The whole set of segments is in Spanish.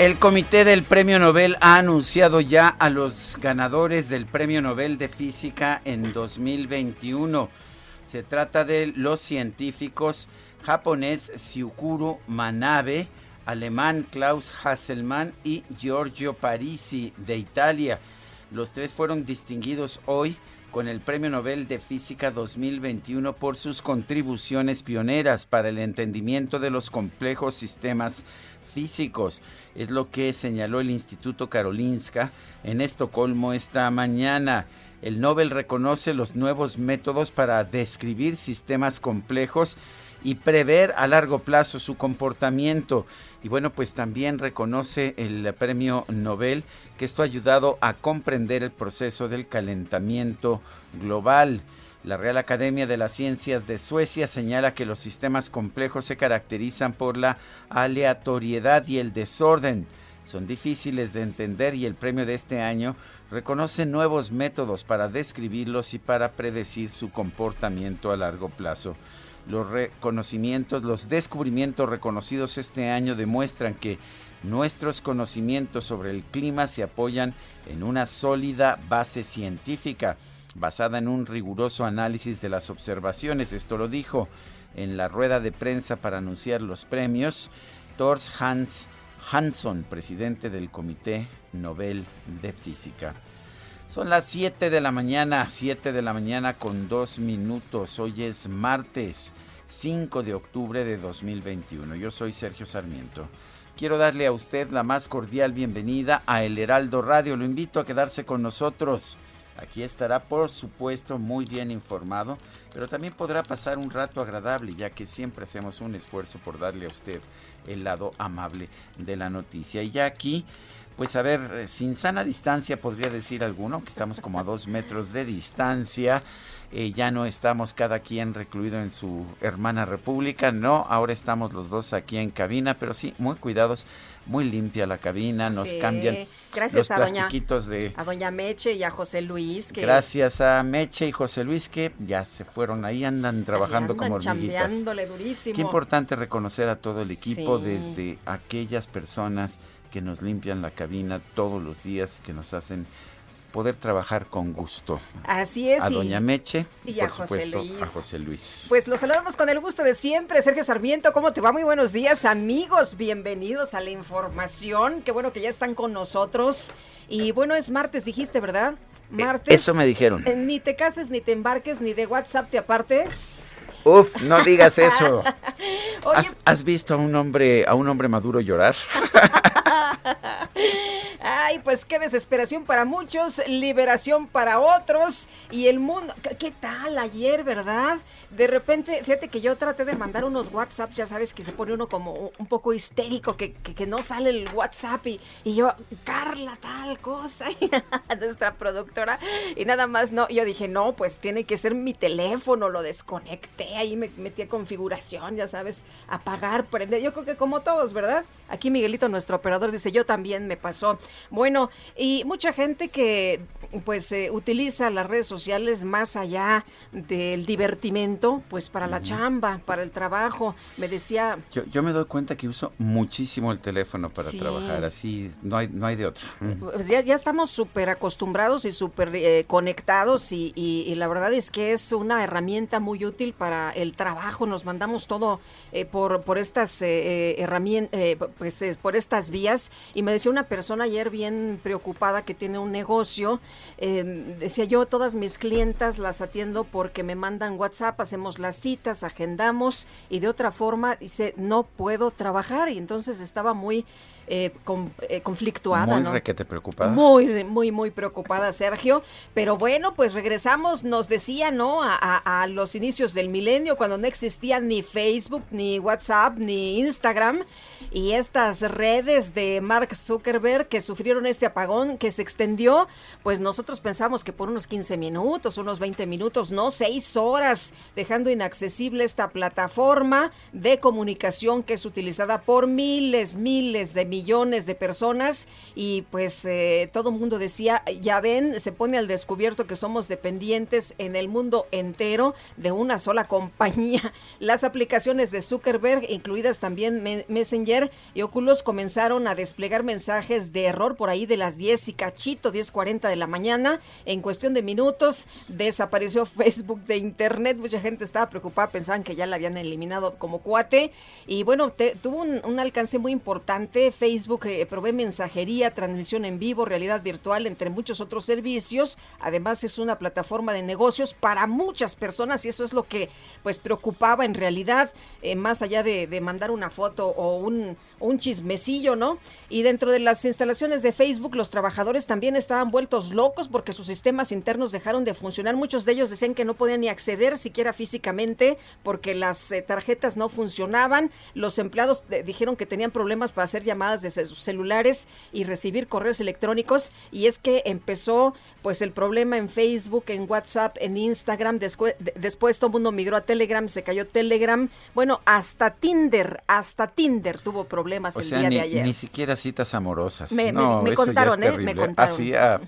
El comité del Premio Nobel ha anunciado ya a los ganadores del Premio Nobel de Física en 2021. Se trata de los científicos japonés Syukuro Manabe, alemán Klaus Hasselmann y Giorgio Parisi de Italia. Los tres fueron distinguidos hoy con el Premio Nobel de Física 2021 por sus contribuciones pioneras para el entendimiento de los complejos sistemas físicos. Es lo que señaló el Instituto Karolinska en Estocolmo esta mañana. El Nobel reconoce los nuevos métodos para describir sistemas complejos y prever a largo plazo su comportamiento. Y bueno, pues también reconoce el premio Nobel que esto ha ayudado a comprender el proceso del calentamiento global. La Real Academia de las Ciencias de Suecia señala que los sistemas complejos se caracterizan por la aleatoriedad y el desorden. Son difíciles de entender y el premio de este año reconoce nuevos métodos para describirlos y para predecir su comportamiento a largo plazo. Los reconocimientos, los descubrimientos reconocidos este año demuestran que nuestros conocimientos sobre el clima se apoyan en una sólida base científica basada en un riguroso análisis de las observaciones. Esto lo dijo en la rueda de prensa para anunciar los premios Thors Hans Hansson, presidente del Comité Nobel de Física. Son las 7 de la mañana, 7 de la mañana con dos minutos. Hoy es martes 5 de octubre de 2021. Yo soy Sergio Sarmiento. Quiero darle a usted la más cordial bienvenida a El Heraldo Radio. Lo invito a quedarse con nosotros. Aquí estará, por supuesto, muy bien informado, pero también podrá pasar un rato agradable, ya que siempre hacemos un esfuerzo por darle a usted el lado amable de la noticia. Y ya aquí, pues a ver, eh, sin sana distancia podría decir alguno, que estamos como a dos metros de distancia, eh, ya no estamos cada quien recluido en su hermana república, no, ahora estamos los dos aquí en cabina, pero sí, muy cuidados muy limpia la cabina, nos cambian Gracias los plastiquitos de... A doña Meche y a José Luis. Que... Gracias a Meche y José Luis que ya se fueron, ahí andan trabajando como hormiguitas. durísimo. Qué importante reconocer a todo el equipo, desde aquellas personas que nos limpian la cabina todos los días, que nos hacen poder trabajar con gusto. Así es. A Doña Meche y, por a, supuesto, José Luis. a José Luis. Pues los saludamos con el gusto de siempre. Sergio Sarmiento, ¿cómo te va? Muy buenos días, amigos. Bienvenidos a la información. Qué bueno que ya están con nosotros. Y bueno, es martes, dijiste, ¿verdad? Eh, Martes. Eso me dijeron. Eh, ni te cases, ni te embarques, ni de WhatsApp te apartes. Uf, no digas eso. Oye, ¿Has, has visto a un hombre, a un hombre maduro llorar? Ay, pues qué desesperación para muchos, liberación para otros y el mundo. ¿Qué, tal ayer, verdad? De repente, fíjate que yo traté de mandar unos WhatsApps, ya sabes que se pone uno como un poco histérico, que, que, que no sale el WhatsApp y, y yo, Carla, tal cosa, nuestra productora, y nada más no. Yo dije, no, pues tiene que ser mi teléfono, lo desconecté, ahí me metí a configuración, ya sabes, apagar, prender. Yo creo que como todos, ¿verdad? Aquí Miguelito, nuestro operador, dice, yo también me pasó. Bueno, y mucha gente que pues eh, utiliza las redes sociales más allá del divertimento, pues para la chamba, para el trabajo. Me decía... Yo, yo me doy cuenta que uso muchísimo el teléfono para trabajar, así no hay, no hay de otra. Pues ya, ya estamos súper acostumbrados y súper eh, conectados y, y, la verdad es que es una herramienta muy útil para el trabajo. Nos mandamos todo eh, por, por estas herramientas, pues por estas vías. Y me decía una persona ayer bien preocupada que tiene un negocio eh, decía yo, todas mis clientas las atiendo porque me mandan WhatsApp, hacemos las citas, agendamos y de otra forma dice, no puedo trabajar y entonces estaba muy eh, eh, conflictuada. Muy ¿no? requete preocupada. Muy, muy, muy preocupada, Sergio. Pero bueno, pues regresamos, nos decía, ¿no? A, a, los inicios del milenio, cuando no existía ni Facebook, ni WhatsApp, ni Instagram. Y estas redes de Mark Zuckerberg que sufrieron este apagón que se extendió, pues nosotros pensamos que por unos 15 minutos, unos 20 minutos, no, 6 horas, dejando inaccesible esta plataforma de comunicación que es utilizada por miles, miles de millones millones de personas y pues eh, todo el mundo decía, ya ven, se pone al descubierto que somos dependientes en el mundo entero de una sola compañía. Las aplicaciones de Zuckerberg, incluidas también Messenger y Oculus, comenzaron a desplegar mensajes de error por ahí de las 10 y cachito, 10.40 de la mañana. En cuestión de minutos desapareció Facebook de Internet. Mucha gente estaba preocupada, pensaban que ya la habían eliminado como cuate. Y bueno, tuvo un, un alcance muy importante. Facebook eh, provee mensajería, transmisión en vivo, realidad virtual, entre muchos otros servicios. Además es una plataforma de negocios para muchas personas y eso es lo que pues preocupaba en realidad, eh, más allá de, de, mandar una foto o un, un chismecillo, ¿no? Y dentro de las instalaciones de Facebook, los trabajadores también estaban vueltos locos porque sus sistemas internos dejaron de funcionar. Muchos de ellos decían que no podían ni acceder siquiera físicamente porque las eh, tarjetas no funcionaban. Los empleados dijeron que tenían problemas para hacer llamadas desde sus celulares y recibir correos electrónicos y es que empezó pues el problema en Facebook, en WhatsApp, en Instagram, después, después todo el mundo migró a Telegram, se cayó Telegram, bueno, hasta Tinder, hasta Tinder tuvo problemas el día de ayer. Ni siquiera citas amorosas. Me, me, contaron, ¿eh? Me contaron. Así, ah,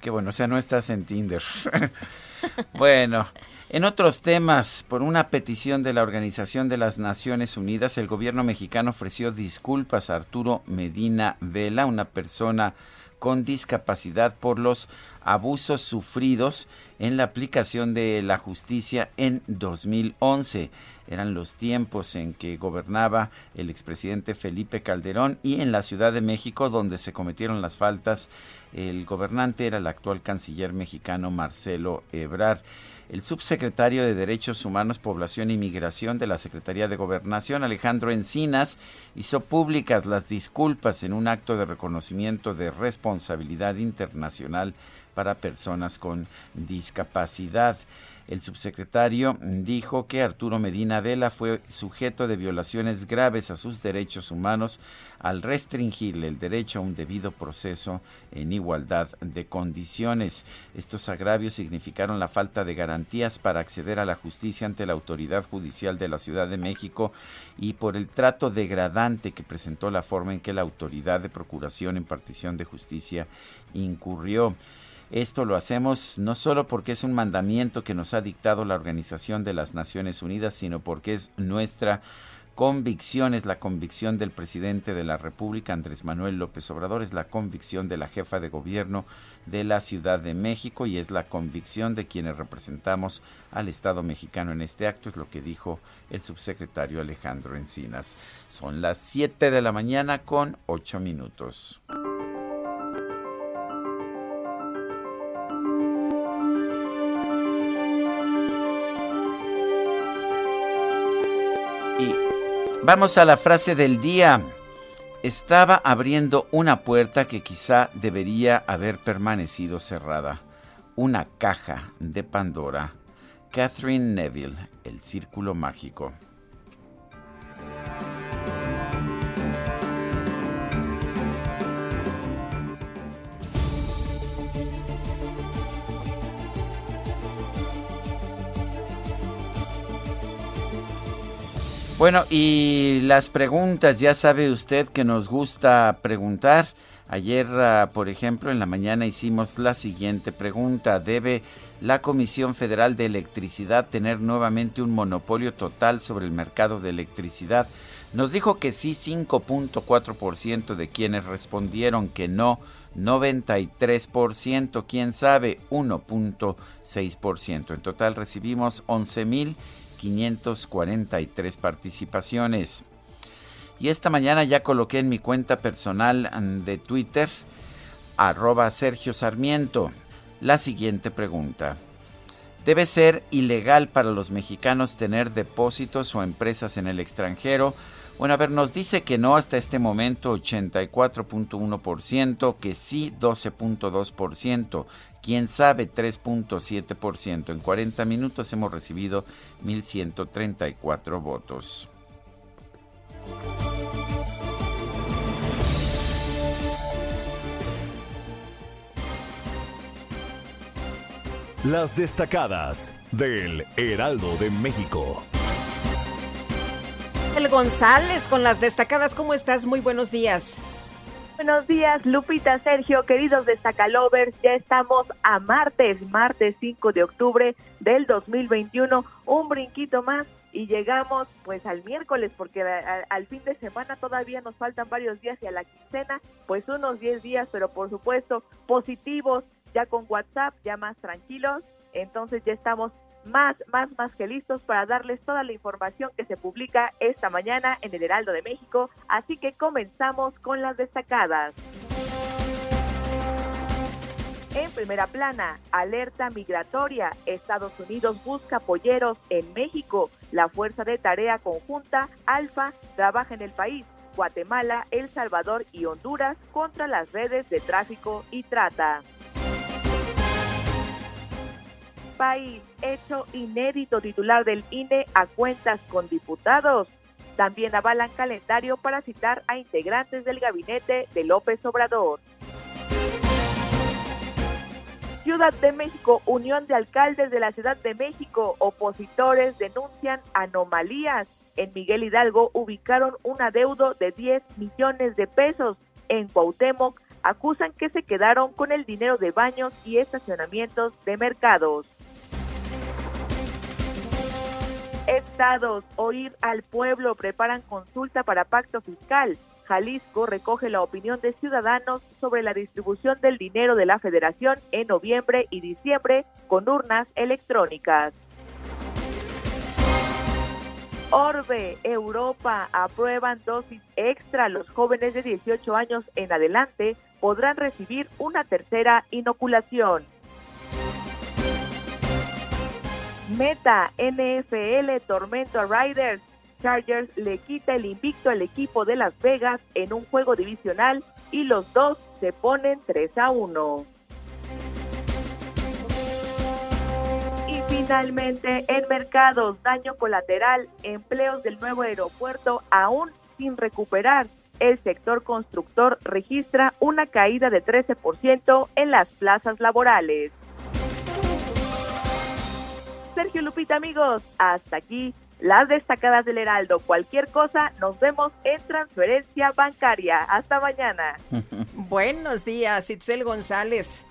qué bueno, o sea, no estás en Tinder. bueno. En otros temas, por una petición de la Organización de las Naciones Unidas, el gobierno mexicano ofreció disculpas a Arturo Medina Vela, una persona con discapacidad por los abusos sufridos en la aplicación de la justicia en 2011. Eran los tiempos en que gobernaba el expresidente Felipe Calderón y en la Ciudad de México donde se cometieron las faltas. El gobernante era el actual canciller mexicano Marcelo Ebrard. El subsecretario de Derechos Humanos, Población y Migración de la Secretaría de Gobernación, Alejandro Encinas, hizo públicas las disculpas en un acto de reconocimiento de responsabilidad internacional para personas con discapacidad. El subsecretario dijo que Arturo Medina Vela fue sujeto de violaciones graves a sus derechos humanos al restringirle el derecho a un debido proceso en igualdad de condiciones. Estos agravios significaron la falta de garantías para acceder a la justicia ante la autoridad judicial de la Ciudad de México y por el trato degradante que presentó la forma en que la autoridad de procuración en partición de justicia incurrió. Esto lo hacemos no solo porque es un mandamiento que nos ha dictado la Organización de las Naciones Unidas, sino porque es nuestra convicción, es la convicción del presidente de la República, Andrés Manuel López Obrador, es la convicción de la jefa de gobierno de la Ciudad de México y es la convicción de quienes representamos al Estado mexicano en este acto, es lo que dijo el subsecretario Alejandro Encinas. Son las 7 de la mañana con 8 minutos. Vamos a la frase del día. Estaba abriendo una puerta que quizá debería haber permanecido cerrada. Una caja de Pandora. Catherine Neville, El Círculo Mágico. Bueno, y las preguntas, ya sabe usted que nos gusta preguntar Ayer, ah, por ejemplo, en la mañana hicimos la siguiente pregunta. ¿Debe la Comisión Federal de Electricidad tener nuevamente un monopolio total sobre el mercado de electricidad? Nos dijo que sí 5.4% de quienes respondieron que no 93%, quién sabe 1.6%. En total recibimos 11.543 participaciones. Y esta mañana ya coloqué en mi cuenta personal de Twitter, arroba Sergio Sarmiento, la siguiente pregunta. ¿Debe ser ilegal para los mexicanos tener depósitos o empresas en el extranjero? Bueno, a ver, nos dice que no hasta este momento 84.1%, que sí 12.2%, quién sabe 3.7%. En 40 minutos hemos recibido 1.134 votos. Las destacadas del Heraldo de México. El González con las destacadas, ¿cómo estás? Muy buenos días. Buenos días, Lupita, Sergio, queridos destacalovers. Ya estamos a martes, martes 5 de octubre del 2021. Un brinquito más y llegamos pues al miércoles porque al fin de semana todavía nos faltan varios días y a la quincena pues unos 10 días, pero por supuesto positivos ya con WhatsApp, ya más tranquilos. Entonces ya estamos más, más, más que listos para darles toda la información que se publica esta mañana en el Heraldo de México. Así que comenzamos con las destacadas. En primera plana, alerta migratoria. Estados Unidos busca polleros en México. La Fuerza de Tarea Conjunta, Alfa, trabaja en el país. Guatemala, El Salvador y Honduras contra las redes de tráfico y trata país, hecho inédito titular del INE a cuentas con diputados. También avalan calendario para citar a integrantes del gabinete de López Obrador. Ciudad de México, Unión de Alcaldes de la Ciudad de México, opositores denuncian anomalías. En Miguel Hidalgo ubicaron un adeudo de 10 millones de pesos. En Cuauhtémoc acusan que se quedaron con el dinero de baños y estacionamientos de mercados. Estados, oír al pueblo, preparan consulta para pacto fiscal. Jalisco recoge la opinión de ciudadanos sobre la distribución del dinero de la federación en noviembre y diciembre con urnas electrónicas. Orbe, Europa, aprueban dosis extra. Los jóvenes de 18 años en adelante podrán recibir una tercera inoculación. Meta, NFL, Tormento Riders. Chargers le quita el invicto al equipo de Las Vegas en un juego divisional y los dos se ponen 3 a 1. Y finalmente, en mercados, daño colateral, empleos del nuevo aeropuerto aún sin recuperar. El sector constructor registra una caída de 13% en las plazas laborales. Sergio Lupita, amigos, hasta aquí las destacadas del Heraldo. Cualquier cosa, nos vemos en transferencia bancaria. Hasta mañana. Buenos días, Itzel González.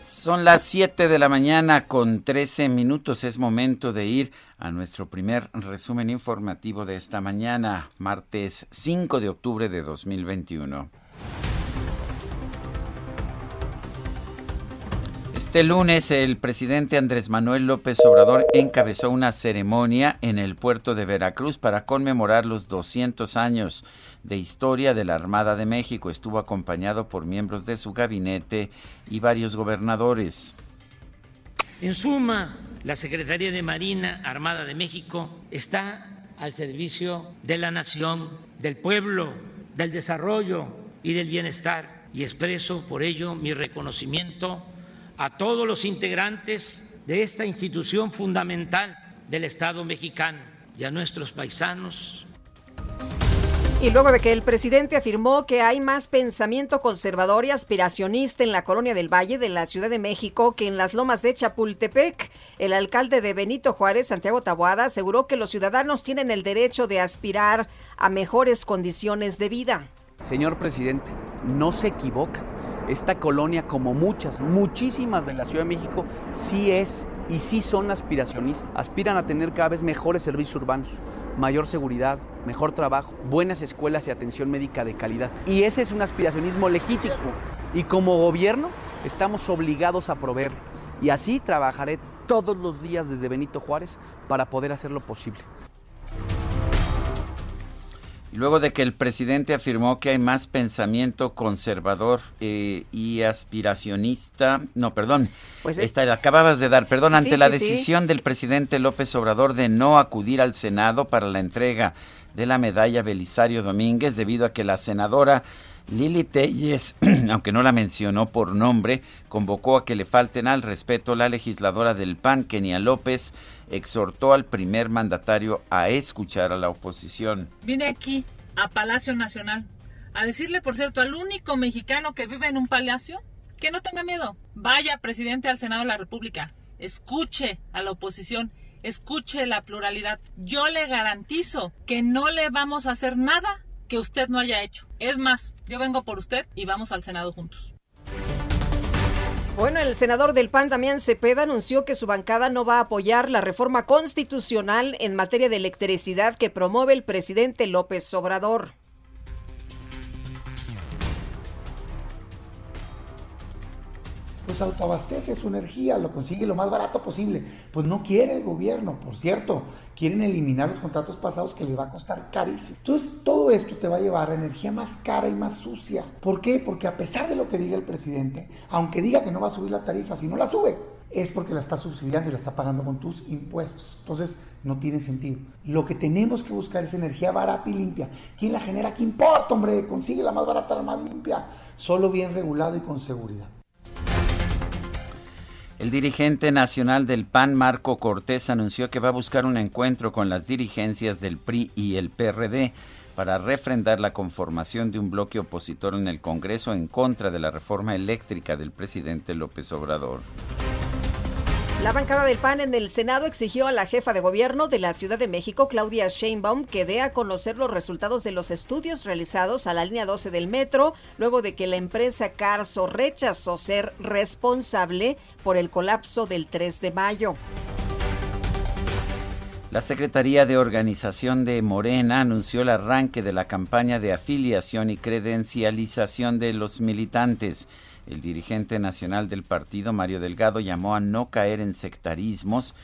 Son las 7 de la mañana con 13 minutos. Es momento de ir a nuestro primer resumen informativo de esta mañana, martes 5 de octubre de 2021. Este lunes el presidente Andrés Manuel López Obrador encabezó una ceremonia en el puerto de Veracruz para conmemorar los 200 años de historia de la Armada de México. Estuvo acompañado por miembros de su gabinete y varios gobernadores. En suma, la Secretaría de Marina Armada de México está al servicio de la nación, del pueblo, del desarrollo y del bienestar. Y expreso por ello mi reconocimiento a todos los integrantes de esta institución fundamental del Estado mexicano y a nuestros paisanos. Y luego de que el presidente afirmó que hay más pensamiento conservador y aspiracionista en la colonia del Valle de la Ciudad de México que en las lomas de Chapultepec, el alcalde de Benito Juárez, Santiago Taboada, aseguró que los ciudadanos tienen el derecho de aspirar a mejores condiciones de vida. Señor presidente, no se equivoca. Esta colonia, como muchas, muchísimas de la Ciudad de México, sí es y sí son aspiracionistas. Aspiran a tener cada vez mejores servicios urbanos mayor seguridad, mejor trabajo, buenas escuelas y atención médica de calidad. Y ese es un aspiracionismo legítimo. Y como gobierno estamos obligados a proveerlo. Y así trabajaré todos los días desde Benito Juárez para poder hacerlo posible. Y luego de que el presidente afirmó que hay más pensamiento conservador eh, y aspiracionista, no, perdón, pues esta la acababas de dar, perdón, ante la decisión del presidente López Obrador de no acudir al Senado para la entrega de la medalla Belisario Domínguez debido a que la senadora Lili Telles, aunque no la mencionó por nombre, convocó a que le falten al respeto la legisladora del PAN, Kenia López, exhortó al primer mandatario a escuchar a la oposición. Vine aquí, a Palacio Nacional, a decirle, por cierto, al único mexicano que vive en un palacio, que no tenga miedo. Vaya, presidente al Senado de la República, escuche a la oposición, escuche la pluralidad. Yo le garantizo que no le vamos a hacer nada que usted no haya hecho. Es más, yo vengo por usted y vamos al Senado juntos. Bueno, el senador del PAN, Damián Cepeda, anunció que su bancada no va a apoyar la reforma constitucional en materia de electricidad que promueve el presidente López Obrador. Pues autoabastece su energía, lo consigue lo más barato posible. Pues no quiere el gobierno, por cierto, quieren eliminar los contratos pasados que les va a costar carísimo. Entonces todo esto te va a llevar a energía más cara y más sucia. ¿Por qué? Porque a pesar de lo que diga el presidente, aunque diga que no va a subir la tarifa, si no la sube, es porque la está subsidiando y la está pagando con tus impuestos. Entonces, no tiene sentido. Lo que tenemos que buscar es energía barata y limpia. ¿Quién la genera? ¿Qué importa, hombre? Consigue la más barata, la más limpia. Solo bien regulado y con seguridad. El dirigente nacional del PAN, Marco Cortés, anunció que va a buscar un encuentro con las dirigencias del PRI y el PRD para refrendar la conformación de un bloque opositor en el Congreso en contra de la reforma eléctrica del presidente López Obrador. La bancada del PAN en el Senado exigió a la jefa de gobierno de la Ciudad de México, Claudia Sheinbaum, que dé a conocer los resultados de los estudios realizados a la línea 12 del metro, luego de que la empresa Carso rechazó ser responsable por el colapso del 3 de mayo. La Secretaría de Organización de Morena anunció el arranque de la campaña de afiliación y credencialización de los militantes. El dirigente nacional del partido, Mario Delgado, llamó a no caer en sectarismos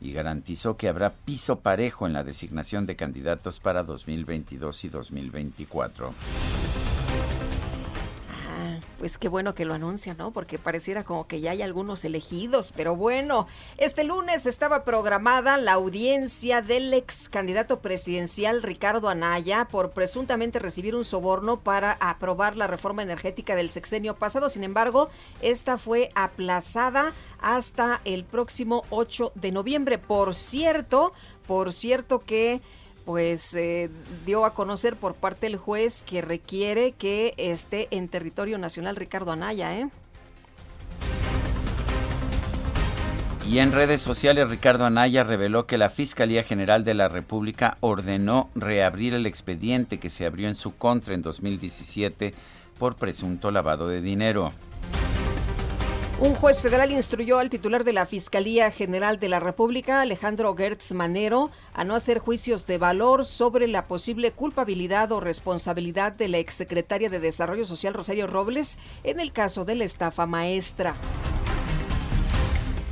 y garantizó que habrá piso parejo en la designación de candidatos para 2022 y 2024 pues qué bueno que lo anuncia, ¿no? Porque pareciera como que ya hay algunos elegidos, pero bueno, este lunes estaba programada la audiencia del ex candidato presidencial Ricardo Anaya por presuntamente recibir un soborno para aprobar la reforma energética del sexenio pasado. Sin embargo, esta fue aplazada hasta el próximo 8 de noviembre. Por cierto, por cierto que pues eh, dio a conocer por parte del juez que requiere que esté en territorio nacional Ricardo Anaya, ¿eh? Y en redes sociales, Ricardo Anaya reveló que la Fiscalía General de la República ordenó reabrir el expediente que se abrió en su contra en 2017 por presunto lavado de dinero. Un juez federal instruyó al titular de la Fiscalía General de la República, Alejandro Gertz Manero, a no hacer juicios de valor sobre la posible culpabilidad o responsabilidad de la exsecretaria de Desarrollo Social Rosario Robles en el caso de la estafa maestra.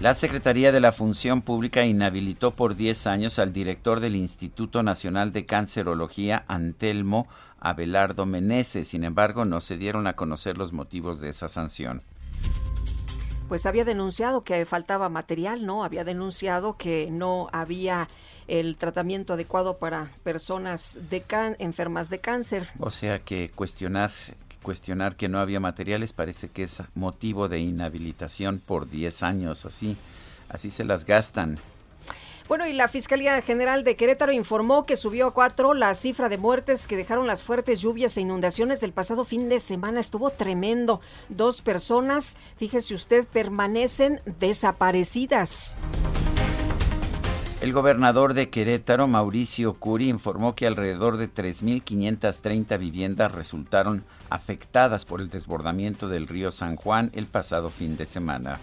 La Secretaría de la Función Pública inhabilitó por 10 años al director del Instituto Nacional de Cancerología, Antelmo Abelardo Meneses. Sin embargo, no se dieron a conocer los motivos de esa sanción pues había denunciado que faltaba material, ¿no? Había denunciado que no había el tratamiento adecuado para personas de enfermas de cáncer. O sea que cuestionar cuestionar que no había materiales parece que es motivo de inhabilitación por 10 años, así así se las gastan. Bueno, y la Fiscalía General de Querétaro informó que subió a cuatro la cifra de muertes que dejaron las fuertes lluvias e inundaciones del pasado fin de semana. Estuvo tremendo. Dos personas, fíjese usted, permanecen desaparecidas. El gobernador de Querétaro, Mauricio Curi, informó que alrededor de 3.530 viviendas resultaron afectadas por el desbordamiento del río San Juan el pasado fin de semana.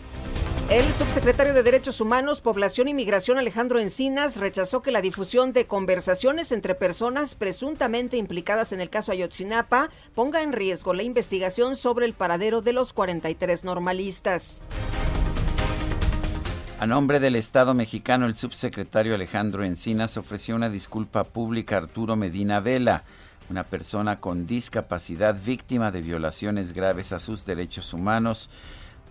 El subsecretario de Derechos Humanos, Población y Migración Alejandro Encinas rechazó que la difusión de conversaciones entre personas presuntamente implicadas en el caso Ayotzinapa ponga en riesgo la investigación sobre el paradero de los 43 normalistas. A nombre del Estado mexicano, el subsecretario Alejandro Encinas ofreció una disculpa pública a Arturo Medina Vela, una persona con discapacidad víctima de violaciones graves a sus derechos humanos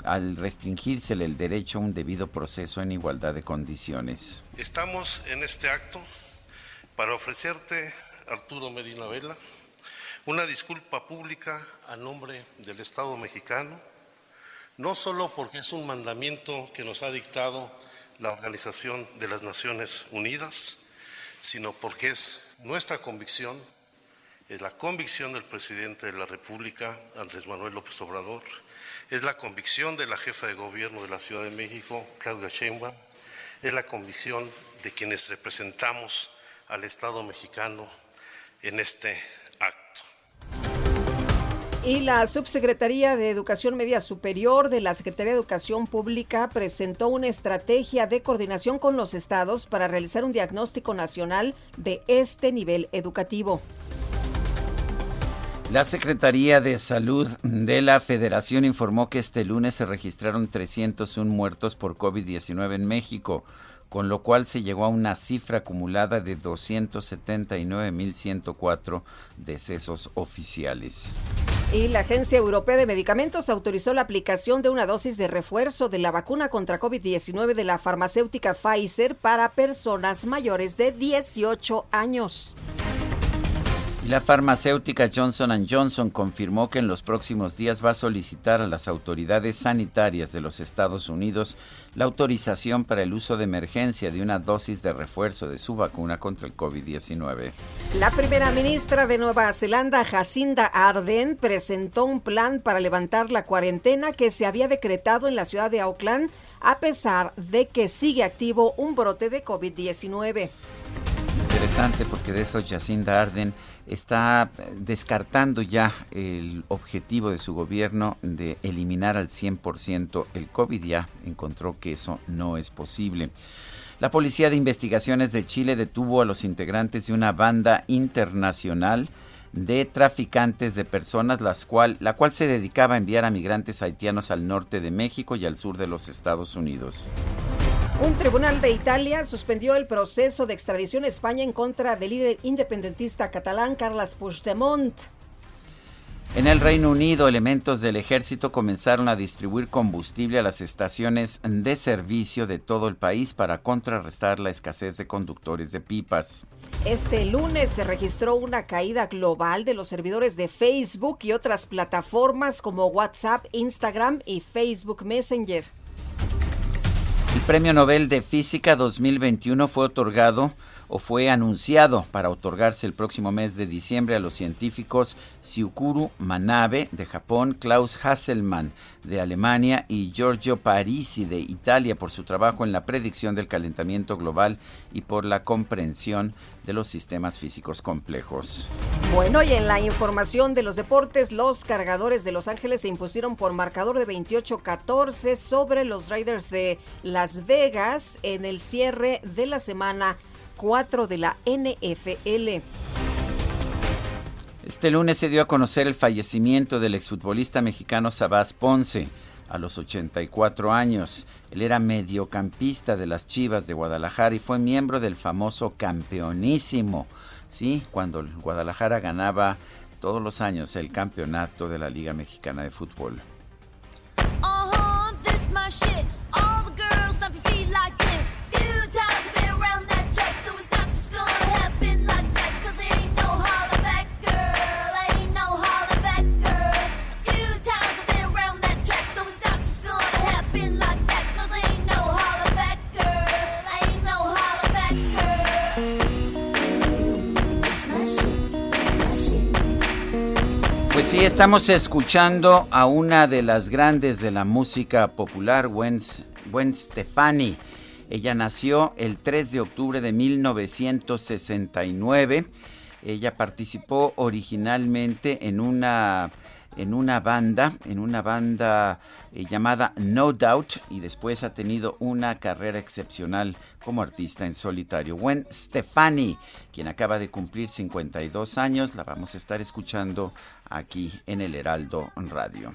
al restringírsele el derecho a un debido proceso en igualdad de condiciones. Estamos en este acto para ofrecerte, Arturo Medina Vela, una disculpa pública a nombre del Estado mexicano, no solo porque es un mandamiento que nos ha dictado la Organización de las Naciones Unidas, sino porque es nuestra convicción, es la convicción del presidente de la República, Andrés Manuel López Obrador, es la convicción de la jefa de gobierno de la Ciudad de México, Claudia Sheinbaum, es la convicción de quienes representamos al Estado mexicano en este. Y la Subsecretaría de Educación Media Superior de la Secretaría de Educación Pública presentó una estrategia de coordinación con los estados para realizar un diagnóstico nacional de este nivel educativo. La Secretaría de Salud de la Federación informó que este lunes se registraron 301 muertos por COVID-19 en México, con lo cual se llegó a una cifra acumulada de 279.104 decesos oficiales. Y la Agencia Europea de Medicamentos autorizó la aplicación de una dosis de refuerzo de la vacuna contra COVID-19 de la farmacéutica Pfizer para personas mayores de 18 años. La farmacéutica Johnson Johnson confirmó que en los próximos días va a solicitar a las autoridades sanitarias de los Estados Unidos la autorización para el uso de emergencia de una dosis de refuerzo de su vacuna contra el COVID-19. La primera ministra de Nueva Zelanda, Jacinda Ardern, presentó un plan para levantar la cuarentena que se había decretado en la ciudad de Auckland a pesar de que sigue activo un brote de COVID-19. Interesante porque de eso Jacinda Ardern está descartando ya el objetivo de su gobierno de eliminar al 100% el COVID. Ya encontró que eso no es posible. La Policía de Investigaciones de Chile detuvo a los integrantes de una banda internacional de traficantes de personas, cual, la cual se dedicaba a enviar a migrantes haitianos al norte de México y al sur de los Estados Unidos. Un tribunal de Italia suspendió el proceso de extradición a España en contra del líder independentista catalán Carles Puigdemont. En el Reino Unido, elementos del ejército comenzaron a distribuir combustible a las estaciones de servicio de todo el país para contrarrestar la escasez de conductores de pipas. Este lunes se registró una caída global de los servidores de Facebook y otras plataformas como WhatsApp, Instagram y Facebook Messenger. El Premio Nobel de Física 2021 fue otorgado o fue anunciado para otorgarse el próximo mes de diciembre a los científicos Syukuro Manabe de Japón, Klaus Hasselmann de Alemania y Giorgio Parisi de Italia por su trabajo en la predicción del calentamiento global y por la comprensión de los sistemas físicos complejos. Bueno, y en la información de los deportes, los cargadores de Los Ángeles se impusieron por marcador de 28-14 sobre los Raiders de Las Vegas en el cierre de la semana 4 de la NFL. Este lunes se dio a conocer el fallecimiento del exfutbolista mexicano Sabás Ponce a los 84 años. Él era mediocampista de las Chivas de Guadalajara y fue miembro del famoso campeonísimo. Sí, cuando Guadalajara ganaba todos los años el campeonato de la Liga Mexicana de Fútbol. Sí, estamos escuchando a una de las grandes de la música popular, Gwen, Stefani. Ella nació el 3 de octubre de 1969. Ella participó originalmente en una en una banda, en una banda eh, llamada No Doubt y después ha tenido una carrera excepcional como artista en solitario. Gwen Stefani, quien acaba de cumplir 52 años, la vamos a estar escuchando aquí en el Heraldo Radio.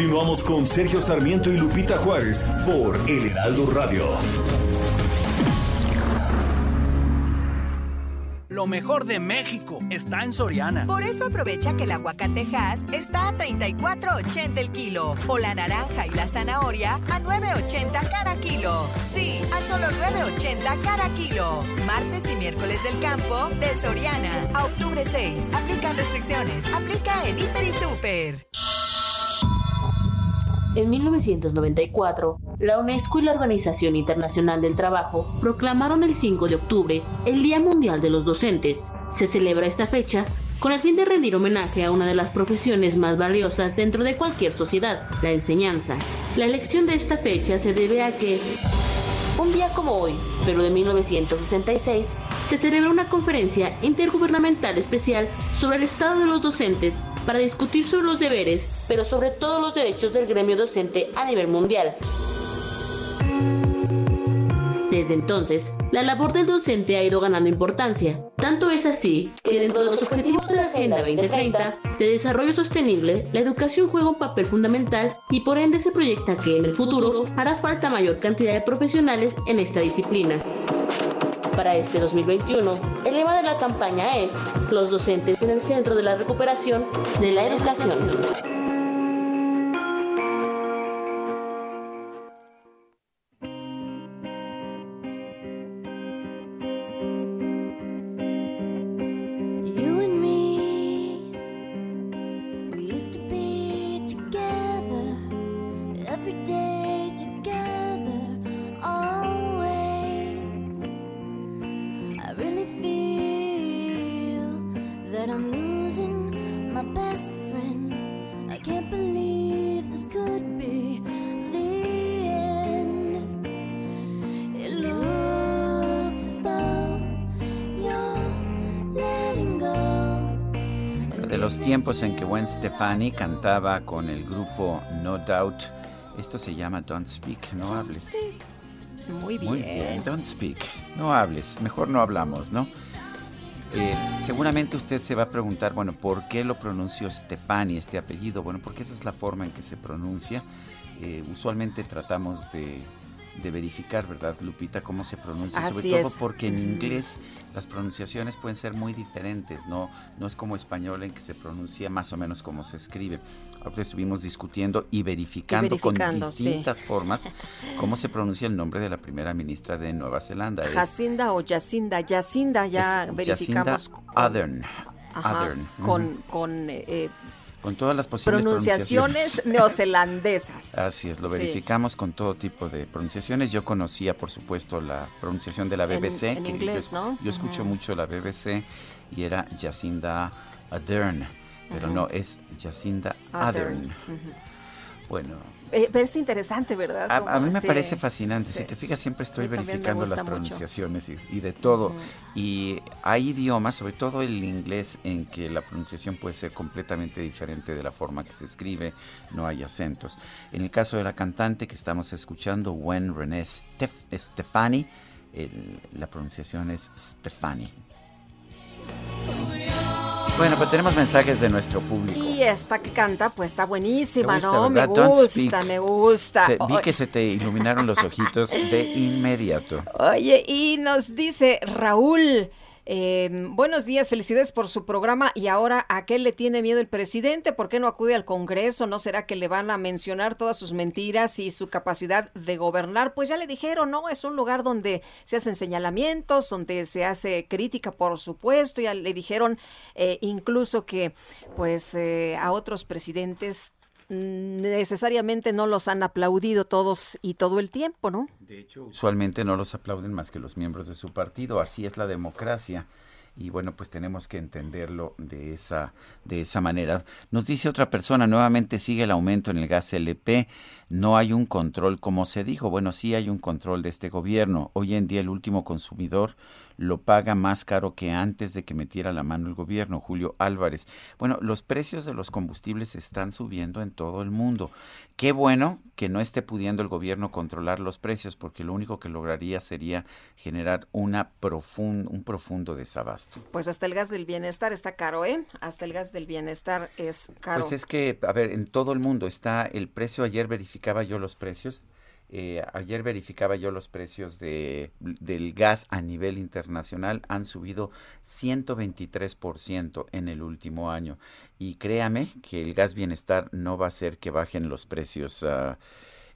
Continuamos con Sergio Sarmiento y Lupita Juárez por El Heraldo Radio. Lo mejor de México está en Soriana. Por eso aprovecha que el aguacatejas está a 34.80 el kilo o la naranja y la zanahoria a 9.80 cada kilo. Sí, a solo 9.80 cada kilo. Martes y miércoles del campo de Soriana a octubre 6. Aplican restricciones. Aplica en Hiper y Super. En 1994, la UNESCO y la Organización Internacional del Trabajo proclamaron el 5 de octubre el Día Mundial de los Docentes. Se celebra esta fecha con el fin de rendir homenaje a una de las profesiones más valiosas dentro de cualquier sociedad, la enseñanza. La elección de esta fecha se debe a que, un día como hoy, pero de 1966, se celebra una conferencia intergubernamental especial sobre el estado de los docentes para discutir sobre los deberes, pero sobre todo los derechos del gremio docente a nivel mundial. Desde entonces, la labor del docente ha ido ganando importancia. Tanto es así que dentro de los objetivos de la Agenda 2030 de Desarrollo Sostenible, la educación juega un papel fundamental y por ende se proyecta que en el futuro hará falta mayor cantidad de profesionales en esta disciplina. Para este 2021, el lema de la campaña es Los docentes en el centro de la recuperación de la educación. En que Gwen Stefani cantaba con el grupo No Doubt. Esto se llama Don't Speak, no hables. Muy bien. Muy bien, Don't Speak, no hables, mejor no hablamos, ¿no? Eh, seguramente usted se va a preguntar, bueno, ¿por qué lo pronunció Stefani este apellido? Bueno, porque esa es la forma en que se pronuncia. Eh, usualmente tratamos de de verificar, ¿verdad, Lupita, cómo se pronuncia? Sobre todo porque en inglés las pronunciaciones pueden ser muy diferentes, ¿no? No es como español en que se pronuncia más o menos como se escribe. Ahora estuvimos discutiendo y verificando, con distintas formas cómo se pronuncia el nombre de la primera ministra de Nueva Zelanda. Jacinda o Jacinda, Jacinda ya verificamos. Jacinda Con, con eh, con todas las posibles pronunciaciones, neozelandesas. Así es, lo verificamos con todo tipo de pronunciaciones. Yo conocía, por supuesto, la pronunciación de la BBC. En, inglés, ¿no? Yo escucho mucho la BBC y era Jacinda Ardern, pero no, es Jacinda Ardern. Bueno, eh, es interesante, ¿verdad? A, mí me parece fascinante. Si te fijas, siempre estoy verificando las pronunciaciones y, de todo. Y hay idiomas, sobre todo el inglés, en que la pronunciación puede ser completamente diferente de la forma que se escribe, no hay acentos. En el caso de la cantante que estamos escuchando, Gwen René Stefani, la pronunciación es Stefani. Bueno, pues tenemos mensajes de nuestro público. Y esta que canta, pues está buenísima, ¿Te gusta, ¿no? Me? Don't gusta, speak. me gusta. Se- vi que se te iluminaron los ojitos de inmediato. Oye, y nos dice Raúl, eh, buenos días, felicidades por su programa. Y ahora, ¿a qué le tiene miedo el presidente? ¿Por qué no acude al Congreso? ¿No será que le van a mencionar todas sus mentiras y su capacidad de gobernar? Pues ya le dijeron, ¿no? Es un lugar donde se hacen señalamientos, donde se hace crítica, por supuesto. Ya le dijeron eh, incluso que, pues, eh, a otros presidentes necesariamente no los han aplaudido todos y todo el tiempo, ¿no? De hecho, usualmente no los aplauden más que los miembros de su partido. Así es la democracia. Y bueno, pues tenemos que entenderlo de esa, de esa manera. Nos dice otra persona, nuevamente sigue el aumento en el gas LP. No hay un control, como se dijo. Bueno, sí hay un control de este gobierno. Hoy en día el último consumidor lo paga más caro que antes de que metiera la mano el gobierno, Julio Álvarez. Bueno, los precios de los combustibles están subiendo en todo el mundo. Qué bueno que no esté pudiendo el gobierno controlar los precios, porque lo único que lograría sería generar una un profundo desabasto. Pues hasta el gas del bienestar está caro, ¿eh? Hasta el gas del bienestar es caro. Pues es que, a ver, en todo el mundo está el precio, ayer verificaba yo los precios, eh, ayer verificaba yo los precios de, del gas a nivel internacional, han subido 123% en el último año. Y créame que el gas bienestar no va a hacer que bajen los precios.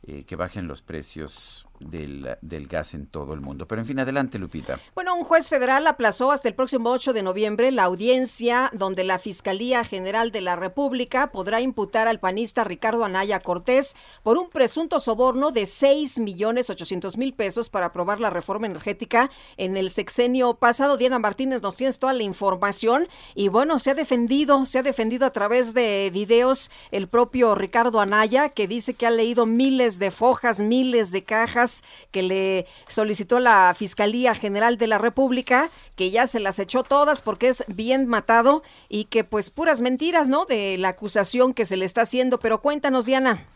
eh, que bajen los precios del, gas en todo el mundo. Pero en fin, adelante, Lupita. Bueno, un juez federal aplazó hasta el próximo 8 de noviembre la audiencia donde la Fiscalía General de la República podrá imputar al panista Ricardo Anaya Cortés por un presunto soborno de 6 millones 800 mil pesos para aprobar la reforma energética en el sexenio pasado. Diana Martínez, nos tienes toda la información y bueno, se ha defendido, se ha defendido a través de videos el propio Ricardo Anaya que dice que ha leído miles de fojas, miles de cajas que le solicitó la Fiscalía General de la República, que ya se las echó todas porque es bien matado y que pues puras mentiras, ¿no? De la acusación que se le está haciendo. Pero cuéntanos, Diana.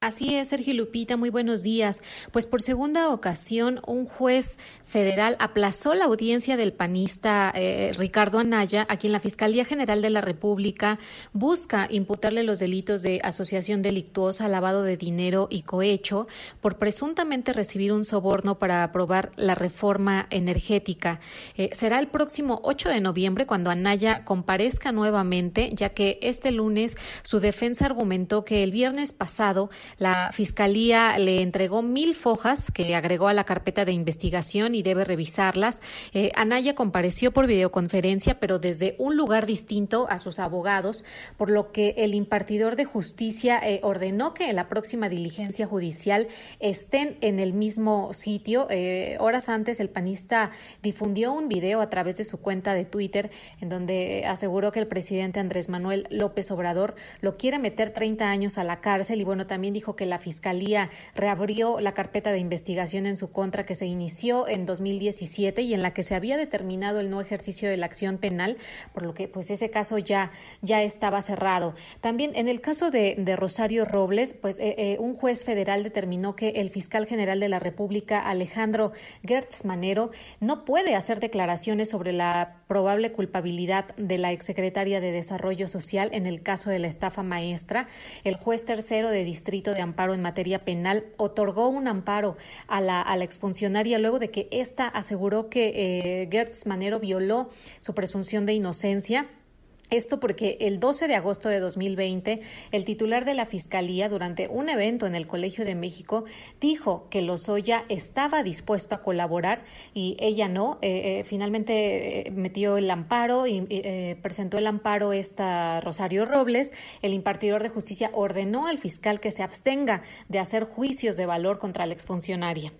Así es, Sergio Lupita, muy buenos días. Pues por segunda ocasión, un juez federal aplazó la audiencia del panista eh, Ricardo Anaya, a quien la Fiscalía General de la República busca imputarle los delitos de asociación delictuosa, lavado de dinero y cohecho por presuntamente recibir un soborno para aprobar la reforma energética. Eh, será el próximo 8 de noviembre cuando Anaya comparezca nuevamente, ya que este lunes su defensa argumentó que el viernes pasado la Fiscalía le entregó mil fojas que agregó a la carpeta de investigación y debe revisarlas. Eh, Anaya compareció por videoconferencia, pero desde un lugar distinto a sus abogados, por lo que el impartidor de justicia eh, ordenó que en la próxima diligencia judicial estén en el mismo sitio. Eh, horas antes, el panista difundió un video a través de su cuenta de Twitter en donde aseguró que el presidente Andrés Manuel López Obrador lo quiere meter 30 años a la cárcel y bueno, también dijo que la fiscalía reabrió la carpeta de investigación en su contra que se inició en 2017 y en la que se había determinado el no ejercicio de la acción penal, por lo que pues ese caso ya, ya estaba cerrado. También en el caso de, de Rosario Robles, pues eh, eh, un juez federal determinó que el fiscal general de la República, Alejandro Gertz Manero, no puede hacer declaraciones sobre la probable culpabilidad de la exsecretaria de Desarrollo Social en el caso de la estafa maestra. El juez tercero de distrito de amparo en materia penal otorgó un amparo a la, a la exfuncionaria luego de que ésta aseguró que eh, Gertz Manero violó su presunción de inocencia. Esto porque el 12 de agosto de 2020, el titular de la Fiscalía, durante un evento en el Colegio de México, dijo que Lozoya estaba dispuesto a colaborar y ella no. Eh, eh, finalmente eh, metió el amparo y presentó el amparo esta Rosario Robles. El impartidor de justicia ordenó al fiscal que se abstenga de hacer juicios de valor contra la exfuncionaria.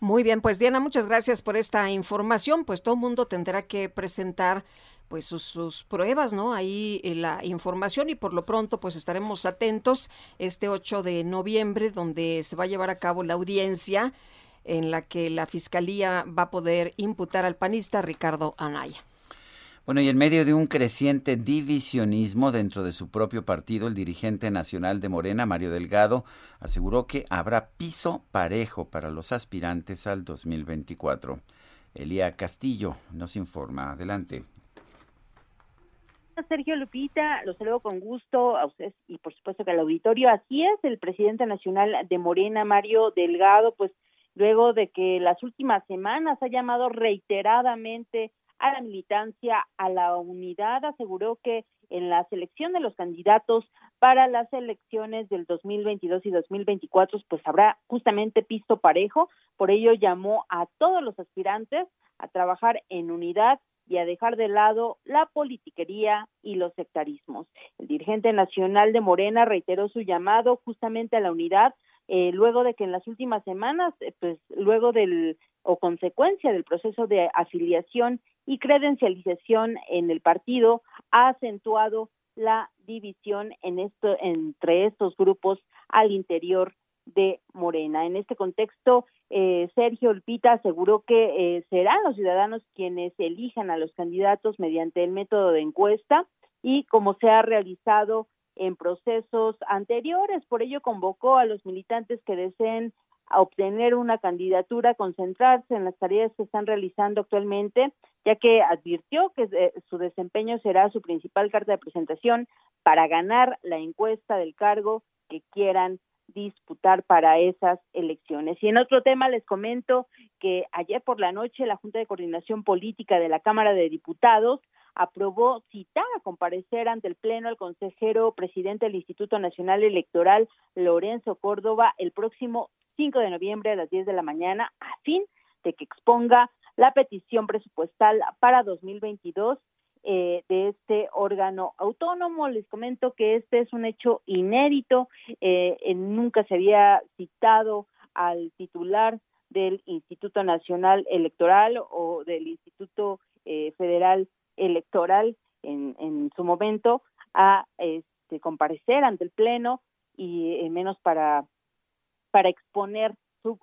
Muy bien, pues Diana, muchas gracias por esta información. Pues todo el mundo tendrá que presentar pues sus, pruebas, ¿no? Ahí eh, la información y por lo pronto pues estaremos atentos este 8 de noviembre donde se va a llevar a cabo la audiencia en la que la Fiscalía va a poder imputar al panista Ricardo Anaya. Bueno, y en medio de un creciente divisionismo dentro de su propio partido, el dirigente nacional de Morena, Mario Delgado, aseguró que habrá piso parejo para los aspirantes al 2024. Elía Castillo nos informa. Adelante. Sergio Lupita, los saludo con gusto a ustedes y por supuesto que al auditorio. Así es, el presidente nacional de Morena, Mario Delgado, pues luego de que las últimas semanas ha llamado reiteradamente a la militancia, a la unidad, aseguró que en la selección de los candidatos para las elecciones del 2022 y 2024, pues habrá justamente pisto parejo, por ello llamó a todos los aspirantes a trabajar en unidad y a dejar de lado la politiquería y los sectarismos. El dirigente nacional de Morena reiteró su llamado justamente a la unidad eh, luego de que en las últimas semanas, eh, pues luego del o consecuencia del proceso de afiliación y credencialización en el partido, ha acentuado la división en esto, entre estos grupos al interior de Morena. En este contexto, eh, Sergio Olpita aseguró que eh, serán los ciudadanos quienes elijan a los candidatos mediante el método de encuesta y como se ha realizado en procesos anteriores. Por ello convocó a los militantes que deseen obtener una candidatura concentrarse en las tareas que están realizando actualmente, ya que advirtió que eh, su desempeño será su principal carta de presentación para ganar la encuesta del cargo que quieran disputar para esas elecciones. Y en otro tema les comento que ayer por la noche la Junta de Coordinación Política de la Cámara de Diputados aprobó citar a comparecer ante el Pleno al consejero presidente del Instituto Nacional Electoral, Lorenzo Córdoba, el próximo 5 de noviembre a las 10 de la mañana, a fin de que exponga la petición presupuestal para 2022 eh, de este órgano autónomo. Les comento que este es un hecho inédito, eh, nunca se había citado al titular del Instituto Nacional Electoral o del Instituto eh, Federal Electoral en, en, su momento a este, comparecer ante el Pleno y menos para, para exponer su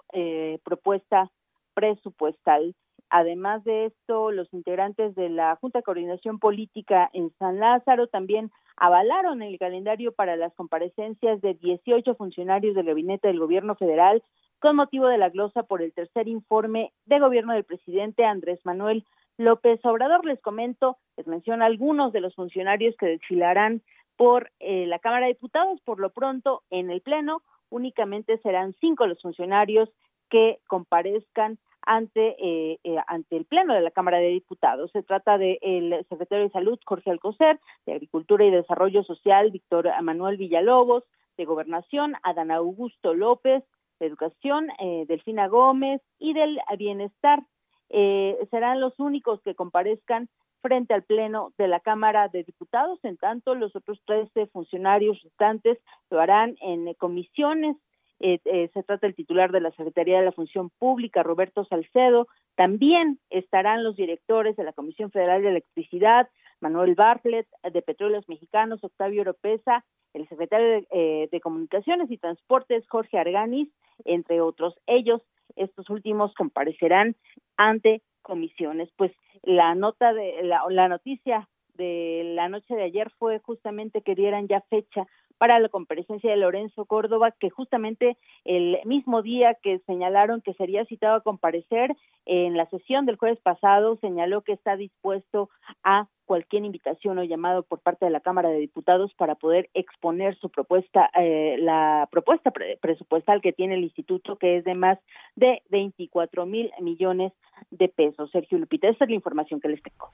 propuesta presupuestal. Además de esto, los integrantes de la Junta de Coordinación Política en San Lázaro también avalaron el calendario para las comparecencias de 18 funcionarios del gabinete del gobierno federal con motivo de la glosa por el tercer informe de gobierno del presidente Andrés Manuel López Obrador. Les comento, les menciono algunos de los funcionarios que desfilarán por eh, la Cámara de Diputados. Por lo pronto, en el Pleno únicamente serán cinco los funcionarios que comparezcan ante, eh, eh, ante el Pleno de la Cámara de Diputados. Se trata del secretario de Salud, Jorge Alcocer, de Agricultura y Desarrollo Social, Víctor Manuel Villalobos, de Gobernación, Adán Augusto López, de Educación, eh, Delfina Gómez y del Bienestar. Eh, serán los únicos que comparezcan frente al Pleno de la Cámara de Diputados, en tanto los otros 13 funcionarios restantes lo harán en comisiones eh, eh, se trata del titular de la Secretaría de la Función Pública, Roberto Salcedo. También estarán los directores de la Comisión Federal de Electricidad, Manuel Bartlett, de Petróleos Mexicanos, Octavio Oropesa, el secretario de, eh, de, Comunicaciones y Transportes, Jorge Arganis, entre otros. Ellos, estos últimos, comparecerán ante comisiones. Pues la nota de la, la noticia de la noche de ayer fue justamente que dieran ya fecha para la comparecencia de Lorenzo Córdoba, que justamente el mismo día que señalaron que sería citado a comparecer en la sesión del jueves pasado, señaló que está dispuesto a cualquier invitación o llamado por parte de la Cámara de Diputados para poder exponer su propuesta, eh, la propuesta presupuestal que tiene el instituto, que es de más de 24 mil millones de pesos. Sergio Lupita, esta es la información que les tengo.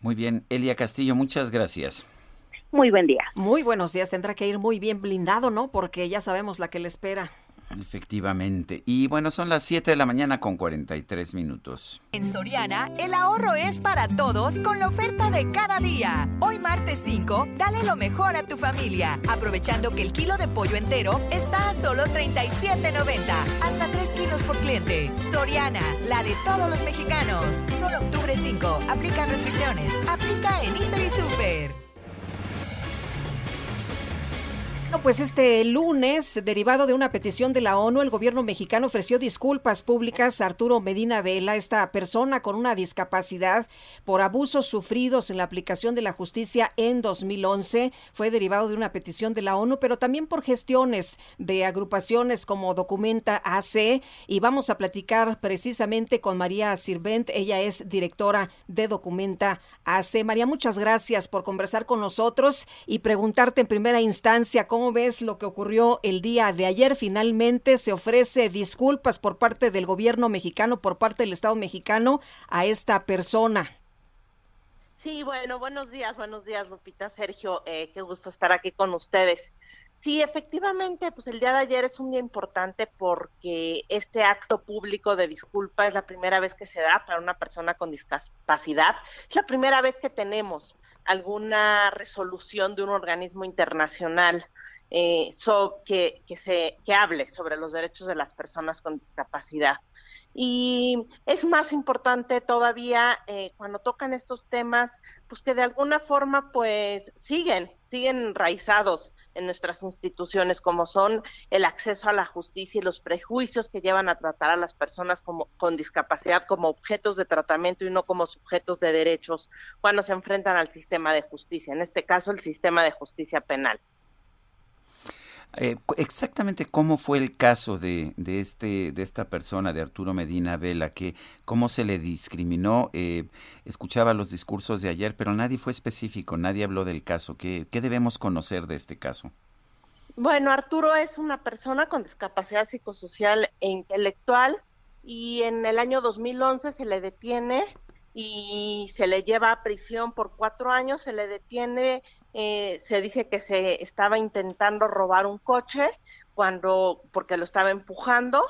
Muy bien, Elia Castillo, muchas gracias. Muy buen día. Muy buenos días. Tendrá que ir muy bien blindado, ¿no? Porque ya sabemos la que le espera. Efectivamente. Y bueno, son las 7 de la mañana con 43 minutos. En Soriana, el ahorro es para todos con la oferta de cada día. Hoy martes 5, dale lo mejor a tu familia, aprovechando que el kilo de pollo entero está a solo 37.90, hasta 3 kilos por cliente. Soriana, la de todos los mexicanos. Solo octubre 5, aplica restricciones, aplica en Hiper y Super. Pues este lunes, derivado de una petición de la ONU, el gobierno mexicano ofreció disculpas públicas a Arturo Medina Vela, esta persona con una discapacidad por abusos sufridos en la aplicación de la justicia en 2011. Fue derivado de una petición de la ONU, pero también por gestiones de agrupaciones como Documenta AC. Y vamos a platicar precisamente con María Sirvent. Ella es directora de Documenta AC. María, muchas gracias por conversar con nosotros y preguntarte en primera instancia cómo ves lo que ocurrió el día de ayer? Finalmente se ofrece disculpas por parte del gobierno mexicano, por parte del Estado mexicano a esta persona. Sí, bueno, buenos días, buenos días, Lupita, Sergio, eh, qué gusto estar aquí con ustedes. Sí, efectivamente, pues el día de ayer es un día importante porque este acto público de disculpa es la primera vez que se da para una persona con discapacidad. Es la primera vez que tenemos alguna resolución de un organismo internacional eh, que, que, se, que hable sobre los derechos de las personas con discapacidad. Y es más importante todavía eh, cuando tocan estos temas, pues que de alguna forma pues siguen, siguen enraizados en nuestras instituciones, como son el acceso a la justicia y los prejuicios que llevan a tratar a las personas como, con discapacidad como objetos de tratamiento y no como sujetos de derechos cuando se enfrentan al sistema de justicia, en este caso el sistema de justicia penal. Eh, exactamente cómo fue el caso de, de, este, de esta persona, de Arturo Medina Vela, que cómo se le discriminó. Eh, escuchaba los discursos de ayer, pero nadie fue específico, nadie habló del caso. ¿Qué, ¿Qué debemos conocer de este caso? Bueno, Arturo es una persona con discapacidad psicosocial e intelectual y en el año 2011 se le detiene y se le lleva a prisión por cuatro años, se le detiene eh, se dice que se estaba intentando robar un coche cuando porque lo estaba empujando.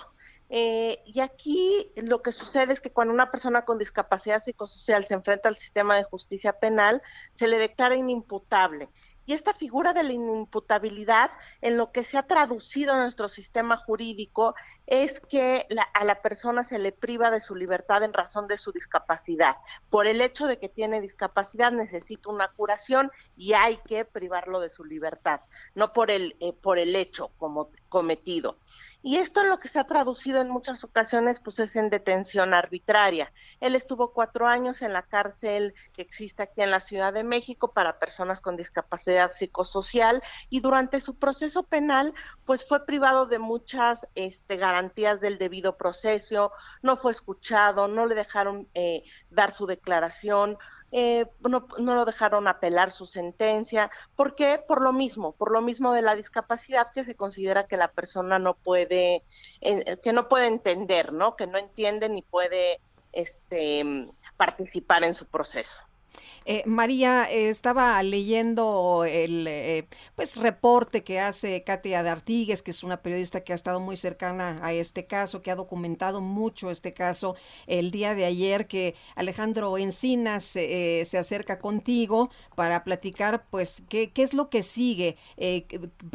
Eh, y aquí lo que sucede es que cuando una persona con discapacidad psicosocial se enfrenta al sistema de justicia penal se le declara inimputable y esta figura de la inimputabilidad, en lo que se ha traducido en nuestro sistema jurídico, es que a la persona se le priva de su libertad en razón de su discapacidad. Por el hecho de que tiene discapacidad necesita una curación y hay que privarlo de su libertad, no por el, eh, por el hecho como cometido. Y esto en lo que se ha traducido en muchas ocasiones, pues es en detención arbitraria. Él estuvo cuatro años en la cárcel que existe aquí en la Ciudad de México para personas con discapacidad psicosocial y durante su proceso penal, pues fue privado de muchas este, garantías del debido proceso, no fue escuchado, no le dejaron eh, dar su declaración, eh, no, no, lo dejaron apelar su sentencia. ¿Por qué? Por lo mismo, por lo mismo de la discapacidad que se considera que la persona no puede, que no puede entender, ¿no? Que no entiende ni puede este, participar en su proceso. Eh, María, eh, estaba leyendo el eh, pues reporte que hace Katia de Artigues, que es una periodista que ha estado muy cercana a este caso, que ha documentado mucho este caso el día de ayer, que Alejandro Encinas se acerca contigo para platicar, pues, qué, qué es lo que sigue.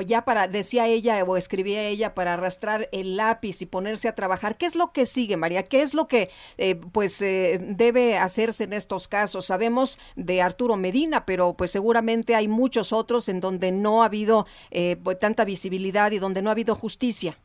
ya para, decía ella o escribía ella, para arrastrar el lápiz y ponerse a trabajar. ¿Qué es lo que sigue, María? ¿Qué es lo que, pues, debe hacerse en estos casos? Sabemos de Arturo Medina, pero pues seguramente hay muchos otros en donde no ha habido eh, pues, tanta visibilidad y donde no ha habido justicia.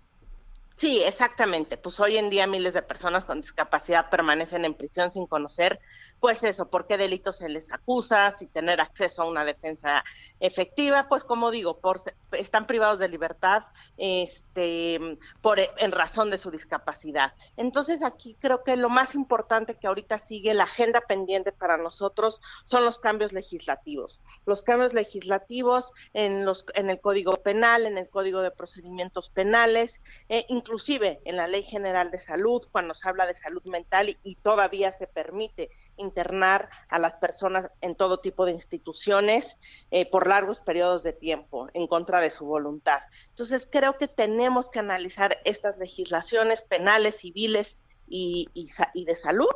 Sí, exactamente. Pues hoy en día miles de personas con discapacidad permanecen en prisión sin conocer, pues eso, por qué delitos se les acusa, sin tener acceso a una defensa efectiva, pues como digo, por, están privados de libertad, este, por en razón de su discapacidad. Entonces aquí creo que lo más importante que ahorita sigue la agenda pendiente para nosotros son los cambios legislativos. Los cambios legislativos en los en el Código Penal, en el Código de Procedimientos Penales. Eh, inclusive en la Ley General de Salud, cuando se habla de salud mental y, todavía se permite internar a las personas en todo tipo de instituciones eh, por largos periodos de tiempo en contra de su voluntad. Entonces creo que tenemos que analizar estas legislaciones penales, civiles y, y de salud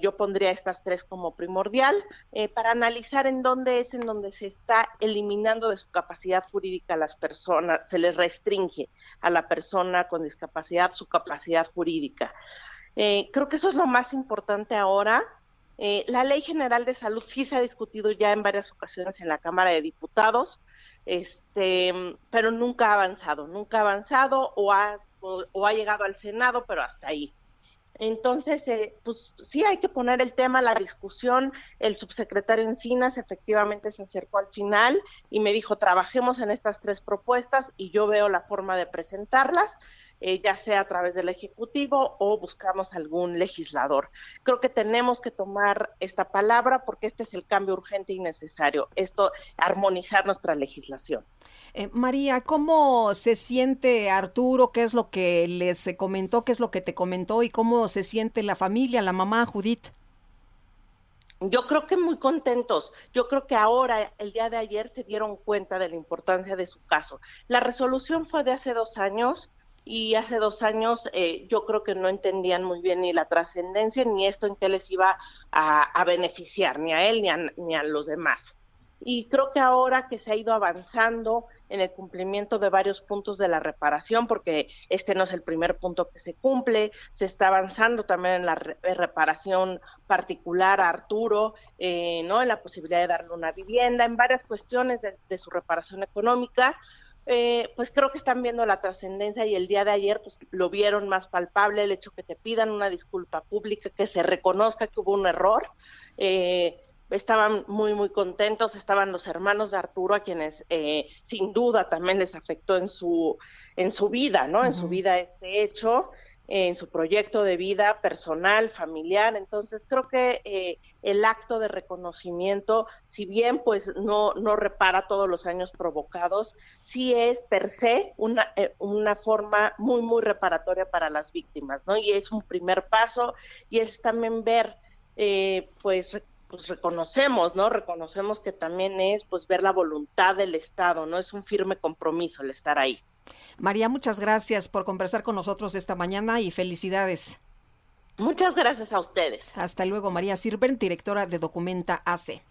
yo pondría estas tres como primordial, eh, para analizar en dónde es en donde se está eliminando de su capacidad jurídica a las personas, se les restringe a la persona con discapacidad su capacidad jurídica. Eh, creo que eso es lo más importante ahora. Eh, la Ley General de Salud sí se ha discutido ya en varias ocasiones en la Cámara de Diputados. este, pero nunca ha avanzado, nunca ha avanzado o ha, o ha llegado al Senado, pero hasta ahí. Entonces, eh, pues sí hay que poner el tema a la discusión. El subsecretario Encinas efectivamente se acercó al final y me dijo, trabajemos en estas tres propuestas y yo veo la forma de presentarlas. Eh, ya sea a través del Ejecutivo o buscamos algún legislador. Creo que tenemos que tomar esta palabra porque este es el cambio urgente y necesario, esto, armonizar nuestra legislación. Eh, María, ¿cómo se siente Arturo? ¿Qué es lo que les comentó? ¿Qué es lo que te comentó? ¿Y cómo se siente la familia, la mamá Judith? Yo creo que muy contentos. Yo creo que ahora, el día de ayer, se dieron cuenta de la importancia de su caso. La resolución fue de hace dos años y hace dos años eh, yo creo que no entendían muy bien ni la trascendencia ni esto en qué les iba a, beneficiar, ni a él ni a, ni a los demás. Y creo que ahora que se ha ido avanzando en el cumplimiento de varios puntos de la reparación, porque este no es el primer punto que se cumple, se está avanzando también en la reparación particular a Arturo, eh, ¿no? En la posibilidad de darle una vivienda, en varias cuestiones de su reparación económica eh, pues creo que están viendo la trascendencia y el día de ayer pues lo vieron más palpable, el hecho que te pidan una disculpa pública, que se reconozca que hubo un error. Eh, estaban muy, muy contentos, estaban los hermanos de Arturo, a quienes eh, sin duda también les afectó en su, en su vida, ¿no? En su vida este hecho en su proyecto de vida personal, familiar. Entonces, creo que eh, el acto de reconocimiento, si bien pues no, no repara todos los años provocados, sí es per se una, eh, una forma muy, muy reparatoria para las víctimas, ¿no? Y es un primer paso y es también ver, eh, pues, pues reconocemos, ¿no? Reconocemos que también es pues ver la voluntad del Estado, ¿no? Es un firme compromiso el estar ahí. María, muchas gracias por conversar con nosotros esta mañana y felicidades. Muchas gracias a ustedes. Hasta luego, María Sirven, directora de Documenta AC.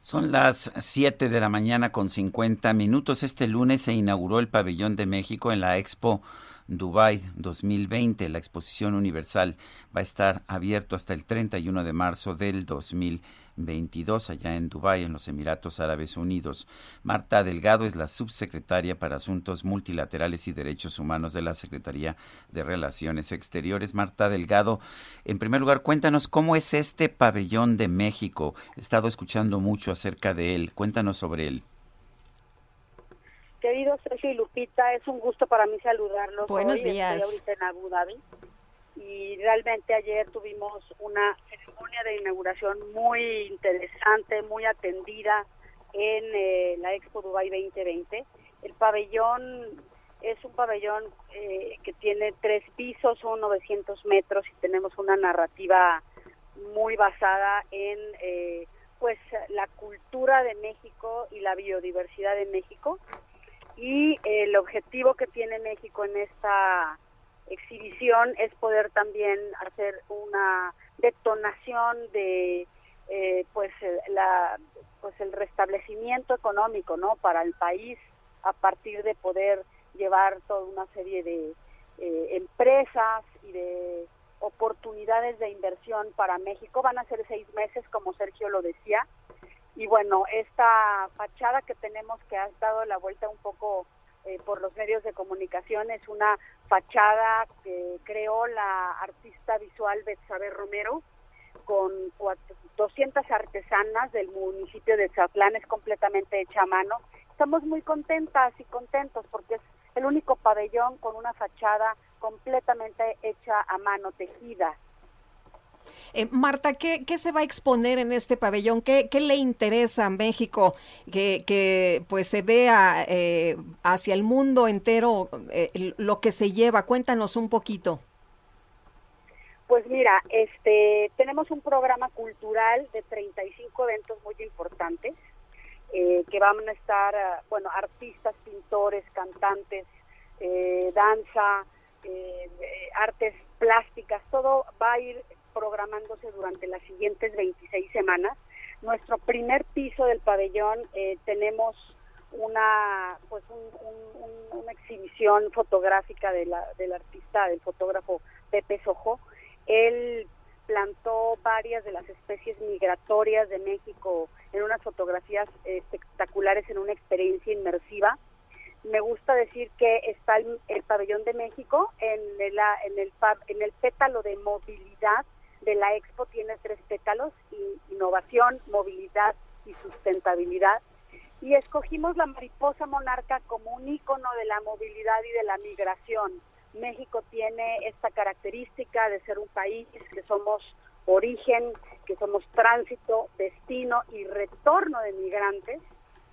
Son las 7 de la mañana con 50 minutos. Este lunes se inauguró el pabellón de México en la Expo Dubai 2020. La exposición universal va a estar abierto hasta el 31 de marzo del 2020. 22 allá en Dubái, en los Emiratos Árabes Unidos. Marta Delgado es la subsecretaria para Asuntos Multilaterales y Derechos Humanos de la Secretaría de Relaciones Exteriores. Marta Delgado, en primer lugar, cuéntanos cómo es este pabellón de México. He estado escuchando mucho acerca de él. Cuéntanos sobre él. Querido Sergio y Lupita, es un gusto para mí saludarlos. Buenos días. Estoy ahorita en Abu Dhabi y realmente ayer tuvimos una ceremonia de inauguración muy interesante, muy atendida en eh, la Expo Dubai 2020. El pabellón es un pabellón eh, que tiene tres pisos, son 900 metros y tenemos una narrativa muy basada en eh, pues la cultura de México y la biodiversidad de México y el objetivo que tiene México en esta exhibición es poder también hacer una detonación de eh, pues la pues el restablecimiento económico no para el país a partir de poder llevar toda una serie de eh, empresas y de oportunidades de inversión para México van a ser seis meses como Sergio lo decía y bueno esta fachada que tenemos que ha dado la vuelta un poco eh, por los medios de comunicación. Es una fachada que creó la artista visual Betsabe Romero con 200 artesanas del municipio de Chatlán, es completamente hecha a mano. Estamos muy contentas y contentos porque es el único pabellón con una fachada completamente hecha a mano, tejida. Eh, Marta, ¿qué, se va a exponer en este pabellón? ¿Qué, le interesa a México que, pues se vea eh, hacia el mundo entero eh, lo que se lleva? Cuéntanos un poquito. Pues mira, este, tenemos un programa cultural de 35 eventos muy importantes que van a estar, bueno, artistas, pintores, cantantes, danza, artes plásticas, todo va a ir programándose durante las siguientes 26 semanas. Nuestro primer piso del pabellón eh, tenemos una pues una exhibición fotográfica de la, del artista, del fotógrafo Pepe Sojo. Él plantó varias de las especies migratorias de México en unas fotografías espectaculares en una experiencia inmersiva. Me gusta decir que está el, pabellón de México en el, en, el, en el pétalo de movilidad de la expo tiene tres pétalos, innovación, movilidad y sustentabilidad. Y escogimos la mariposa monarca como un icono de la movilidad y de la migración. México tiene esta característica de ser un país que somos origen, que somos tránsito, destino y retorno de migrantes.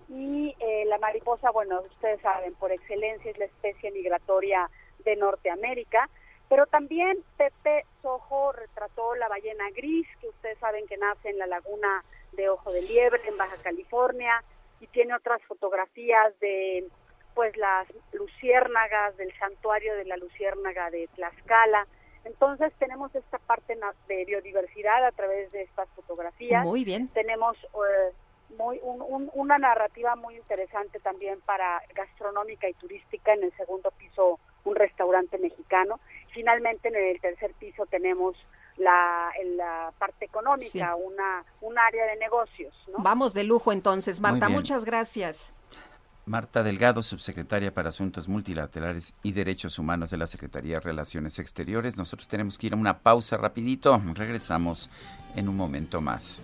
Y eh, la mariposa, bueno, ustedes saben, por excelencia es la especie migratoria de Norteamérica. Pero también Pepe Sojo retrató la ballena gris, que ustedes saben que nace en la laguna de Ojo de Liebre, en Baja California, y tiene otras fotografías de pues las luciérnagas del santuario de la luciérnaga de Tlaxcala. Entonces tenemos esta parte de biodiversidad a través de estas fotografías. Muy bien. Tenemos eh, muy una narrativa muy interesante también para gastronómica y turística en el segundo piso un restaurante mexicano finalmente en el tercer piso tenemos la, en la parte económica, una, un área de negocios. Vamos de lujo entonces, Marta, muchas gracias. Marta Delgado, subsecretaria para Asuntos Multilaterales y Derechos Humanos de la Secretaría de Relaciones Exteriores. Nosotros tenemos que ir a una pausa rapidito. Regresamos en un momento más.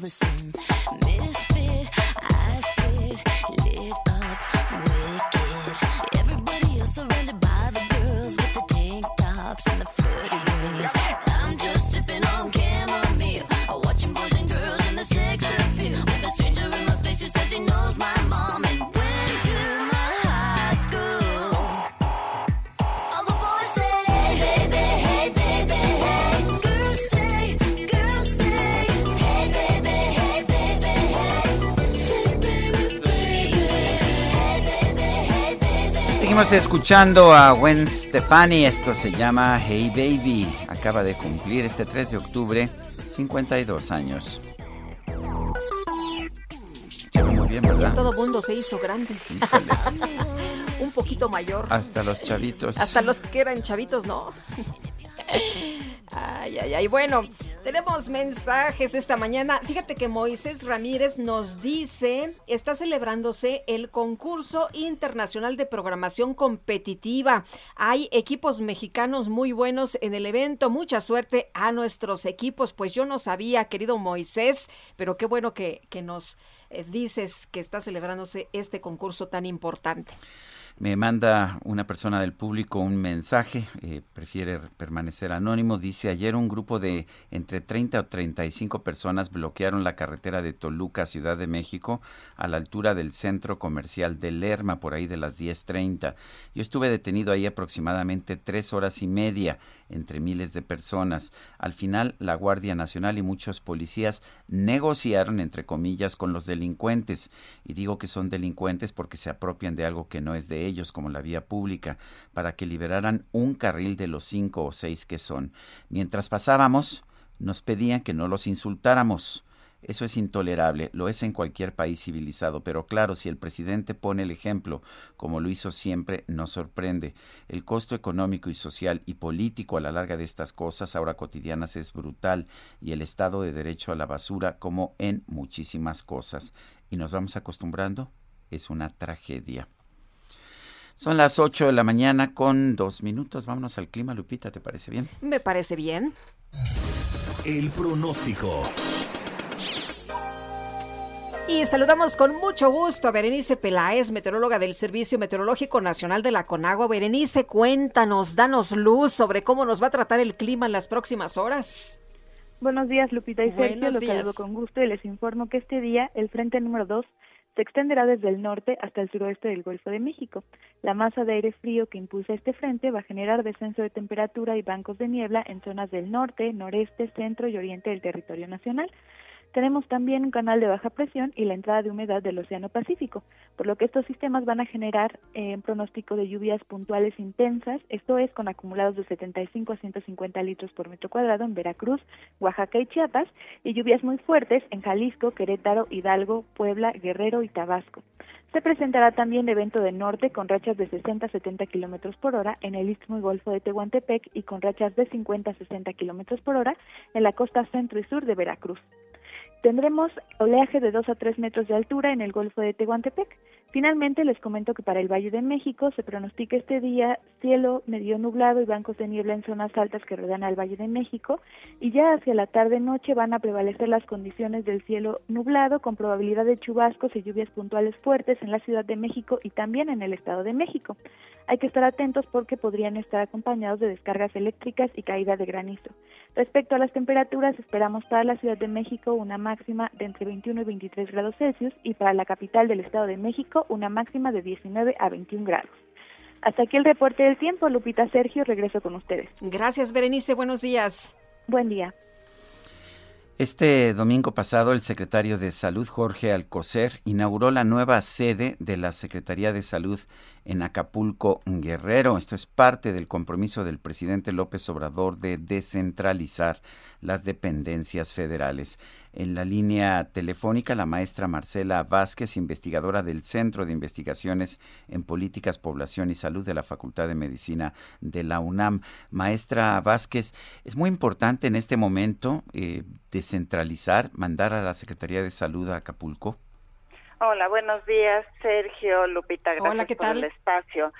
all the same. Escuchando a Gwen Stefani, esto se llama Hey Baby, acaba de cumplir este 3 de octubre 52 años. Muy bien, ¿verdad? todo mundo se hizo grande. Un poquito mayor. Hasta los chavitos. Hasta los que eran chavitos, ¿no? Ay, ay, ay. Bueno, tenemos mensajes esta mañana. Fíjate que Moisés Ramírez nos dice, está celebrándose el concurso internacional de programación competitiva. Hay equipos mexicanos muy buenos en el evento. Mucha suerte a nuestros equipos. Pues yo no sabía, querido Moisés, pero qué bueno que, que nos eh, dices que está celebrándose este concurso tan importante. Me manda una persona del público un mensaje, eh, prefiere permanecer anónimo. Dice, ayer un grupo de entre 30 o 35 personas bloquearon la carretera de Toluca, Ciudad de México, a la altura del centro comercial de Lerma, por ahí de las 10.30. Yo estuve detenido ahí aproximadamente tres horas y media entre miles de personas. Al final, la Guardia Nacional y muchos policías negociaron, entre comillas, con los delincuentes. Y digo que son delincuentes porque se apropian de algo que no es de ellos, como la vía pública, para que liberaran un carril de los cinco o seis que son. Mientras pasábamos, nos pedían que no los insultáramos. Eso es intolerable, lo es en cualquier país civilizado, pero claro, si el presidente pone el ejemplo, como lo hizo siempre, nos sorprende. El costo económico y social y político a la larga de estas cosas ahora cotidianas es brutal y el Estado de Derecho a la basura como en muchísimas cosas. Y nos vamos acostumbrando, es una tragedia. Son las 8 de la mañana con dos minutos. Vámonos al clima, Lupita, ¿te parece bien? Me parece bien. El pronóstico. Y saludamos con mucho gusto a Berenice Peláez, meteoróloga del Servicio Meteorológico Nacional de la Conagua. Berenice, cuéntanos, danos luz sobre cómo nos va a tratar el clima en las próximas horas. Buenos días, Lupita y Sergio. Buenos Los días. saludo con gusto y les informo que este día el frente número 2 se extenderá desde el norte hasta el suroeste del Golfo de México. La masa de aire frío que impulsa este frente va a generar descenso de temperatura y bancos de niebla en zonas del norte, noreste, centro y oriente del territorio nacional. Tenemos también un canal de baja presión y la entrada de humedad del Océano Pacífico, por lo que estos sistemas van a generar eh, un pronóstico de lluvias puntuales intensas, esto es con acumulados de 75 a 150 litros por metro cuadrado en Veracruz, Oaxaca y Chiapas, y lluvias muy fuertes en Jalisco, Querétaro, Hidalgo, Puebla, Guerrero y Tabasco. Se presentará también evento de norte con rachas de 60 a 70 kilómetros por hora en el istmo y golfo de Tehuantepec y con rachas de 50 a 60 kilómetros por hora en la costa centro y sur de Veracruz. Tendremos oleaje de 2 a 3 metros de altura en el Golfo de Tehuantepec. Finalmente, les comento que para el Valle de México se pronostica este día cielo medio nublado y bancos de niebla en zonas altas que rodean al Valle de México. Y ya hacia la tarde-noche van a prevalecer las condiciones del cielo nublado con probabilidad de chubascos y lluvias puntuales fuertes en la Ciudad de México y también en el Estado de México. Hay que estar atentos porque podrían estar acompañados de descargas eléctricas y caída de granizo. Respecto a las temperaturas, esperamos para la Ciudad de México una máxima de entre 21 y 23 grados Celsius y para la capital del Estado de México una máxima de 19 a 21 grados. Hasta aquí el reporte del tiempo. Lupita Sergio, regreso con ustedes. Gracias, Berenice. Buenos días. Buen día. Este domingo pasado, el secretario de Salud, Jorge Alcocer, inauguró la nueva sede de la Secretaría de Salud en Acapulco, Guerrero. Esto es parte del compromiso del presidente López Obrador de descentralizar las dependencias federales. En la línea telefónica, la maestra Marcela Vázquez, investigadora del Centro de Investigaciones en Políticas, Población y Salud de la Facultad de Medicina de la UNAM. Maestra Vázquez, es muy importante en este momento eh, descentralizar, mandar a la Secretaría de Salud a Acapulco. Hola, buenos días, Sergio, Lupita, gracias Hola, ¿qué por tal? el espacio.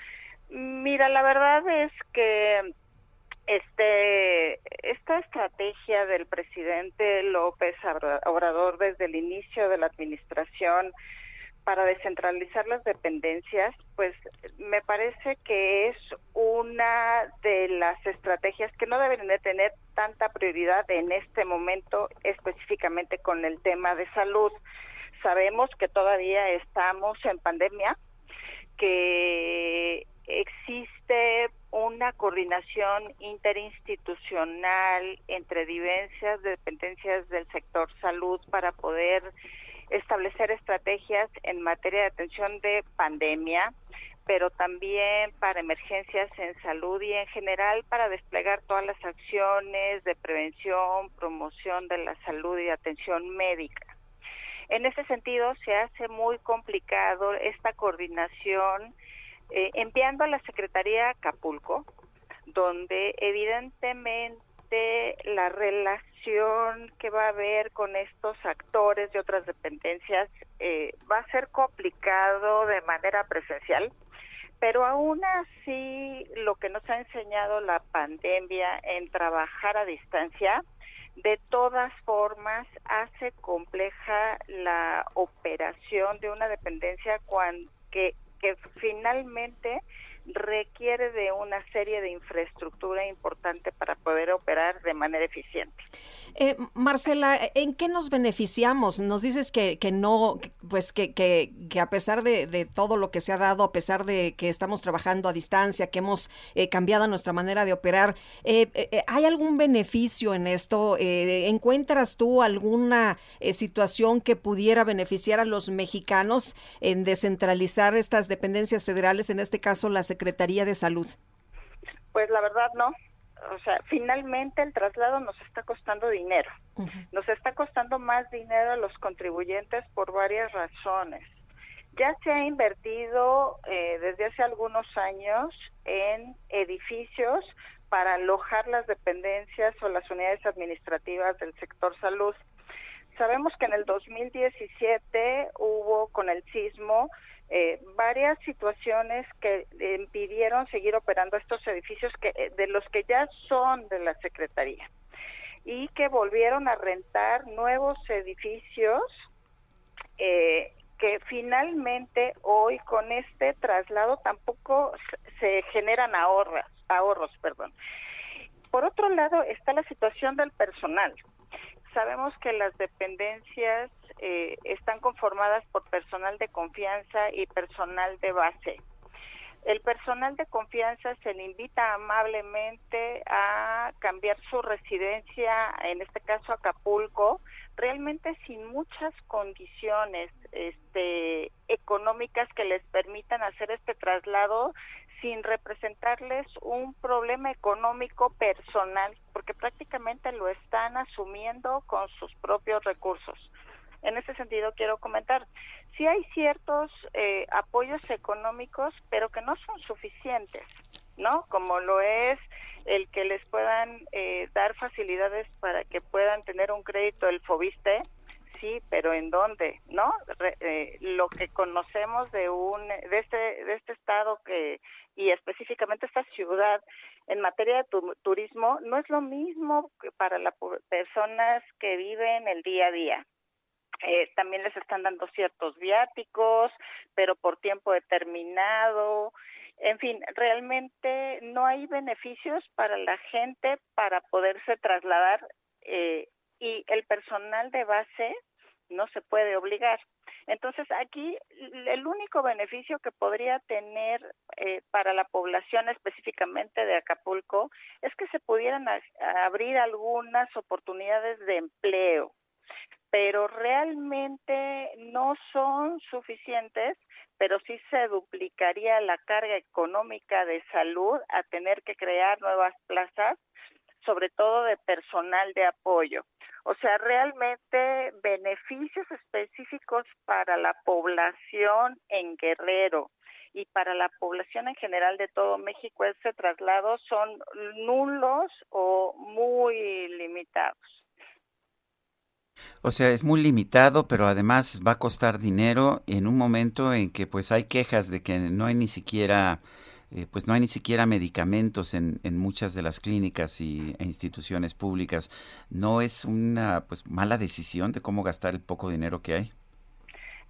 Mira, la verdad es que este esta estrategia del presidente López Obrador desde el inicio de la administración para descentralizar las dependencias, pues me parece que es una de las estrategias que no deben de tener tanta prioridad en este momento, específicamente con el tema de salud. Sabemos que todavía estamos en pandemia, que existe una coordinación interinstitucional entre diversas dependencias del sector salud para poder establecer estrategias en materia de atención de pandemia, pero también para emergencias en salud y en general para desplegar todas las acciones de prevención, promoción de la salud y atención médica. En ese sentido, se hace muy complicado esta coordinación eh, enviando a la Secretaría Acapulco, donde evidentemente la relación que va a haber con estos actores de otras dependencias eh, va a ser complicado de manera presencial, pero aún así lo que nos ha enseñado la pandemia en trabajar a distancia, de todas formas hace compleja la operación de una dependencia cuan, que, que finalmente requiere de una serie de infraestructura importante para poder operar de manera eficiente. Eh, Marcela, ¿en qué nos beneficiamos? Nos dices que, que no, pues que, que, a pesar de, todo lo que se ha dado, a pesar de que estamos trabajando a distancia, que hemos eh, cambiado nuestra manera de operar, eh, eh ¿hay algún beneficio en esto? Eh, ¿Encuentras tú alguna eh, situación que pudiera beneficiar a los mexicanos en descentralizar estas dependencias federales, en este caso la Secretaría de Salud? Pues la verdad no o sea, finalmente el traslado nos está costando dinero. Uh -huh. Nos está costando más dinero a los contribuyentes por varias razones. Ya se ha invertido eh, desde hace algunos años en edificios para alojar las dependencias o las unidades administrativas del sector salud. Sabemos que en el 2017 hubo con el sismo eh, varias situaciones que impidieron seguir operando estos edificios que eh, de los que ya son de la Secretaría y que volvieron a rentar nuevos edificios eh, que finalmente hoy con este traslado tampoco se generan ahorros, ahorros, perdón. Por otro lado está la situación del personal. Sabemos que las dependencias eh, están conformadas por personal de confianza y personal de base. El personal de confianza se le invita amablemente a cambiar su residencia, en este caso Acapulco, realmente sin muchas condiciones este, económicas que les permitan hacer este traslado sin representarles un problema económico personal, porque prácticamente lo están asumiendo con sus propios recursos. En ese sentido, quiero comentar, sí hay ciertos eh, apoyos económicos, pero que no son suficientes, ¿no? Como lo es el que les puedan eh, dar facilidades para que puedan tener un crédito el FOBISTE, sí, pero ¿en dónde? ¿No? Eh, lo que conocemos de un de este de este estado que y específicamente esta ciudad en materia de turismo no es lo mismo que para las personas que viven el día a día. Eh, también les están dando ciertos viáticos, pero por tiempo determinado. En fin, realmente no hay beneficios para la gente para poderse trasladar eh, y el personal de base no se puede obligar. Entonces, aquí el único beneficio que podría tener eh, para la población específicamente de Acapulco es que se pudieran abrir algunas oportunidades de empleo pero realmente no son suficientes, pero sí se duplicaría la carga económica de salud a tener que crear nuevas plazas, sobre todo de personal de apoyo. O sea, realmente beneficios específicos para la población en Guerrero y para la población en general de todo México, ese traslado son nulos o muy limitados. O sea, es muy limitado, pero además va a costar dinero en un momento en que pues hay quejas de que no hay ni siquiera eh, pues no hay ni siquiera medicamentos en, en muchas de las clínicas y, e instituciones públicas. ¿No es una pues mala decisión de cómo gastar el poco dinero que hay?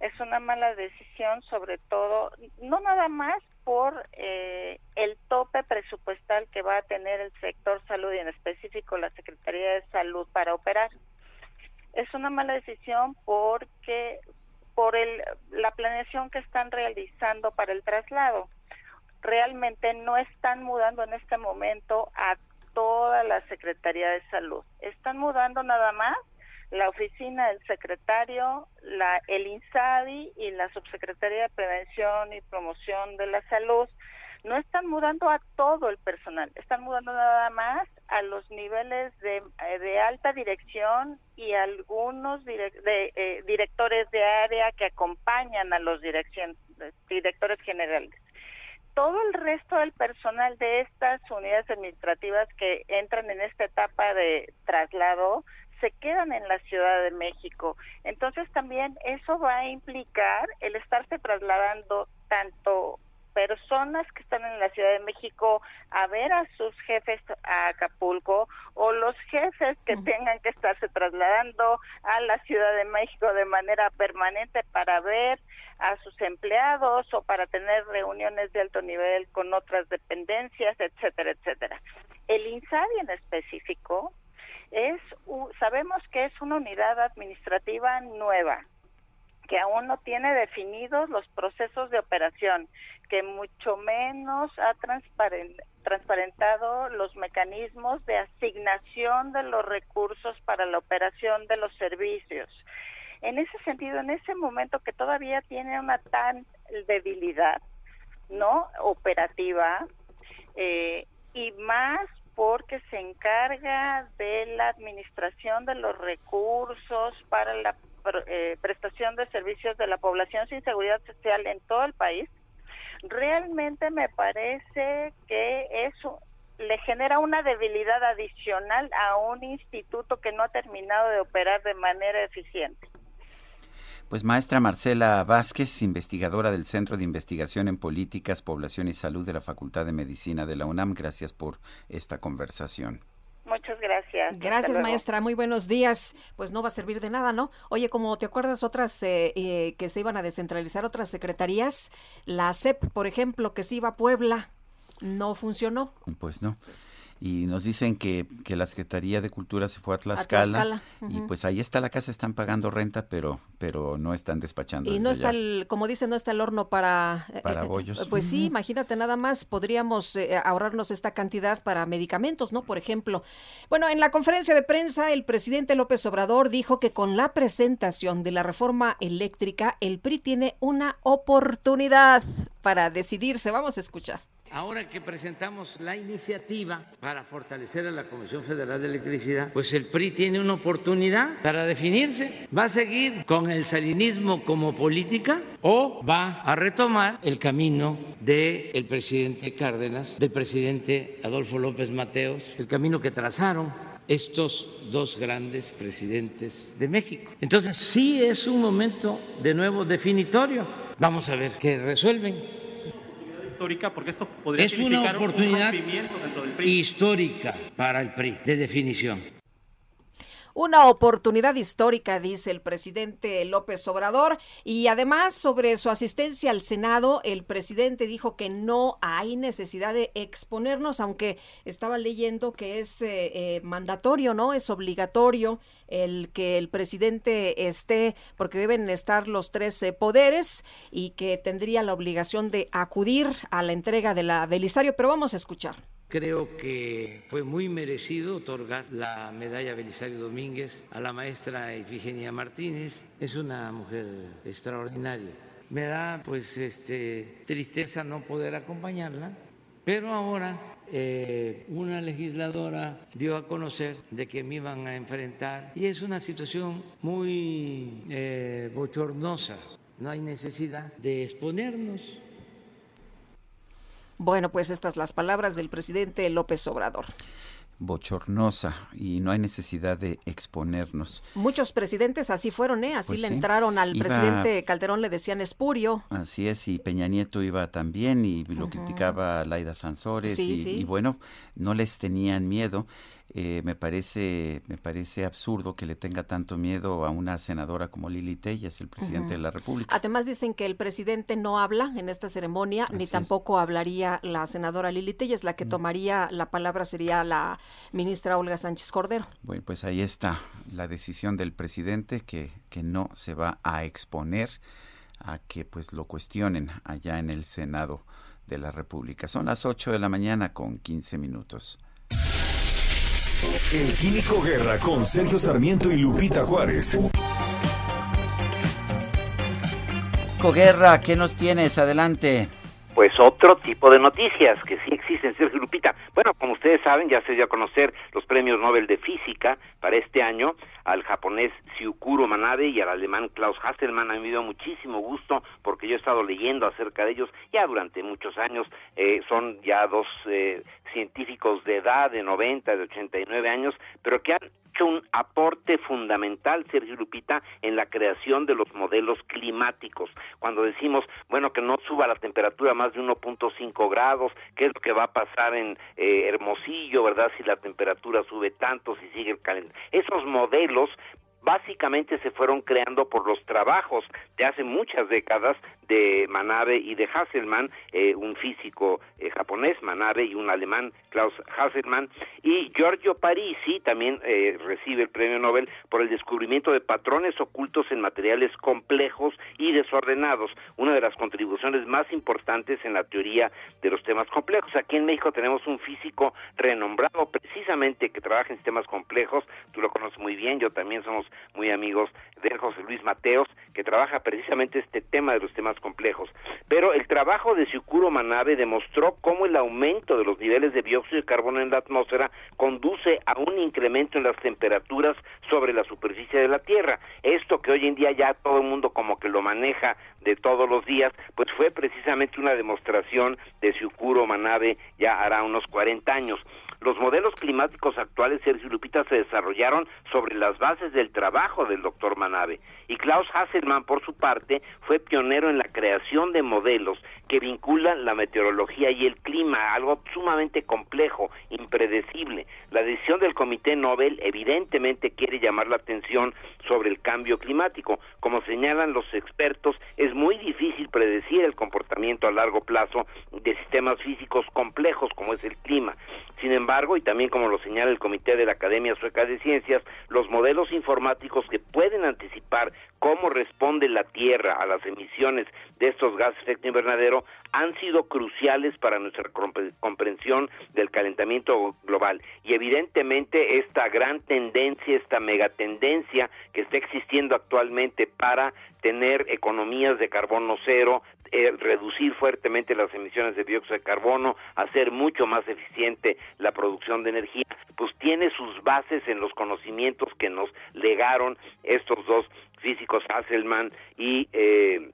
Es una mala decisión, sobre todo, no nada más por eh, el tope presupuestal que va a tener el sector salud y en específico la Secretaría de Salud para operar es una mala decisión porque por el, la planeación que están realizando para el traslado. Realmente no están mudando en este momento a toda la Secretaría de Salud. Están mudando nada más la oficina del secretario, la, el INSADI y la Subsecretaría de Prevención y Promoción de la Salud no están mudando a todo el personal, están mudando nada más a los niveles de, eh, alta dirección y algunos de, eh, directores de área que acompañan a los dirección, directores generales. Todo el resto del personal de estas unidades administrativas que entran en esta etapa de traslado se quedan en la Ciudad de México. Entonces también eso va a implicar el estarse trasladando tanto personas que están en la Ciudad de México a ver a sus jefes a Acapulco o los jefes que tengan que estarse trasladando a la Ciudad de México de manera permanente para ver a sus empleados o para tener reuniones de alto nivel con otras dependencias, etcétera, etcétera. El INSABI en específico es sabemos que es una unidad administrativa nueva que aún no tiene definidos los procesos de operación, que mucho menos ha transparentado los mecanismos de asignación de los recursos para la operación de los servicios. En ese sentido, en ese momento que todavía tiene una tan debilidad, ¿no? Operativa, eh, y más porque se encarga de la administración de los recursos para la eh, prestación de servicios de la población sin seguridad social en todo el país, realmente me parece que eso le genera una debilidad adicional a un instituto que no ha terminado de operar de manera eficiente. Pues maestra Marcela Vázquez, investigadora del Centro de Investigación en Políticas, Población y Salud de la Facultad de Medicina de la UNAM, gracias por esta conversación. Muchas gracias. Gracias, maestra. Muy buenos días. Pues no va a servir de nada, ¿no? Oye, como te acuerdas otras eh, eh, que se iban a descentralizar, otras secretarías, la CEP, por ejemplo, que se iba a Puebla, no funcionó. Pues no y nos dicen que, que, la Secretaría de Cultura se fue a Tlaxcala, y pues ahí está la casa, están pagando renta, pero pero no están despachando. Y no está el, como dicen, no está el horno para... Eh, para eh, bollos. pues sí, imagínate nada más, podríamos eh, ahorrarnos esta cantidad para medicamentos, ¿no? Por ejemplo. Bueno, en la conferencia de prensa, el presidente López Obrador dijo que con la presentación de la reforma eléctrica, el PRI tiene una oportunidad para decidirse. Vamos a escuchar. Ahora que presentamos la iniciativa para fortalecer a la Comisión Federal de Electricidad, pues el PRI tiene una oportunidad para definirse. ¿Va a seguir con el salinismo como política o va a retomar el camino del presidente Cárdenas, del presidente Adolfo López Mateos, el camino que trazaron estos dos grandes presidentes de México. Entonces sí es un momento de nuevo definitorio. Vamos a ver qué resuelven porque esto podría es una oportunidad histórica para el PRI, de definición. Una oportunidad histórica, dice el presidente López Obrador. Y además, sobre su asistencia al Senado, el presidente dijo que no hay necesidad de exponernos, aunque estaba leyendo que es eh, eh, mandatorio, ¿no? Es obligatorio el que el presidente esté, porque deben estar los tres eh, poderes y que tendría la obligación de acudir a la entrega de la Belisario. Pero vamos a escuchar. Creo que fue muy merecido otorgar la medalla Belisario Domínguez a la maestra Efigenia Martínez. Es una mujer extraordinaria. Me da pues este, tristeza no poder acompañarla, pero ahora eh, una legisladora dio a conocer de que me iban a enfrentar y es una situación muy eh, bochornosa. No hay necesidad de exponernos bueno, pues estas las palabras del presidente López Obrador bochornosa y no hay necesidad de exponernos. Muchos presidentes así fueron, ¿eh? Así pues le entraron al presidente Calderón, le decían espurio. Así es, y Peña Nieto iba también y lo criticaba Laida Sansores y, bueno, no les tenían miedo. Eh, me parece me parece absurdo que le tenga tanto miedo a una senadora como Lili Telles, el presidente de la República. Además dicen que el presidente no habla en esta ceremonia, ni tampoco hablaría la senadora Lili Telles, la que tomaría la palabra sería la ministra Olga Sánchez Cordero. Bueno, pues ahí está la decisión del presidente que, que no se va a exponer a que pues lo cuestionen allá en el Senado de la República. Son las 8 de la mañana con 15 minutos. El Químico Guerra con Sergio Sarmiento y Lupita Juárez. Guerra, ¿qué nos tienes? Adelante pues otro tipo de noticias que sí existen, Sergio Lupita. Bueno, como ustedes saben, ya se dio a conocer los premios Nobel de Física para este año al japonés Syukuro Manabe y al alemán Klaus Hasselmann. A mí me dio muchísimo gusto porque yo he estado leyendo acerca de ellos ya durante muchos años. Eh, son ya dos eh, científicos de edad de 90, de 89 años, pero que han hecho un aporte fundamental, Sergio Lupita, en la creación de los modelos climáticos. Cuando decimos, bueno, que no suba la temperatura más de 1.5 grados, ¿qué es lo que va a pasar en eh, Hermosillo, verdad? Si la temperatura sube tanto, si sigue el calentamiento. Esos modelos básicamente se fueron creando por los trabajos de hace muchas décadas de Manabe y de Hasselmann, eh, un físico eh, japonés, Manabe, y un alemán, Klaus Hasselmann, y Giorgio Parisi también eh, recibe el premio Nobel por el descubrimiento de patrones ocultos en materiales complejos y desordenados, una de las contribuciones más importantes en la teoría de los temas complejos. Aquí en México tenemos un físico renombrado precisamente que trabaja en sistemas complejos, tú lo conoces muy bien, yo también somos muy amigos de José Luis Mateos, que trabaja precisamente este tema de los temas complejos. Pero el trabajo de Syukuro Manabe demostró cómo el aumento de los niveles de dióxido de carbono en la atmósfera conduce a un incremento en las temperaturas sobre la superficie de la Tierra. Esto que hoy en día ya todo el mundo como que lo maneja de todos los días, pues fue precisamente una demostración de Syukuro Manabe ya hará unos 40 años. Los modelos climáticos actuales, Sergio Lupita, se desarrollaron sobre las bases del trabajo del doctor Manabe. Y Klaus Hasselmann, por su parte, fue pionero en la creación de modelos que vinculan la meteorología y el clima, algo sumamente complejo, impredecible. La decisión del Comité Nobel evidentemente quiere llamar la atención sobre el cambio climático. Como señalan los expertos, es muy difícil predecir el comportamiento a largo plazo de sistemas físicos complejos como es el clima. Sin embargo, y también como lo señala el Comité de la Academia Sueca de Ciencias, los modelos informáticos que pueden anticipar cómo responde la Tierra a las emisiones de estos gases de efecto invernadero han sido cruciales para nuestra comprensión del calentamiento global. Y evidentemente esta gran tendencia, esta megatendencia que está existiendo actualmente para tener economías de carbono cero, eh, reducir fuertemente las emisiones de dióxido de carbono, hacer mucho más eficiente la producción de energía, pues tiene sus bases en los conocimientos que nos legaron estos dos físicos Hasselman y eh,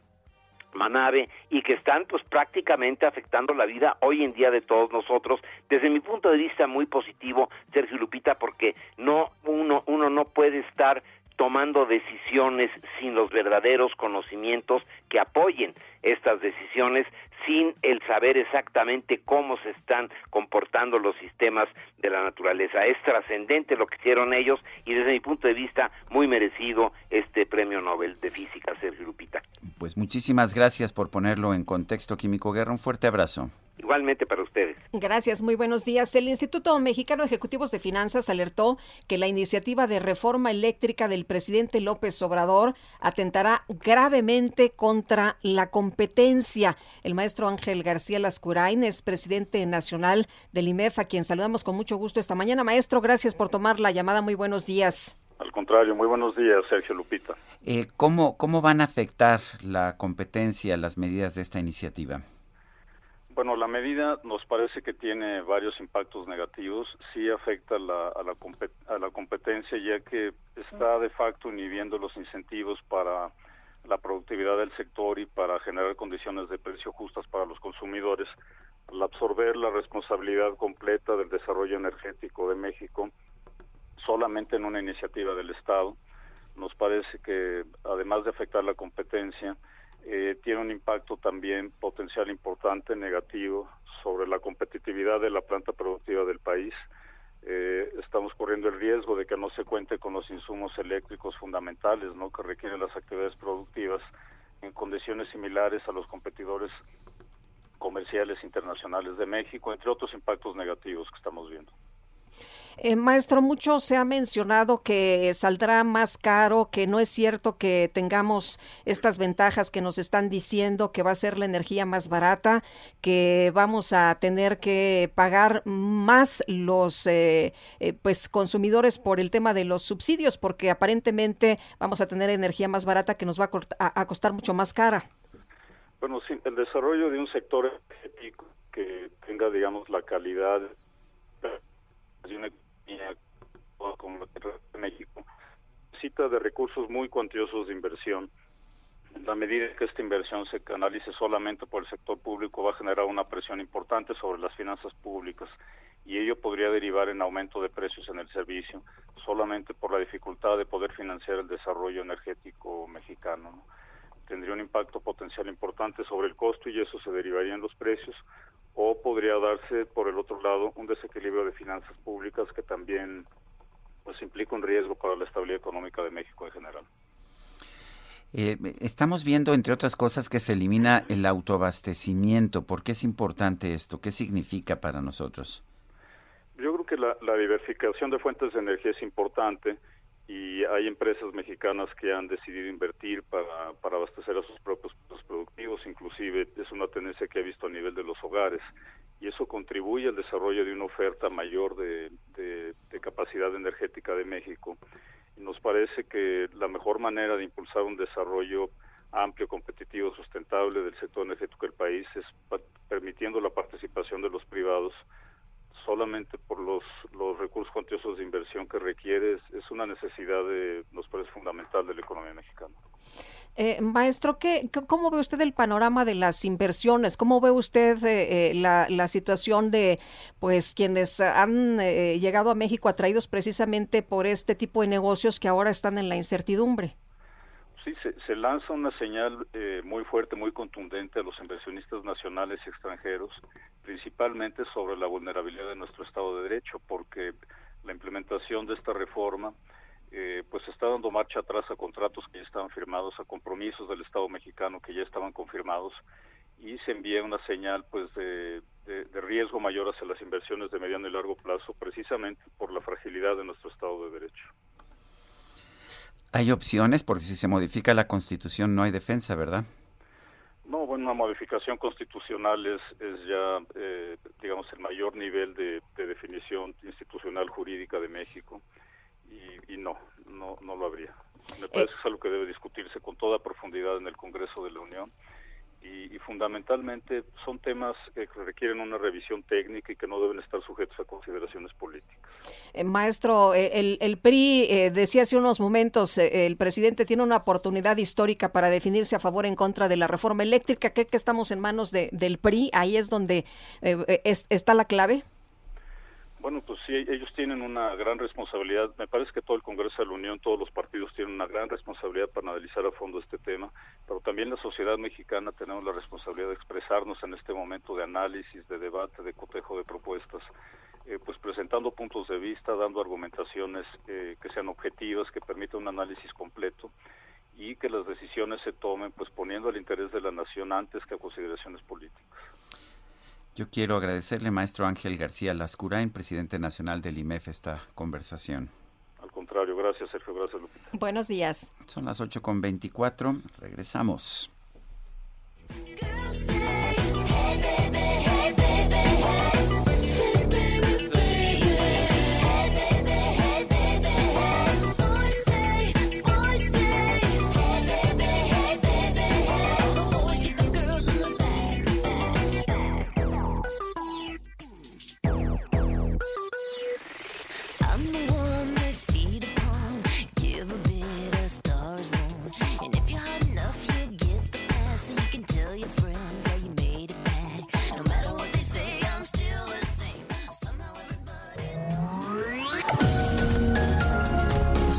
Manabe y que están pues prácticamente afectando la vida hoy en día de todos nosotros. Desde mi punto de vista muy positivo Sergio Lupita porque no uno uno no puede estar tomando decisiones sin los verdaderos conocimientos que apoyen estas decisiones sin el saber exactamente cómo se están comportando los sistemas de la naturaleza. Es trascendente lo que hicieron ellos y desde mi punto de vista muy merecido este premio Nobel de Física, Sergio Lupita. Pues muchísimas gracias por ponerlo en contexto, Químico Guerra. Un fuerte abrazo. Igualmente para ustedes. Gracias, muy buenos días. El Instituto Mexicano de Ejecutivos de Finanzas alertó que la iniciativa de reforma eléctrica del presidente López Obrador atentará gravemente contra la competencia. El maestro Ángel García Lascurain es presidente nacional del IMEF, a quien saludamos con mucho gusto esta mañana. Maestro, gracias por tomar la llamada. Muy buenos días. Al contrario, muy buenos días, Sergio Lupita. Eh, ¿cómo, ¿Cómo van a afectar la competencia las medidas de esta iniciativa? Bueno, la medida nos parece que tiene varios impactos negativos. Sí afecta a, la, a la competencia, ya que está de facto inhibiendo los incentivos para la productividad del sector y para generar condiciones de precio justas para los consumidores. Al absorber la responsabilidad completa del desarrollo energético de México solamente en una iniciativa del Estado, nos parece que además de afectar la competencia, eh, tiene un impacto también potencial importante negativo sobre la competitividad de la planta productiva del país. Eh, estamos corriendo el riesgo de que no se cuente con los insumos eléctricos fundamentales ¿no? que requieren las actividades productivas en condiciones similares a los competidores comerciales internacionales de México, entre otros impactos negativos que estamos viendo. Eh, maestro, mucho se ha mencionado que saldrá más caro, que no es cierto que tengamos estas ventajas que nos están diciendo, que va a ser la energía más barata, que vamos a tener que pagar más los eh, eh, pues consumidores por el tema de los subsidios, porque aparentemente vamos a tener energía más barata que nos va a, costar mucho más cara. Bueno, sí, el desarrollo de un sector que tenga, digamos, la calidad de una como de México, necesita de recursos muy cuantiosos de inversión. La medida que esta inversión se canalice solamente por el sector público, va a generar una presión importante sobre las finanzas públicas y ello podría derivar en aumento de precios en el servicio, solamente por la dificultad de poder financiar el desarrollo energético mexicano. Tendría un impacto potencial importante sobre el costo y eso se derivaría en los precios, o podría darse, por el otro lado, un desequilibrio de finanzas públicas que también pues implica un riesgo para la estabilidad económica de México en general. Eh, estamos viendo, entre otras cosas, que se elimina el autoabastecimiento. ¿Por qué es importante esto? ¿Qué significa para nosotros? Yo creo que la, la diversificación de fuentes de energía es importante y hay empresas mexicanas que han decidido invertir para, para abastecer a sus propios productivos, inclusive es una tendencia que he visto a nivel de los hogares y eso contribuye al desarrollo de una oferta mayor de, capacidad energética de México. Y nos parece que la mejor manera de impulsar un desarrollo amplio, competitivo, sustentable del sector energético del país es permitiendo la participación de los privados solamente por los, los recursos cuantiosos de inversión que requiere, es, una necesidad, de, nos parece fundamental de la economía mexicana. Eh, maestro, ¿qué, ¿cómo ve usted el panorama de las inversiones? ¿Cómo ve usted eh, eh, la, la, situación de pues quienes han llegado a México atraídos precisamente por este tipo de negocios que ahora están en la incertidumbre? Sí, se, lanza una señal muy fuerte, muy contundente a los inversionistas nacionales y extranjeros, principalmente sobre la vulnerabilidad de nuestro Estado de Derecho, porque la implementación de esta reforma eh, pues está dando marcha atrás a contratos que ya estaban firmados, a compromisos del Estado mexicano que ya estaban confirmados y se envía una señal pues de, riesgo mayor hacia las inversiones de mediano y largo plazo precisamente por la fragilidad de nuestro Estado de Derecho. Hay opciones porque si se modifica la Constitución no hay defensa, ¿verdad? No, bueno, una modificación constitucional es, es ya, eh, digamos, el mayor nivel de definición institucional jurídica de México y, no, no, no lo habría. Me eh, parece que es algo que debe discutirse con toda profundidad en el Congreso de la Unión y, fundamentalmente son temas que requieren una revisión técnica y que no deben estar sujetos a consideraciones políticas. Eh, maestro, eh, el, el PRI decía hace unos momentos, el presidente tiene una oportunidad histórica para definirse a favor o en contra de la reforma eléctrica. ¿Cree que estamos en manos de, del PRI? Ahí es donde está la clave. Bueno, pues sí, ellos tienen una gran responsabilidad. Me parece que todo el Congreso de la Unión, todos los partidos tienen una gran responsabilidad para analizar a fondo este tema, pero también la sociedad mexicana tenemos la responsabilidad de expresarnos en este momento de análisis, de debate, de cotejo de propuestas, eh, pues presentando puntos de vista, dando argumentaciones eh, que sean objetivas, que permitan un análisis completo y que las decisiones se tomen pues poniendo el interés de la nación antes que a consideraciones políticas. Yo quiero agradecerle, maestro Ángel García Lascurain, presidente nacional del IMEF, esta conversación. Al contrario, gracias, Sergio. Gracias, Lupita. Buenos días. Son las 8.24. Regresamos.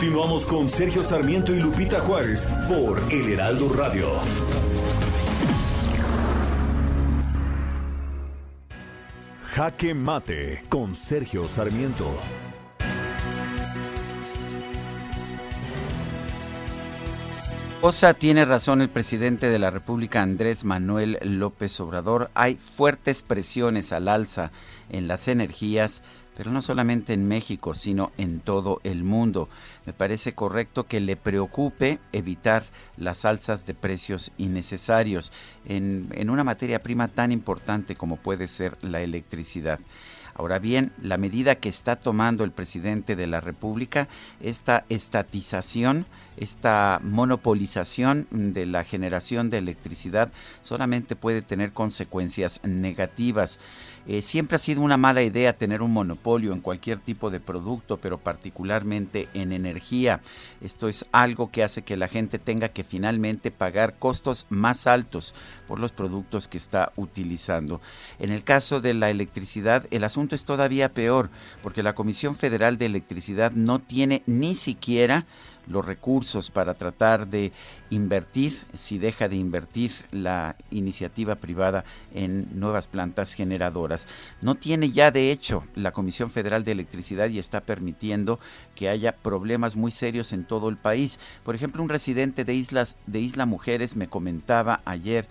Continuamos con Sergio Sarmiento y Lupita Juárez por El Heraldo Radio. Jaque Mate con Sergio Sarmiento. Osa tiene razón el presidente de la República Andrés Manuel López Obrador. Hay fuertes presiones al alza en las energías pero no solamente en México, sino en todo el mundo. Me parece correcto que le preocupe evitar las alzas de precios innecesarios en, en una materia prima tan importante como puede ser la electricidad. Ahora bien, la medida que está tomando el presidente de la República, esta estatización, esta monopolización de la generación de electricidad, solamente puede tener consecuencias negativas. Eh, siempre ha sido una mala idea tener un monopolio en cualquier tipo de producto, pero particularmente en energía. Esto es algo que hace que la gente tenga que finalmente pagar costos más altos por los productos que está utilizando. En el caso de la electricidad, el asunto es todavía peor, porque la Comisión Federal de Electricidad no tiene ni siquiera los recursos para tratar de invertir, si deja de invertir la iniciativa privada en nuevas plantas generadoras. No tiene ya, de hecho, la Comisión Federal de Electricidad y está permitiendo que haya problemas muy serios en todo el país. Por ejemplo, un residente de Islas de Isla Mujeres me comentaba ayer,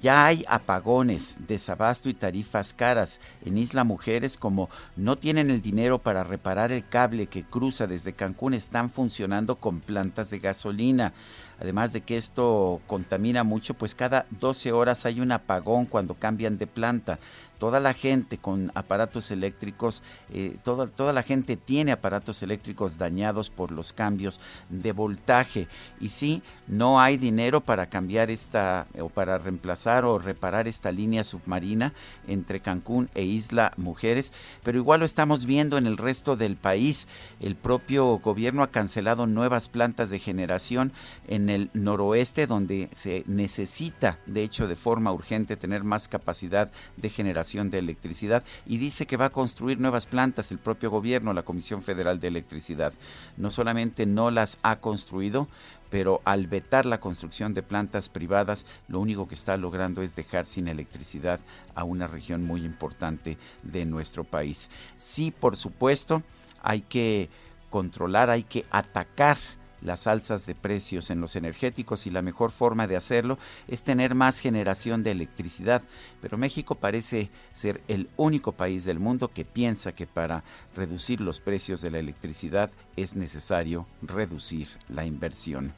ya hay apagones, desabasto y tarifas caras en Isla Mujeres como no tienen el dinero para reparar el cable que cruza desde Cancún, están funcionando con plantas de gasolina. Además de que esto contamina mucho, pues cada 12 horas hay un apagón cuando cambian de planta toda la gente con aparatos eléctricos, eh, toda, toda la gente tiene aparatos eléctricos dañados por los cambios de voltaje. Y sí, no hay dinero para cambiar esta, o para reemplazar o reparar esta línea submarina entre Cancún e Isla Mujeres, pero igual lo estamos viendo en el resto del país. El propio gobierno ha cancelado nuevas plantas de generación en el noroeste, donde se necesita, de hecho, de forma urgente, tener más capacidad de generación de Electricidad y dice que va a construir nuevas plantas el propio gobierno, la Comisión Federal de Electricidad. No solamente no las ha construido, pero al vetar la construcción de plantas privadas, lo único que está logrando es dejar sin electricidad a una región muy importante de nuestro país. Sí, por supuesto, hay que controlar, hay que atacar las alzas de precios en los energéticos y la mejor forma de hacerlo es tener más generación de electricidad. Pero México parece ser el único país del mundo que piensa que para reducir los precios de la electricidad es necesario reducir la inversión.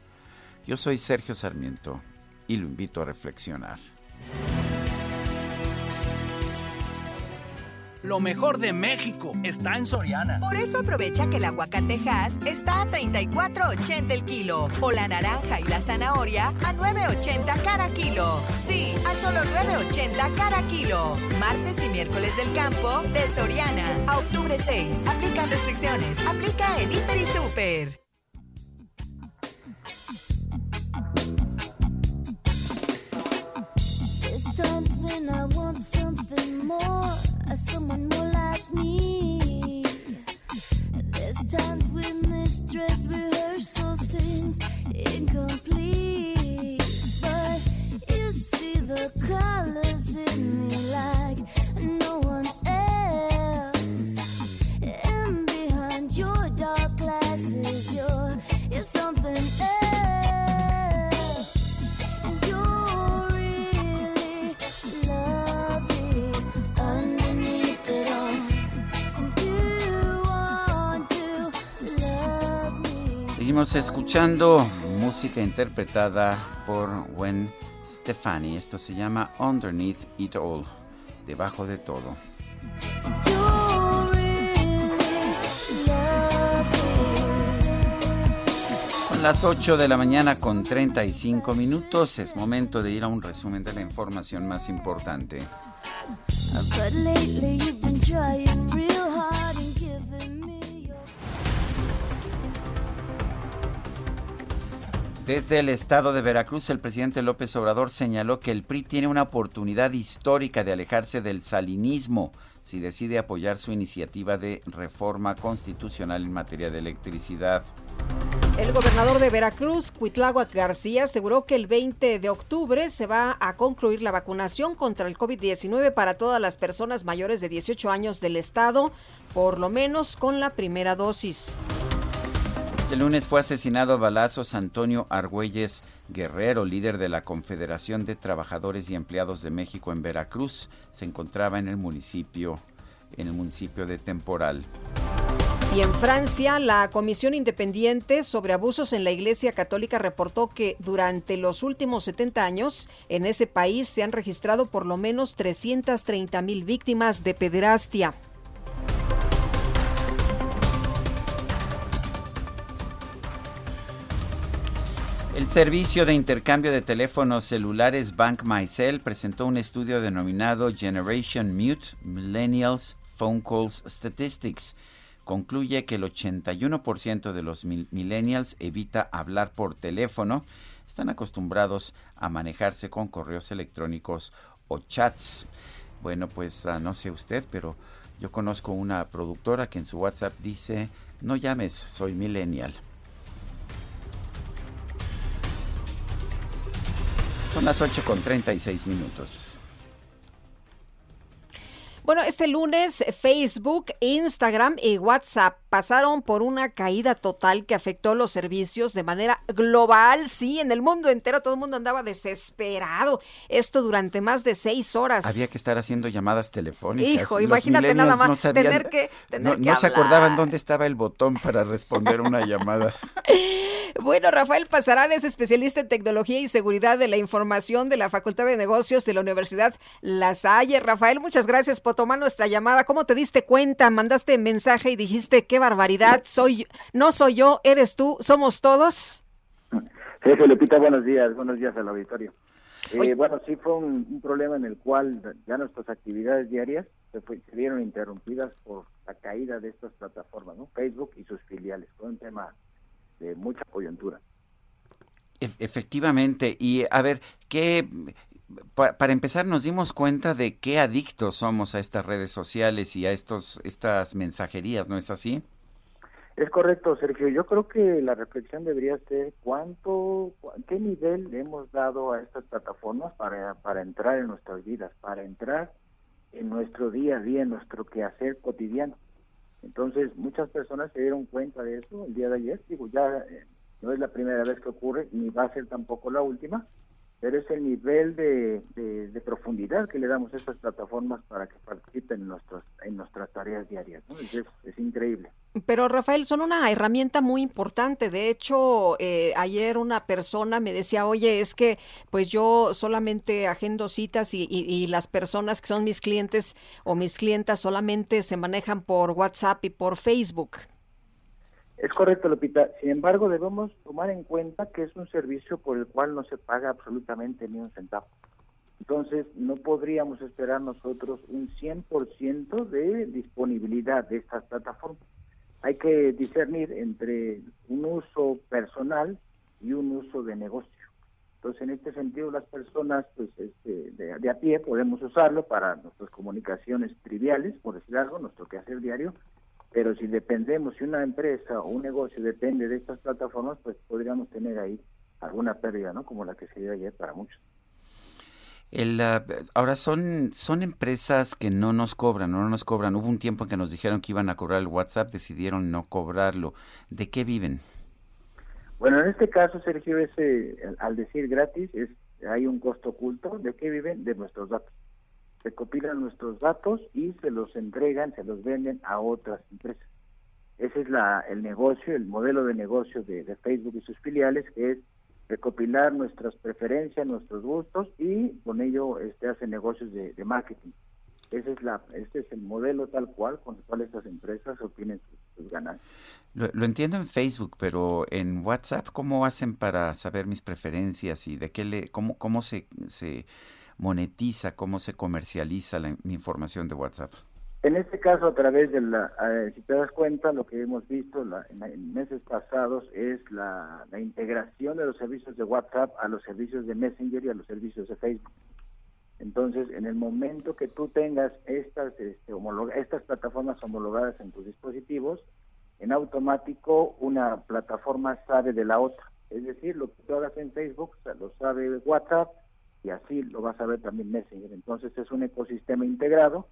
Yo soy Sergio Sarmiento y lo invito a reflexionar. Lo mejor de México está en Soriana. Por eso aprovecha que el aguacate Hass está a 34.80 el kilo o la naranja y la zanahoria a 9.80 cada kilo. Sí, a solo 9.80 cada kilo. Martes y miércoles del campo de Soriana. A octubre 6. Aplican restricciones. Aplica en Hiper y Super. Someone more like me. There's times when this dress rehearsal seems incomplete, but you see the colors in me like no one else. And behind your dark glasses, you're you're something else. Seguimos escuchando música interpretada por Gwen Stefani. Esto se llama Underneath It All, debajo de todo. Son las 8 de la mañana con 35 minutos. Es momento de ir a un resumen de la información más importante. Desde el estado de Veracruz, el presidente López Obrador señaló que el PRI tiene una oportunidad histórica de alejarse del salinismo si decide apoyar su iniciativa de reforma constitucional en materia de electricidad. El gobernador de Veracruz, Cuitláhuac García, aseguró que el 20 de octubre se va a concluir la vacunación contra el COVID-19 para todas las personas mayores de 18 años del estado, por lo menos con la primera dosis. Este lunes fue asesinado a balazos Antonio Argüelles Guerrero, líder de la Confederación de Trabajadores y Empleados de México en Veracruz. Se encontraba en el municipio, en el municipio de Temporal. Y en Francia, la Comisión Independiente sobre Abusos en la Iglesia Católica reportó que durante los últimos 70 años en ese país se han registrado por lo menos 330 mil víctimas de pederastia. El servicio de intercambio de teléfonos celulares Bank MyCell presentó un estudio denominado Generation Mute Millennials Phone Calls Statistics. Concluye que el 81% de los millennials evita hablar por teléfono. Están acostumbrados a manejarse con correos electrónicos o chats. Bueno, pues ah, no sé usted, pero yo conozco una productora que en su WhatsApp dice, no llames, soy millennial. Son las 8 con 36 minutos. Bueno, este lunes Facebook, Instagram y WhatsApp pasaron por una caída total que afectó los servicios de manera global. Sí, en el mundo entero todo el mundo andaba desesperado. Esto durante más de seis horas. Había que estar haciendo llamadas telefónicas. Hijo, Los imagínate nada más no sabían- tener que tener no, que no se acordaban dónde estaba el botón para responder una llamada. Bueno, Rafael Pasarán es especialista en tecnología y seguridad de la información de la Facultad de Negocios de la Universidad La Salle. Rafael, muchas gracias por tomar nuestra llamada. ¿Cómo te diste cuenta? Mandaste mensaje y dijiste, qué barbaridad, soy, no soy yo, eres tú, somos todos. Sergio Lupita, buenos días, buenos días al auditorio. Eh, bueno, sí fue un, un problema en el cual ya nuestras actividades diarias se, fue- se vieron interrumpidas por la caída de estas plataformas, ¿no? Facebook y sus filiales. Fue un tema de mucha coyuntura. E- efectivamente. Y a ver, ¿qué, pa- para empezar, nos dimos cuenta de qué adictos somos a estas redes sociales y a estos, estas mensajerías, ¿no es así? Es correcto, Sergio. Yo creo que la reflexión debería ser cuánto, cu- qué nivel le hemos dado a estas plataformas para, para entrar en nuestras vidas, para entrar en nuestro día a día, en nuestro quehacer cotidiano. Entonces, muchas personas se dieron cuenta de eso el día de ayer. Digo, ya eh, no es la primera vez que ocurre, ni va a ser tampoco la última, pero es el nivel de, de- profundidad que le damos a estas plataformas para que participen en, nuestros, en nuestras tareas diarias. ¿no? Es, increíble. Pero Rafael, son una herramienta muy importante. De hecho, eh, ayer una persona me decía, oye, es que pues yo solamente agendo citas y- y las personas que son mis clientes o mis clientas solamente se manejan por WhatsApp y por Facebook. Es correcto, Lupita. Sin embargo, debemos tomar en cuenta que es un servicio por el cual no se paga absolutamente ni un centavo. Entonces, no podríamos esperar nosotros un 100% de disponibilidad de estas plataformas. Hay que discernir entre un uso personal y un uso de negocio. Entonces, en este sentido, las personas pues, este, de, a pie podemos usarlo para nuestras comunicaciones triviales, por decir algo, nuestro quehacer diario, pero si dependemos, si una empresa o un negocio depende de estas plataformas, pues podríamos tener ahí alguna pérdida, ¿no? Como la que se dio ayer para muchos. El, ah, ahora son, son empresas que no nos cobran, no nos cobran. Hubo un tiempo en que nos dijeron que iban a cobrar el WhatsApp, decidieron no cobrarlo. ¿De qué viven? Bueno, en este caso, Sergio, ese, al decir gratis, es hay un costo oculto. ¿De qué viven? De nuestros datos. Recopilan nuestros datos y se los entregan, se los venden a otras empresas. Ese es la, el negocio, el modelo de negocio de, Facebook y sus filiales, que es recopilar nuestras preferencias, nuestros gustos y con ello este, hace negocios de, marketing. Ese es, la, este es el modelo tal cual con el cual estas empresas obtienen sus, ganancias. Lo, lo entiendo en Facebook, pero en WhatsApp, ¿cómo hacen para saber mis preferencias y de qué le, cómo, cómo se, se monetiza, cómo se comercializa la, información de WhatsApp? En este caso, a través de la, eh, si te das cuenta, lo que hemos visto la- en, meses pasados es la, integración de los servicios de WhatsApp a los servicios de Messenger y a los servicios de Facebook. Entonces, en el momento que tú tengas estas, este, homologa- estas plataformas homologadas en tus dispositivos, en automático una plataforma sabe de la otra. Es decir, lo que tú hagas en Facebook lo sabe WhatsApp y así lo vas a ver también Messenger. Entonces, es un ecosistema integrado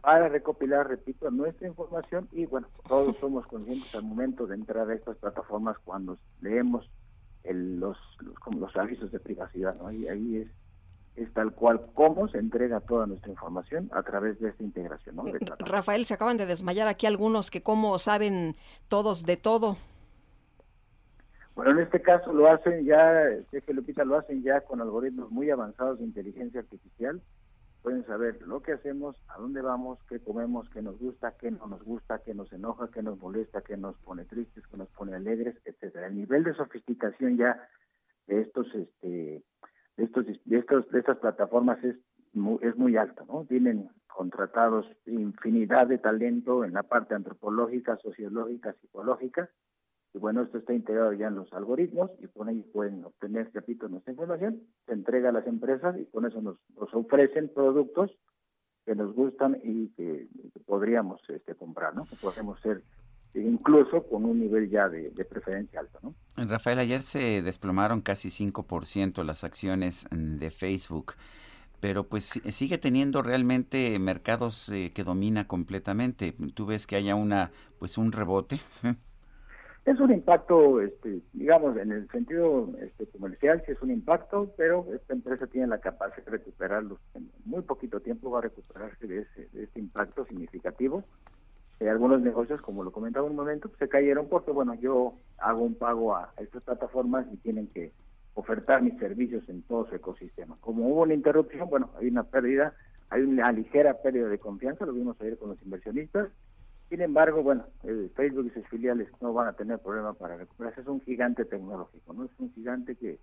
para recopilar, repito, nuestra información y bueno, todos somos conscientes al momento de entrar a estas plataformas cuando leemos el- los, los, como los avisos de privacidad, ¿no? Ahí, ahí es, es tal cual cómo se entrega toda nuestra información a través de esta integración, ¿no? De plataformas. Rafael, se acaban de desmayar aquí algunos que cómo saben todos de todo. Bueno, en este caso lo hacen ya, Sergio Lupita, lo hacen ya con algoritmos muy avanzados de inteligencia artificial. Pueden saber lo que hacemos, a dónde vamos, qué comemos, qué nos gusta, qué no nos gusta, qué nos enoja, qué nos molesta, qué nos pone tristes, qué nos pone alegres, etcétera. El nivel de sofisticación ya de estos, este, de estos, de estos, de estas plataformas es muy, es muy alto, ¿no? Tienen contratados infinidad de talento en la parte antropológica, sociológica, psicológica, y bueno, esto está integrado ya en los algoritmos y con ello pueden obtener, repito, nuestra información, se entrega a las empresas y con eso nos, nos ofrecen productos que nos gustan y que, podríamos este, comprar, ¿no? Que podemos ser incluso con un nivel ya de, de preferencia alto. ¿no? Rafael, ayer se desplomaron casi 5% las acciones mm, de Facebook, pero pues si- sigue teniendo realmente mercados eh, que domina completamente. ¿Tú ves que haya una pues un rebote? Es un impacto, este, digamos, en el sentido este, comercial, sí es un impacto, pero esta empresa tiene la capacidad de recuperarlo. En muy poquito tiempo va a recuperarse de, ese, este impacto significativo. Eh, algunos negocios, como lo comentaba un momento, pues, se cayeron porque, bueno, yo hago un pago a, a estas plataformas y tienen que ofertar mis servicios en todo su ecosistema. Como hubo una interrupción, bueno, hay una pérdida, hay una ligera pérdida de confianza, lo vimos ayer con los inversionistas. Sin embargo, bueno, Facebook y sus filiales no van a tener problema para recuperarse. Es un gigante tecnológico, ¿no? Es un gigante que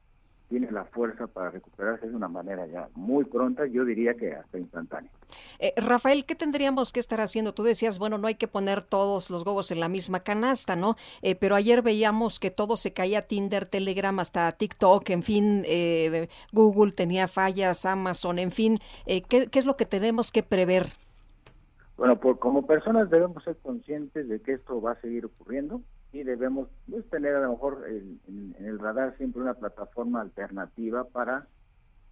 tiene la fuerza para recuperarse de una manera ya muy pronta, yo diría que hasta instantánea. Eh, Rafael, ¿qué tendríamos que estar haciendo? Tú decías, bueno, no hay que poner todos los huevos en la misma canasta, ¿no? Eh, pero ayer veíamos que todo se caía, Tinder, Telegram, hasta TikTok, en fin, eh, Google tenía fallas, Amazon, en fin, eh, ¿qué, qué es lo que tenemos que prever? Bueno, por, como personas debemos ser conscientes de que esto va a seguir ocurriendo y debemos pues, tener a lo mejor en, el radar siempre una plataforma alternativa para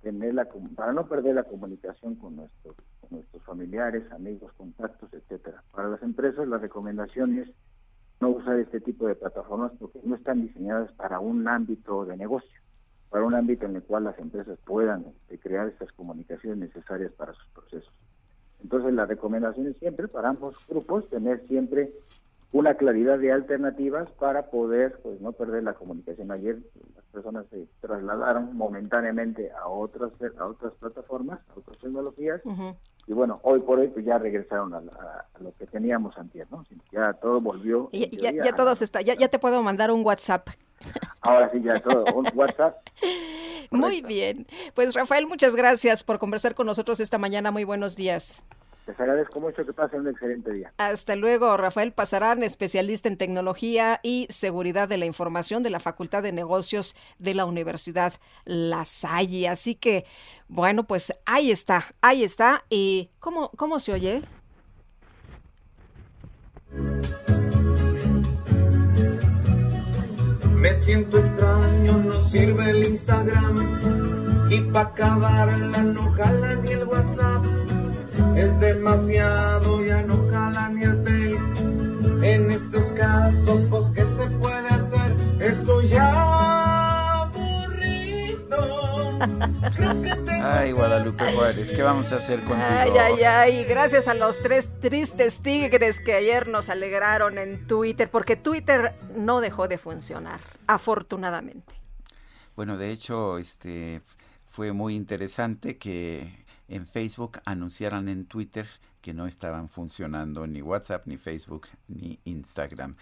tener la para no perder la comunicación con nuestros con nuestros familiares, amigos, contactos, etcétera. Para las empresas la recomendación es no usar este tipo de plataformas porque no están diseñadas para un ámbito de negocio, para un ámbito en el cual las empresas puedan este, crear estas comunicaciones necesarias para sus procesos. Entonces la recomendación es siempre para ambos grupos tener siempre una claridad de alternativas para poder pues no perder la comunicación. Ayer las personas se trasladaron momentáneamente a otras a otras plataformas, a otras tecnologías y bueno, hoy por hoy pues ya regresaron a, la- a lo que teníamos antes, ¿no? Ya todo volvió. Ya, en ya, ya a- todos está, ya, ya te puedo mandar un WhatsApp. Ahora sí ya todo, un WhatsApp. Muy bien. Pues Rafael, muchas gracias por conversar con nosotros esta mañana. Muy buenos días. Les agradezco mucho que pasen un excelente día. Hasta luego, Rafael Pasarán, especialista en tecnología y seguridad de la información de la Facultad de Negocios de la Universidad La Salle. Así que, bueno, pues ahí está, ahí está. ¿Y cómo, cómo se oye? Me siento extraño, no sirve el Instagram. Y pa' acabar la no jala Ay, Guadalupe Juárez, ¿qué vamos a hacer contigo? Ay, ay, ay, gracias a los tres tristes tigres que ayer nos alegraron en Twitter, porque Twitter no dejó de funcionar, afortunadamente. Bueno, de hecho, este fue muy interesante que en Facebook anunciaran en Twitter que no estaban funcionando ni WhatsApp, ni Facebook, ni Instagram.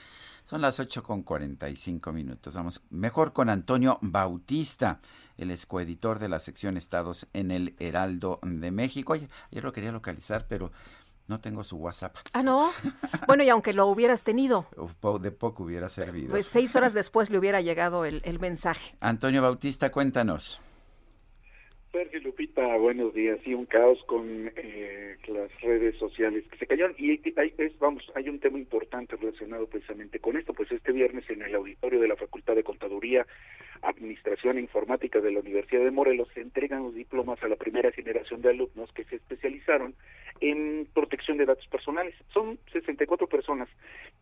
Son las 8 con 45 minutos. Vamos mejor con Antonio Bautista, el escoeditor de la sección Estados en el Heraldo de México. Ayer lo quería localizar, pero no tengo su WhatsApp. Ah, no. Bueno, y aunque lo hubieras tenido, De poco hubiera servido. pues seis horas después le hubiera llegado el, el mensaje. Antonio Bautista, cuéntanos. Sergio Lupita, buenos días. Sí, un caos con eh, las redes sociales que se cayeron. Y hay, es, vamos, hay un tema importante relacionado precisamente con esto. Pues este viernes en el auditorio de la Facultad de Contaduría, Administración Informática de la Universidad de Morelos se entregan los diplomas a la primera generación de alumnos que se especializaron en protección de datos personales. Son 64 personas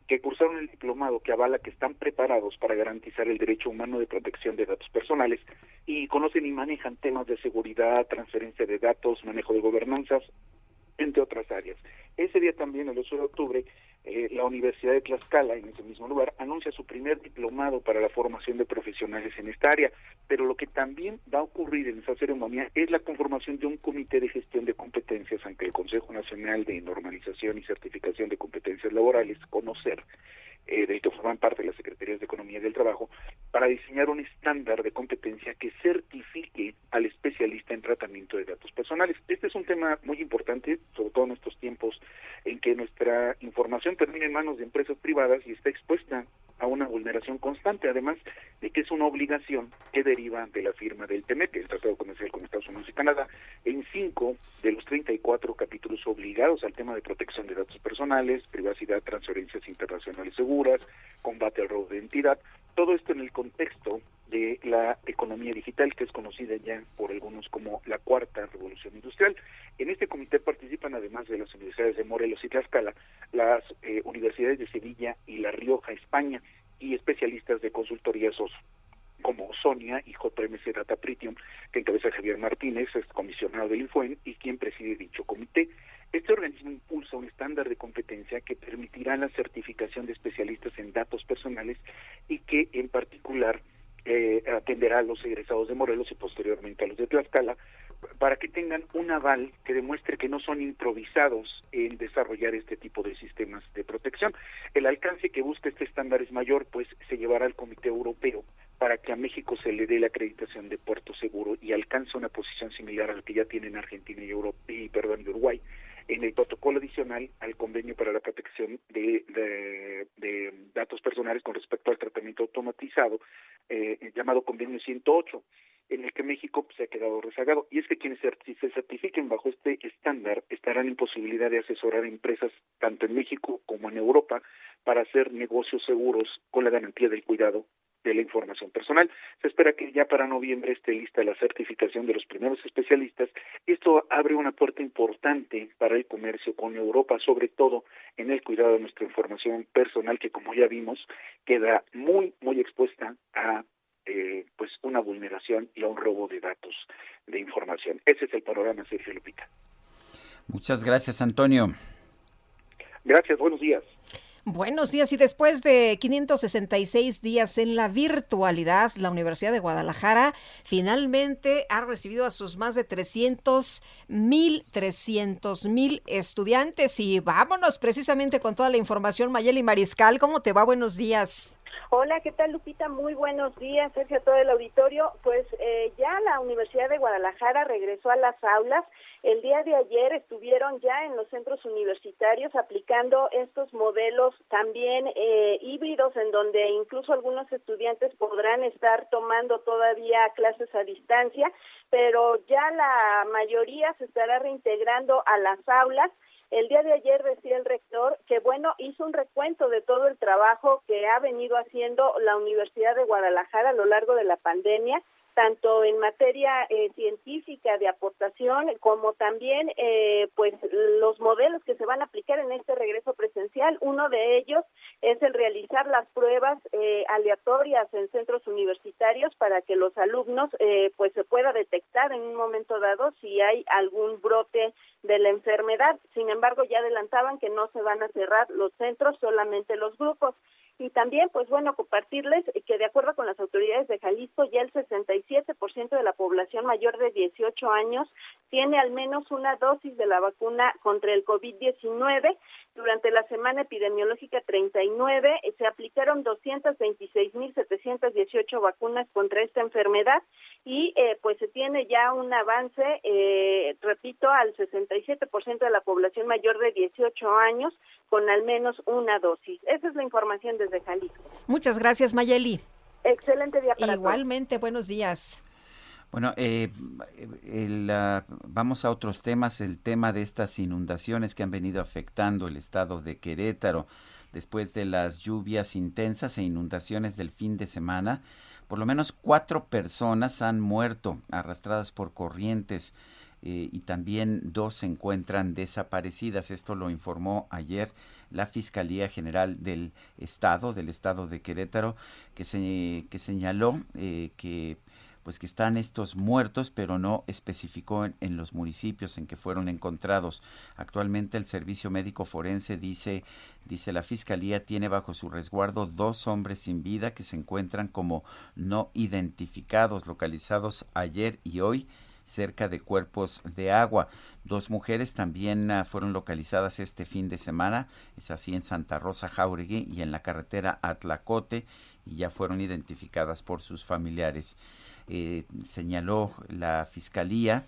que cursaron el diplomado que avala que están preparados para garantizar el derecho humano de protección de datos personales y conocen y manejan temas de seguridad, transferencia de datos, manejo de gobernanzas, entre otras áreas. Ese día también, el 8 de octubre, eh, la Universidad de Tlaxcala, en ese mismo lugar, anuncia su primer diplomado para la formación de profesionales en esta área. Pero lo que también va a ocurrir en esa ceremonia es la conformación de un comité de gestión de competencias ante el Consejo Nacional de Normalización y Certificación de Competencias Laborales, CONOCER, eh, del que forman parte las Secretarías de Economía y del Trabajo, para diseñar un estándar de competencia que certifique al especialista en tratamiento de datos personales. Este es un tema muy importante, sobre todo en estos tiempos en que nuestra información termina en manos de empresas privadas y está expuesta a una vulneración constante, además de que es una obligación que deriva de la firma del TMEC, el Tratado Comercial con Estados Unidos y Canadá, en cinco de los 34 capítulos obligados al tema de protección de datos personales, privacidad, transferencias internacionales seguras, combate al robo de identidad, todo esto en el contexto de la economía digital, que es conocida ya por algunos como la cuarta revolución industrial. En este comité participan, además de las universidades de Morelos y Tlaxcala, las eh, universidades de Sevilla y La Rioja, España, y especialistas de consultorías OS como Sonia y JMC Data Pritium, que encabeza Javier Martínez, es comisionado del Infuen y quien preside dicho comité. Este organismo impulsa un estándar de competencia que permitirá la certificación de especialistas en datos personales y que en particular eh, atenderá a los egresados de Morelos y posteriormente a los de Tlaxcala para que tengan un aval que demuestre que no son improvisados en desarrollar este tipo de sistemas de protección. El alcance que busca este estándar es mayor, pues se llevará al Comité Europeo para que a México se le dé la acreditación de puerto seguro y alcance una posición similar a la que ya tienen Argentina y, Europa, y, perdón, y Uruguay en el protocolo adicional al convenio para la protección de, de, datos personales con respecto al tratamiento automatizado, eh, llamado convenio 108 en el que México pues, se ha quedado rezagado. Y es que quienes se certifiquen bajo este estándar estarán en posibilidad de asesorar a empresas tanto en México como en Europa para hacer negocios seguros con la garantía del cuidado de la información personal. Se espera que ya para noviembre esté lista la certificación de los primeros especialistas. Esto abre una puerta importante para el comercio con Europa, sobre todo en el cuidado de nuestra información personal, que como ya vimos, queda muy, muy expuesta a eh, pues una vulneración y a un robo de datos de información. Ese es el panorama, Sergio Lupita. Muchas gracias, Antonio. Gracias, buenos días. Buenos días y después de 566 días en la virtualidad, la Universidad de Guadalajara finalmente ha recibido a sus más de 300 mil, 300 mil estudiantes y vámonos precisamente con toda la información. Mayeli Mariscal, ¿cómo te va? Buenos días. Hola, ¿qué tal Lupita? Muy buenos días, Sergio, a todo el auditorio. Pues eh, ya la Universidad de Guadalajara regresó a las aulas. El día de ayer estuvieron ya en los centros universitarios aplicando estos modelos también eh, híbridos en donde incluso algunos estudiantes podrán estar tomando todavía clases a distancia, pero ya la mayoría se estará reintegrando a las aulas. El día de ayer decía el rector que, bueno, hizo un recuento de todo el trabajo que ha venido haciendo la Universidad de Guadalajara a lo largo de la pandemia tanto en materia eh, científica de aportación como también eh, pues los modelos que se van a aplicar en este regreso presencial. Uno de ellos es el realizar las pruebas eh, aleatorias en centros universitarios para que los alumnos pues se pueda detectar en un momento dado si hay algún brote de la enfermedad. Sin embargo ya adelantaban que no se van a cerrar los centros solamente los grupos y también, pues bueno, compartirles que de acuerdo con las autoridades de Jalisco, ya el 67% de la población mayor de 18 años tiene al menos una dosis de la vacuna contra el COVID-19. Durante la semana epidemiológica 39 eh, se aplicaron 226.718 vacunas contra esta enfermedad y eh, pues se tiene ya un avance, eh, repito, al 67% de la población mayor de 18 años con al menos una dosis. Esa es la información desde Jalisco. Muchas gracias, Mayeli. Excelente día para Igualmente, buenos días. Bueno, eh, vamos a otros temas. El tema de estas inundaciones que han venido afectando el estado de Querétaro después de las lluvias intensas e inundaciones del fin de semana. Por lo menos cuatro personas han muerto arrastradas por corrientes eh, y también dos se encuentran desaparecidas. Esto lo informó ayer la Fiscalía General del Estado, del Estado de Querétaro, que señaló eh, que pues que están estos muertos, pero no especificó en, los municipios en que fueron encontrados. Actualmente el Servicio Médico Forense dice, dice la Fiscalía tiene bajo su resguardo dos hombres sin vida que se encuentran como no identificados, localizados ayer y hoy cerca de cuerpos de agua. Dos mujeres también uh, fueron localizadas este fin de semana, es así en Santa Rosa Jauregui y en la carretera Atlacote, y ya fueron identificadas por sus familiares. Eh, señaló la fiscalía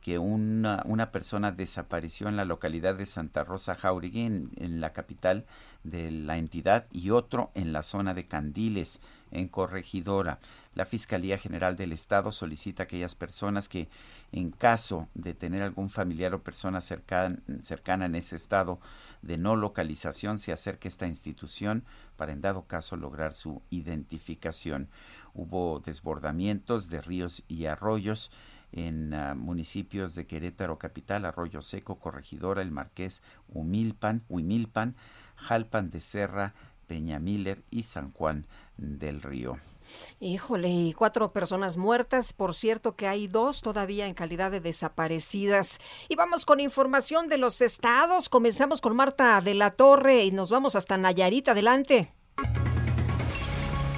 que una, una persona desapareció en la localidad de Santa Rosa Jauregui, en, la capital de la entidad, y otro en la zona de Candiles, en Corregidora. La Fiscalía General del Estado solicita a aquellas personas que, en caso de tener algún familiar o persona cercan- cercana en ese estado de no localización, se acerque esta institución para, en dado caso, lograr su identificación. Hubo desbordamientos de ríos y arroyos en ah, municipios de Querétaro Capital, Arroyo Seco, Corregidora, El Marqués, Humilpan, Huimilpan, Jalpan de Serra, Peñamiller y San Juan del Río. Híjole, y cuatro personas muertas. Por cierto que hay dos todavía en calidad de desaparecidas. Y vamos con información de los estados. Comenzamos con Marta de la Torre y nos vamos hasta Nayarit. Adelante.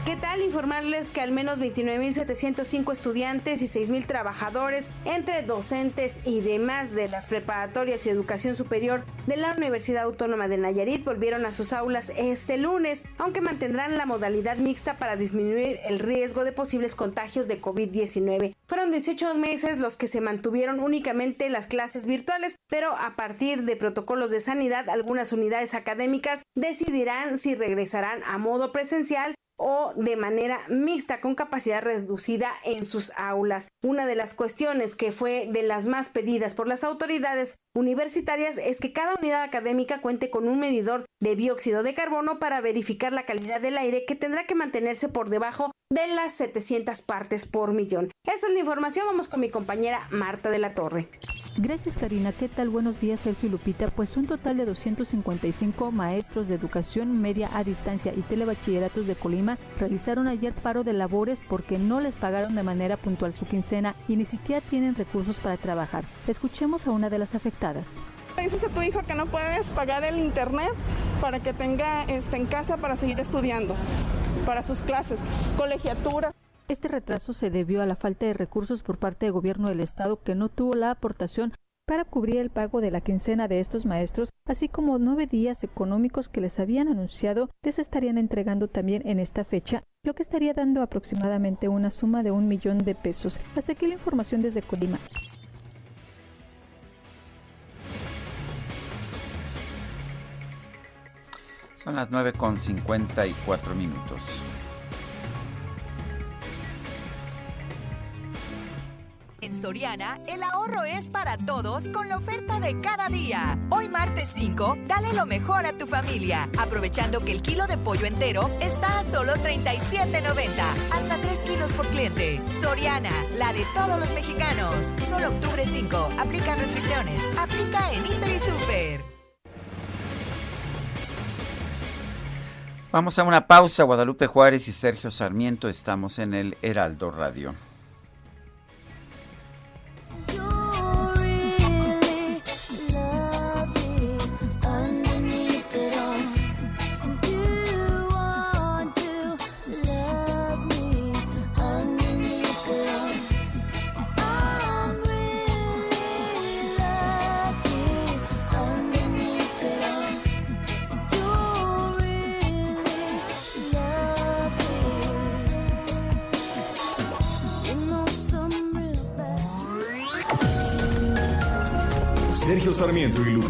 ¿Qué tal informarles que al menos 29.705 estudiantes y 6.000 trabajadores, entre docentes y demás de las preparatorias y educación superior de la Universidad Autónoma de Nayarit volvieron a sus aulas este lunes, aunque mantendrán la modalidad mixta para disminuir el riesgo de posibles contagios de COVID-19? Fueron 18 meses los que se mantuvieron únicamente las clases virtuales, pero a partir de protocolos de sanidad, algunas unidades académicas decidirán si regresarán a modo presencial o de manera mixta con capacidad reducida en sus aulas. Una de las cuestiones que fue de las más pedidas por las autoridades universitarias es que cada unidad académica cuente con un medidor de dióxido de carbono para verificar la calidad del aire que tendrá que mantenerse por debajo de las 700 partes por millón. Esa es la información. Vamos con mi compañera Marta de la Torre. Gracias Karina, ¿qué tal? Buenos días Sergio Lupita. Pues un total de 255 maestros de educación media a distancia y telebachilleratos de Colima realizaron ayer paro de labores porque no les pagaron de manera puntual su quincena y ni siquiera tienen recursos para trabajar. Escuchemos a una de las afectadas. Dices a tu hijo que no puedes pagar el internet para que tenga este, en casa para seguir estudiando, para sus clases, colegiatura. Este retraso se debió a la falta de recursos por parte del gobierno del estado que no tuvo la aportación para cubrir el pago de la quincena de estos maestros, así como nueve días económicos que les habían anunciado les estarían entregando también en esta fecha, lo que estaría dando aproximadamente una suma de un millón de pesos. Hasta aquí la información desde Colima. Son las 9 con 54 minutos. Soriana, el ahorro es para todos con la oferta de cada día. Hoy martes 5, dale lo mejor a tu familia, aprovechando que el kilo de pollo entero está a solo 37.90, hasta 3 kilos por cliente. Soriana, la de todos los mexicanos. Solo octubre 5, aplica restricciones, aplica en Hiper y Super. Vamos a una pausa. Guadalupe Juárez y Sergio Sarmiento estamos en el Heraldo Radio.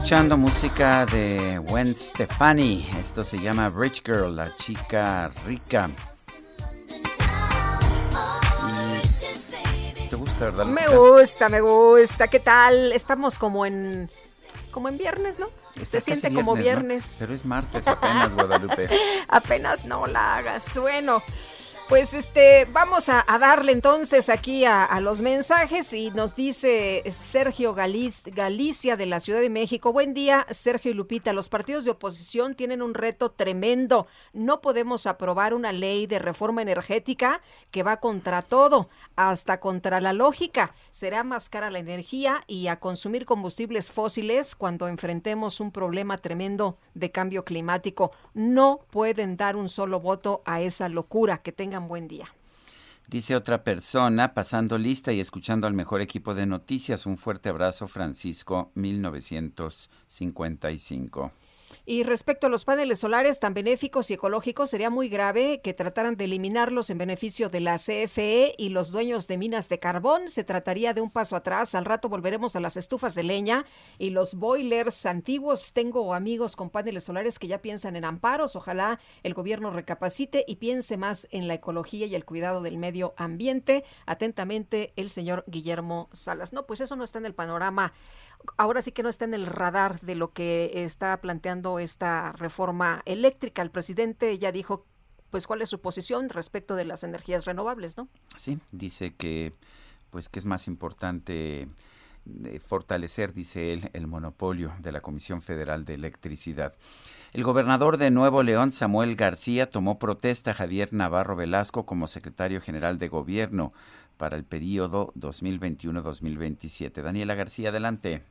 Escuchando música de Gwen Stefani. Esto se llama Rich Girl, la chica rica. ¿Te gusta, verdad? Me gusta, me gusta. ¿Qué tal? Estamos como en como en viernes, ¿no? Está Se siente como ¿no? viernes. Pero es martes apenas, Guadalupe. Apenas no la hagas. Bueno, pues este, vamos a, darle entonces aquí a, los mensajes y nos dice Sergio Galicia de la Ciudad de México. Buen día, Sergio y Lupita. Los partidos de oposición tienen un reto tremendo. No podemos aprobar una ley de reforma energética que va contra todo, hasta contra la lógica. Será más cara la energía y a consumir combustibles fósiles cuando enfrentemos un problema tremendo de cambio climático. No pueden dar un solo voto a esa locura. Que tengan buen día. Dice otra persona, pasando lista y escuchando al mejor equipo de noticias. Un fuerte abrazo, Francisco, 1955. Y respecto a los paneles solares tan benéficos y ecológicos, sería muy grave que trataran de eliminarlos en beneficio de la CFE y los dueños de minas de carbón. Se trataría de un paso atrás. Al rato volveremos a las estufas de leña y los boilers antiguos. Tengo amigos con paneles solares que ya piensan en amparos. Ojalá el gobierno recapacite y piense más en la ecología y el cuidado del medio ambiente. Atentamente, el señor Guillermo Salas. No, pues eso no está en el panorama ahora sí que no está en el radar de lo que está planteando esta reforma eléctrica. El presidente ya dijo, pues, cuál es su posición respecto de las energías renovables, ¿no? Sí, dice que pues que es más importante eh, fortalecer, dice él, el monopolio de la Comisión Federal de Electricidad. El gobernador de Nuevo León, Samuel García, tomó protesta a Javier Navarro Velasco como secretario general de gobierno para el periodo 2021-2027. Daniela García, adelante.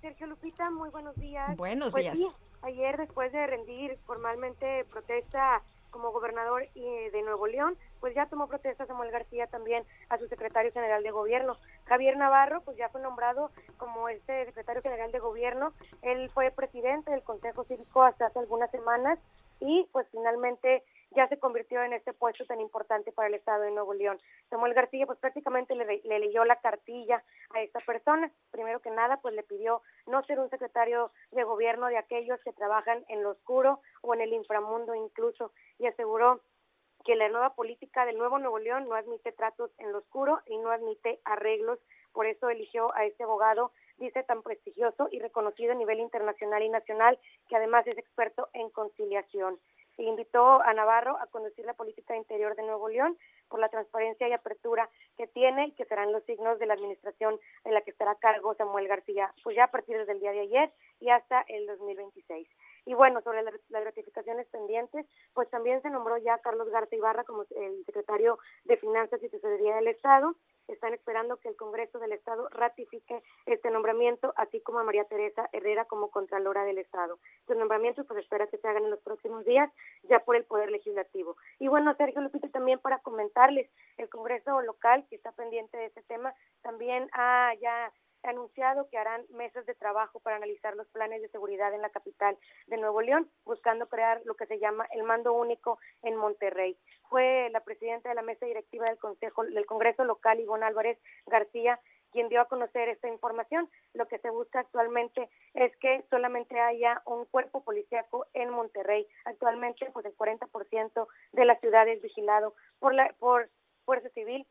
Sergio Lupita, muy buenos días. Buenos Pues días. sí, ayer después de rendir formalmente protesta como gobernador eh, de Nuevo León, pues ya tomó protesta Samuel García también a su secretario general de gobierno. Javier Navarro, pues ya fue nombrado como este secretario general de gobierno. Él fue presidente del Consejo Cívico hasta hace algunas semanas y pues finalmente ya se convirtió en este puesto tan importante para el Estado de Nuevo León. Samuel García pues prácticamente le, le leyó la cartilla a esta persona. Primero que nada pues le pidió no ser un secretario de gobierno de aquellos que trabajan en lo oscuro o en el inframundo incluso y aseguró que la nueva política del nuevo Nuevo León no admite tratos en lo oscuro y no admite arreglos. Por eso eligió a este abogado, dice, tan prestigioso y reconocido a nivel internacional y nacional, que además es experto en conciliación. E invitó a Navarro a conducir la política interior de Nuevo León por la transparencia y apertura que tiene y que serán los signos de la administración de la que estará a cargo Samuel García, pues ya a partir del día de ayer y hasta el 2026. Y bueno, sobre la- las ratificaciones pendientes, pues también se nombró ya Carlos Garza Ibarra como el secretario de Finanzas y Tesorería del Estado. Están esperando que el Congreso del Estado ratifique este nombramiento, así como a María Teresa Herrera como Contralora del Estado. Estos nombramientos pues espera que se hagan en los próximos días, ya por el Poder Legislativo. Y bueno, Sergio Lupita, también para comentarles, el Congreso local, que está pendiente de este tema, también ha ya anunciado que harán mesas de trabajo para analizar los planes de seguridad en la capital de Nuevo León, buscando crear lo que se llama el mando único en Monterrey. Fue la presidenta de la mesa directiva del Consejo del Congreso local, Ivonne Álvarez García, quien dio a conocer esta información. Lo que se busca actualmente es que solamente haya un cuerpo policíaco en Monterrey. Actualmente, pues el 40% de la ciudad es vigilado por la por Fuerza Civil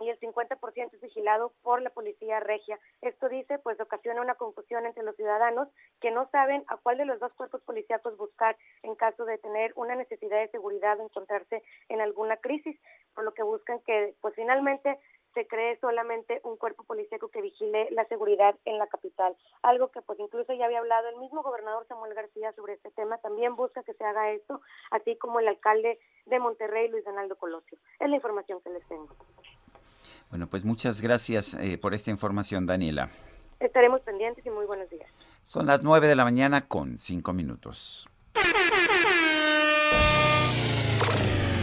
y el 50% es vigilado por la policía regia. Esto dice, pues ocasiona una confusión entre los ciudadanos que no saben a cuál de los dos cuerpos policíacos buscar en caso de tener una necesidad de seguridad o encontrarse en alguna crisis, por lo que buscan que pues finalmente se cree solamente un cuerpo policíaco que vigile la seguridad en la capital. Algo que pues incluso ya había hablado el mismo gobernador Samuel García sobre este tema, también busca que se haga esto, así como el alcalde de Monterrey, Luis Donaldo Colosio. Es la información que les tengo. Bueno, pues muchas gracias eh, por esta información, Daniela. Estaremos pendientes y muy buenos días. Son las 9 de la mañana con 5 minutos.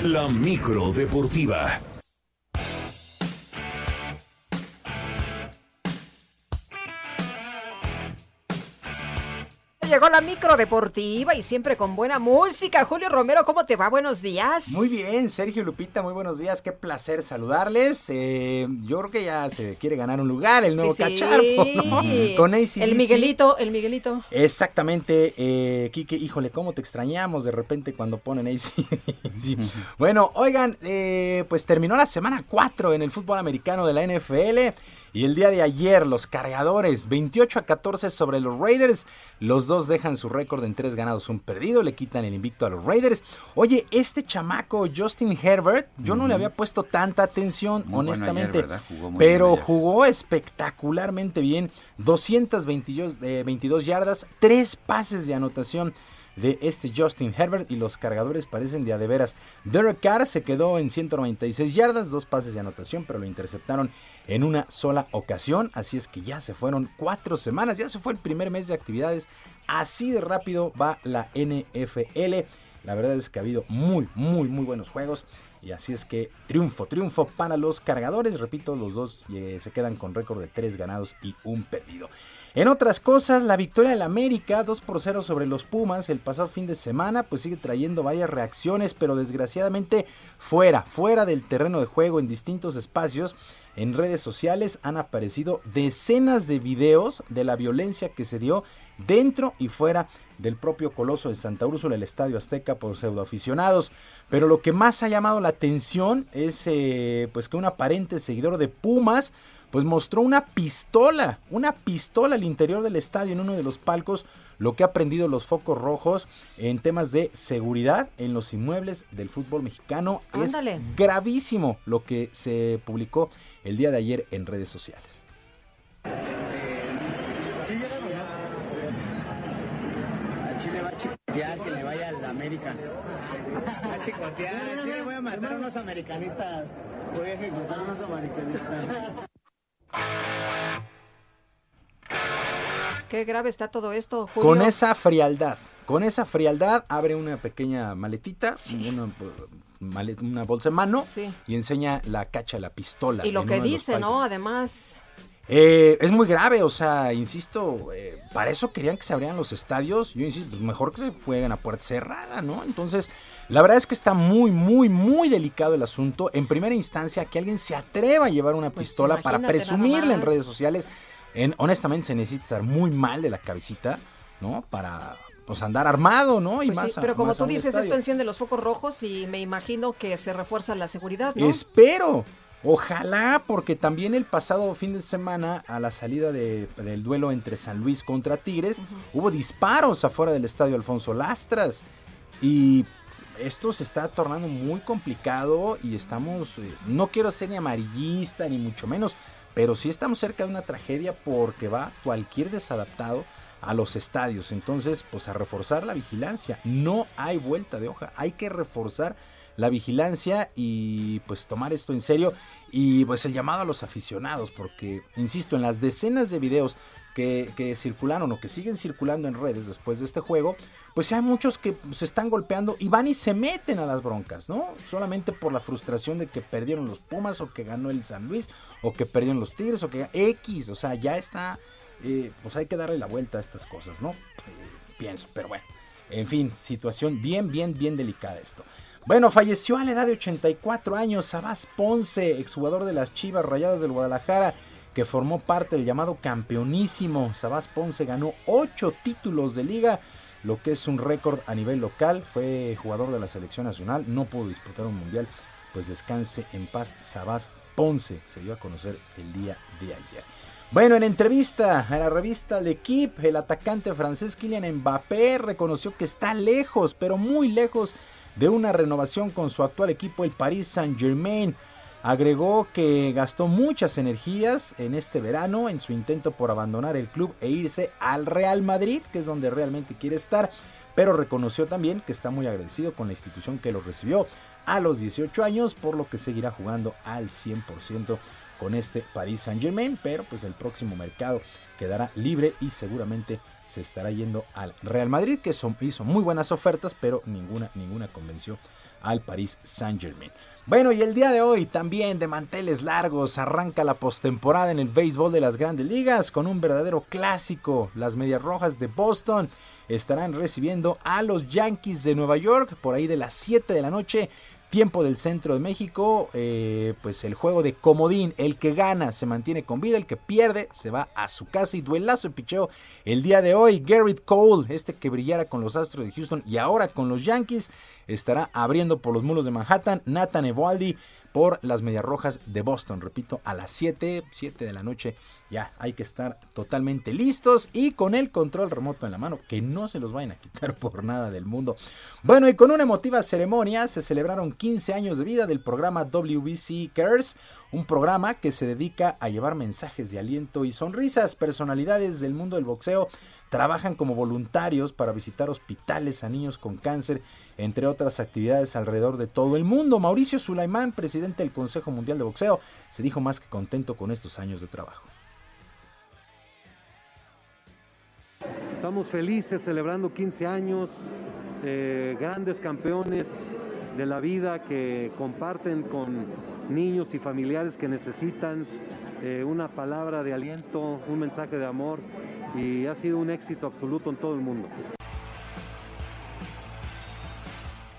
La micro deportiva. Llegó la micro deportiva y siempre con buena música. Julio Romero, ¿cómo te va? Buenos días. Muy bien, Sergio Lupita, muy buenos días. Qué placer saludarles. Eh, yo creo que ya se quiere ganar un lugar el nuevo Sí, sí. cacharpo, ¿no? Con AC/DC. El Miguelito, el Miguelito. Exactamente, eh, Quique, híjole, cómo te extrañamos de repente cuando ponen AC. Sí. Bueno, oigan, eh, pues terminó la semana 4 en el fútbol americano de la NFL. Y el día de ayer, los cargadores, 28 a 14 sobre los Raiders. Los dos dejan su récord en tres ganados, un perdido. Le quitan el invicto a los Raiders. Oye, este chamaco, Justin Herbert, yo no le había puesto tanta atención, Muy bueno honestamente. ayer, ¿verdad? Jugó muy pero bien jugó espectacularmente bien. 222 eh, 22 yardas, tres pases de anotación de este Justin Herbert y los cargadores parecen de a de veras. Derek Carr se quedó en 196 yardas, dos pases de anotación, pero lo interceptaron en una sola ocasión. Así es que ya se fueron cuatro semanas, ya se fue el primer mes de actividades. Así de rápido va la NFL. La verdad es que ha habido muy, muy, muy buenos juegos. Y así es que triunfo, triunfo para los cargadores. Repito, los dos eh, se quedan con récord de tres ganados y un perdido. En otras cosas, la victoria del América 2 por 0 sobre los Pumas el pasado fin de semana, pues sigue trayendo varias reacciones, pero desgraciadamente fuera, fuera del terreno de juego en distintos espacios. En redes sociales han aparecido decenas de videos de la violencia que se dio dentro y fuera del propio Coloso de Santa Úrsula, el Estadio Azteca, por pseudoaficionados. Pero lo que más ha llamado la atención es eh, pues que un aparente seguidor de Pumas pues mostró una pistola, una pistola al interior del estadio en uno de los palcos, lo que ha prendido los focos rojos en temas de seguridad en los inmuebles del fútbol mexicano. Ándale. Es gravísimo lo que se publicó el día de ayer en redes sociales. A Chile va a chicotear que le vaya al América. Va a chicotear, Chile voy a matar a unos americanistas. Voy a ejecutar a unos americanistas. Qué grave está todo esto, Julio. Con esa frialdad, con esa frialdad abre una pequeña maletita, una, bolsa en mano Sí. y enseña la cacha, la pistola. Y lo que dice. ¿no? Además, Eh, es muy grave, o sea, insisto, eh, para eso querían que se abrieran los estadios. Yo insisto, pues mejor que se jueguen a puerta cerrada, ¿no? Entonces, la verdad es que está muy, muy, muy delicado el asunto. En primera instancia, que alguien se atreva a llevar una pistola para Pues imagínate nada presumirla en redes sociales. En, honestamente, se necesita estar muy mal de la cabecita, ¿no? Para pues andar armado, ¿no? Y pues sí, más a- pero como más tú dices, estadio. esto enciende los focos rojos y me imagino que se refuerza la seguridad, ¿no? Espero. Ojalá, porque también el pasado fin de semana, a la salida de- del duelo entre San Luis contra Tigres, hubo disparos afuera del estadio Alfonso Lastras. Y esto se está tornando muy complicado y estamos, eh, no quiero ser ni amarillista ni mucho menos, pero sí estamos cerca de una tragedia porque va cualquier desadaptado a los estadios. Entonces, pues a reforzar la vigilancia. No hay vuelta de hoja, hay que reforzar la vigilancia y pues tomar esto en serio y pues el llamado a los aficionados porque insisto en las decenas de videos que, que circularon o que siguen circulando en redes después de este juego pues hay muchos que se están golpeando y van y se meten a las broncas no solamente por la frustración de que perdieron los Pumas o que ganó el San Luis o que perdieron los Tigres o que X o sea ya está eh, pues hay que darle la vuelta a estas cosas no Eh, pienso pero bueno en fin, situación bien, bien, bien delicada esto. Bueno, falleció a la edad de 84 años Sabás Ponce, exjugador de las Chivas Rayadas del Guadalajara, que formó parte del llamado campeonísimo. Sabás Ponce ganó 8 títulos de liga, lo que es un récord a nivel local. Fue jugador de la selección nacional, no pudo disputar un mundial. Pues descanse en paz Sabás Ponce, se dio a conocer el día de ayer. Bueno, en entrevista a la revista L'Equipe, el atacante francés Kylian Mbappé reconoció que está lejos, pero muy lejos de una renovación con su actual equipo, el Paris Saint-Germain. Agregó que gastó muchas energías en este verano en su intento por abandonar el club e irse al Real Madrid, que es donde realmente quiere estar, pero reconoció también que está muy agradecido con la institución que lo recibió a los 18 años, por lo que seguirá jugando al 100% con este Paris Saint Germain, pero pues el próximo mercado quedará libre y seguramente se estará yendo al Real Madrid, que son- hizo muy buenas ofertas, pero ninguna, ninguna convenció al Paris Saint Germain. Bueno, y el día de hoy también de manteles largos arranca la postemporada en el béisbol de las grandes ligas con un verdadero clásico. Las Medias Rojas de Boston estarán recibiendo a los Yankees de Nueva York por ahí de las 7 de la noche. Tiempo del centro de México, eh, pues el juego de comodín, el que gana se mantiene con vida, el que pierde se va a su casa y duelazo de picheo el día de hoy. Garrett Cole, este que brillara con los Astros de Houston y ahora con los Yankees, estará abriendo por los mulos de Manhattan. Nathan Evaldi por las Medias Rojas de Boston, repito, a las 7, 7 de la noche ya hay que estar totalmente listos y con el control remoto en la mano, que no se los vayan a quitar por nada del mundo. Bueno, y con una emotiva ceremonia se celebraron 15 años de vida del programa WBC Cares, un programa que se dedica a llevar mensajes de aliento y sonrisas. Personalidades del mundo del boxeo trabajan como voluntarios para visitar hospitales a niños con cáncer, entre otras actividades alrededor de todo el mundo. Mauricio Sulaimán, presidente del Consejo Mundial de Boxeo, se dijo más que contento con estos años de trabajo. Estamos felices celebrando 15 años, eh, grandes campeones de la vida que comparten con niños y familiares que necesitan eh, una palabra de aliento, un mensaje de amor y ha sido un éxito absoluto en todo el mundo.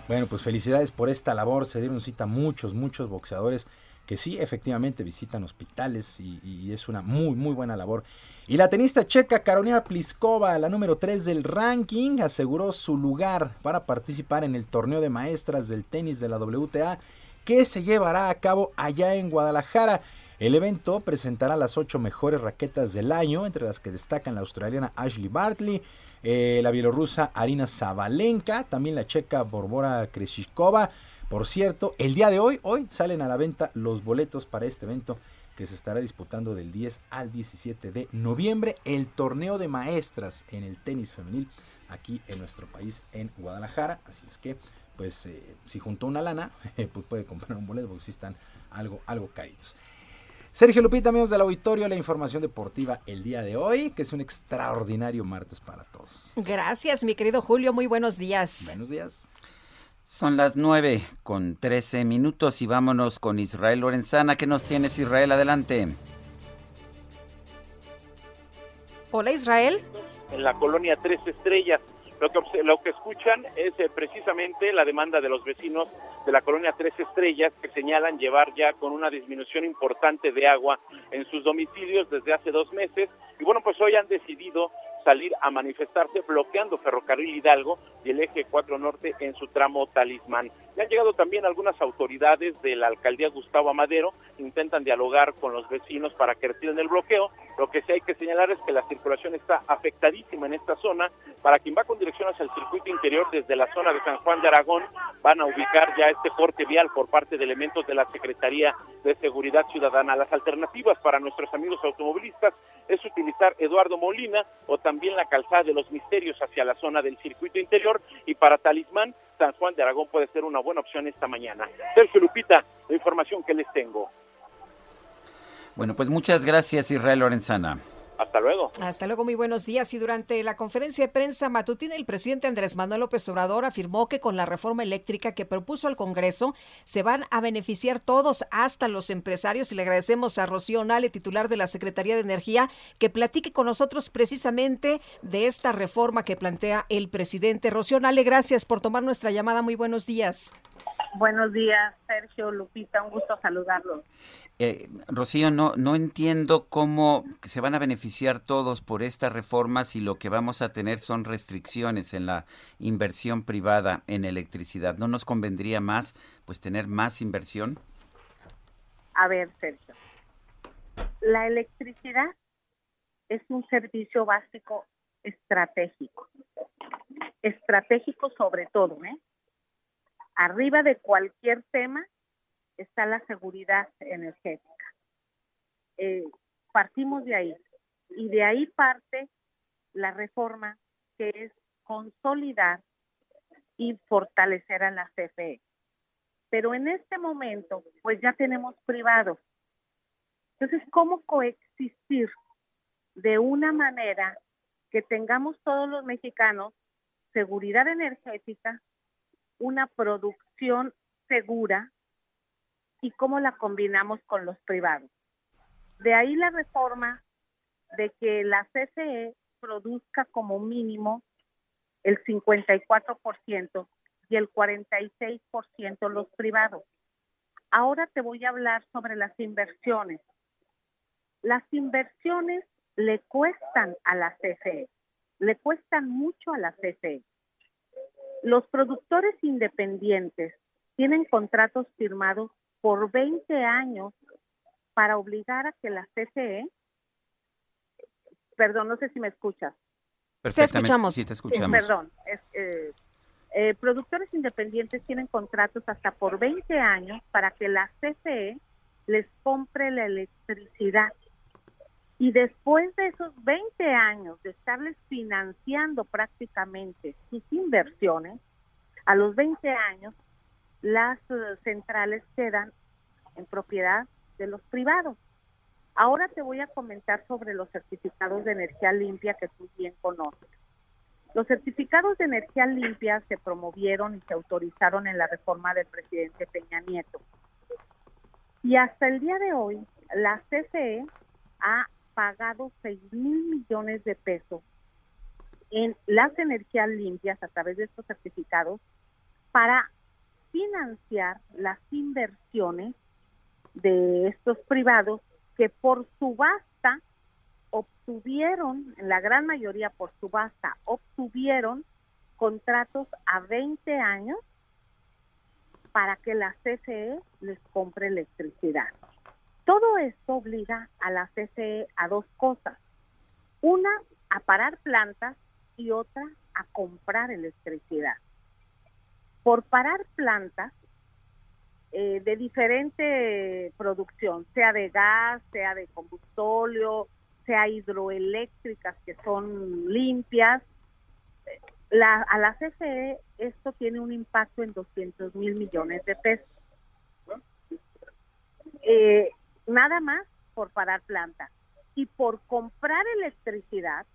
Bueno, pues felicidades por esta labor. Se dieron cita muchos, muchos boxeadores que sí, efectivamente visitan hospitales y es una muy, muy buena labor. Y la tenista checa Carolina Pliskova, la número 3 del ranking, aseguró su lugar para participar en el torneo de maestras del tenis de la WTA que se llevará a cabo allá en Guadalajara. El evento presentará las ocho mejores raquetas del año, entre las que destacan la australiana Ashley Bartley, eh, la bielorrusa Arina Zabalenka, también la checa Borbora Kreshikova. Por cierto, el día de hoy, hoy salen a la venta los boletos para este evento que se estará disputando del 10 al 17 de noviembre, el torneo de maestras en el tenis femenil aquí en nuestro país, en Guadalajara. Así es que, pues, eh, si juntó una lana, pues puede comprar un boleto porque sí están algo, algo caritos. Sergio Lupita, amigos del auditorio, la información deportiva el día de hoy, que es un extraordinario martes para todos. Gracias, mi querido Julio. Muy buenos días. Buenos días. Son las 9 con 13 minutos y vámonos con Israel Lorenzana. ¿Qué nos tienes, Israel? Adelante. Hola, Israel. En la colonia Tres Estrellas. Lo que, lo que escuchan es eh, precisamente la demanda de los vecinos de la colonia Tres Estrellas que señalan llevar ya con una disminución importante de agua en sus domicilios desde hace dos meses. Y bueno, pues hoy han decidido salir a manifestarse bloqueando Ferrocarril Hidalgo y el eje 4 Norte en su tramo Talismán. Ya han llegado también algunas autoridades de la alcaldía Gustavo Amadero, intentan dialogar con los vecinos para que retiren el bloqueo. Lo que sí hay que señalar es que la circulación está afectadísima en esta zona. Para quien va con dirección hacia el circuito interior desde la zona de San Juan de Aragón, van a ubicar ya este corte vial por parte de elementos de la Secretaría de Seguridad Ciudadana. Las alternativas para nuestros amigos automovilistas es utilizar Eduardo Molina o también también la calzada de los misterios hacia la zona del circuito interior y para Talismán, San Juan de Aragón puede ser una buena opción esta mañana. Sergio Lupita, la información que les tengo. Bueno, pues muchas gracias Israel Lorenzana. Hasta luego. Hasta luego, muy buenos días. Y durante la conferencia de prensa matutina, el presidente Andrés Manuel López Obrador afirmó que con la reforma eléctrica que propuso al Congreso se van a beneficiar todos, hasta los empresarios. Y le agradecemos a Rocío Nale, titular de la Secretaría de Energía, que platique con nosotros precisamente de esta reforma que plantea el presidente. Rocío Nale, gracias por tomar nuestra llamada. Muy buenos días. Buenos días, Sergio, Lupita, un gusto saludarlos. Eh, Rocío, no, no entiendo cómo se van a beneficiar todos por esta reforma si lo que vamos a tener son restricciones en la inversión privada en electricidad. ¿No nos convendría más pues tener más inversión? A ver, Sergio, la electricidad es un servicio básico estratégico, estratégico sobre todo, ¿eh? Arriba de cualquier tema está la seguridad energética. Eh, partimos de ahí y de ahí parte la reforma que es consolidar y fortalecer a la CFE. Pero en este momento, pues ya tenemos privados. Entonces, ¿cómo coexistir de una manera que tengamos todos los mexicanos seguridad energética, una producción segura y cómo la combinamos con los privados. De ahí la reforma de que la CFE produzca como mínimo el 54% y el 46% los privados. Ahora te voy a hablar sobre las inversiones. Las inversiones le cuestan a la CFE, le cuestan mucho a la CFE. Los productores independientes tienen contratos firmados por 20 años para obligar a que la CFE, perdón, no sé si me escuchas. Perfectamente. escuchamos. Sí, te Eh, escuchamos. perdón, es, eh, eh, productores independientes tienen contratos hasta por 20 años para que la CFE les compre la electricidad. Y después de esos 20 años de estarles financiando prácticamente sus inversiones, a los 20 años las eh, centrales quedan en propiedad de los privados. Ahora te voy a comentar sobre los certificados de energía limpia que tú bien conoces. Los certificados de energía limpia se promovieron y se autorizaron en la reforma del presidente Peña Nieto. Y hasta el día de hoy, la CFE ha pagado 6 mil millones de pesos en las energías limpias a través de estos certificados para financiar las inversiones de estos privados que por subasta obtuvieron, en la gran mayoría por subasta, obtuvieron contratos a 20 años para que la CFE les compre electricidad. Todo esto obliga a la CFE a dos cosas. Una, a parar plantas y otra, a comprar electricidad. Por parar plantas eh, de diferente producción, sea de gas, sea de combustóleo, sea hidroeléctricas que son limpias, la, a la CFE esto tiene un impacto en 200 mil millones de pesos. Eh, nada más por parar planta. Y por comprar electricidad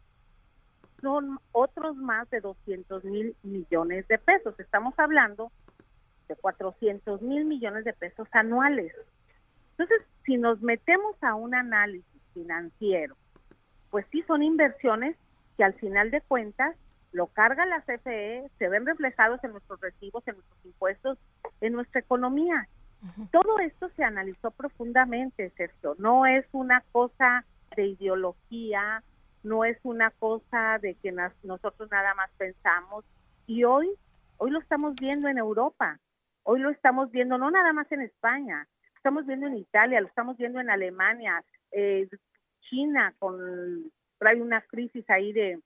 son otros más de 200 mil millones de pesos. Estamos hablando de 400 mil millones de pesos anuales. Entonces, si nos metemos a un análisis financiero, pues sí son inversiones que al final de cuentas lo carga la CFE, se ven reflejados en nuestros recibos, en nuestros impuestos, en nuestra economía. Todo esto se analizó profundamente, Sergio. No es una cosa de ideología, no es una cosa de que nosotros nada más pensamos. Y hoy, hoy lo estamos viendo en Europa, hoy lo estamos viendo no nada más en España, estamos viendo en Italia, lo estamos viendo en Alemania, eh, China con trae una crisis ahí de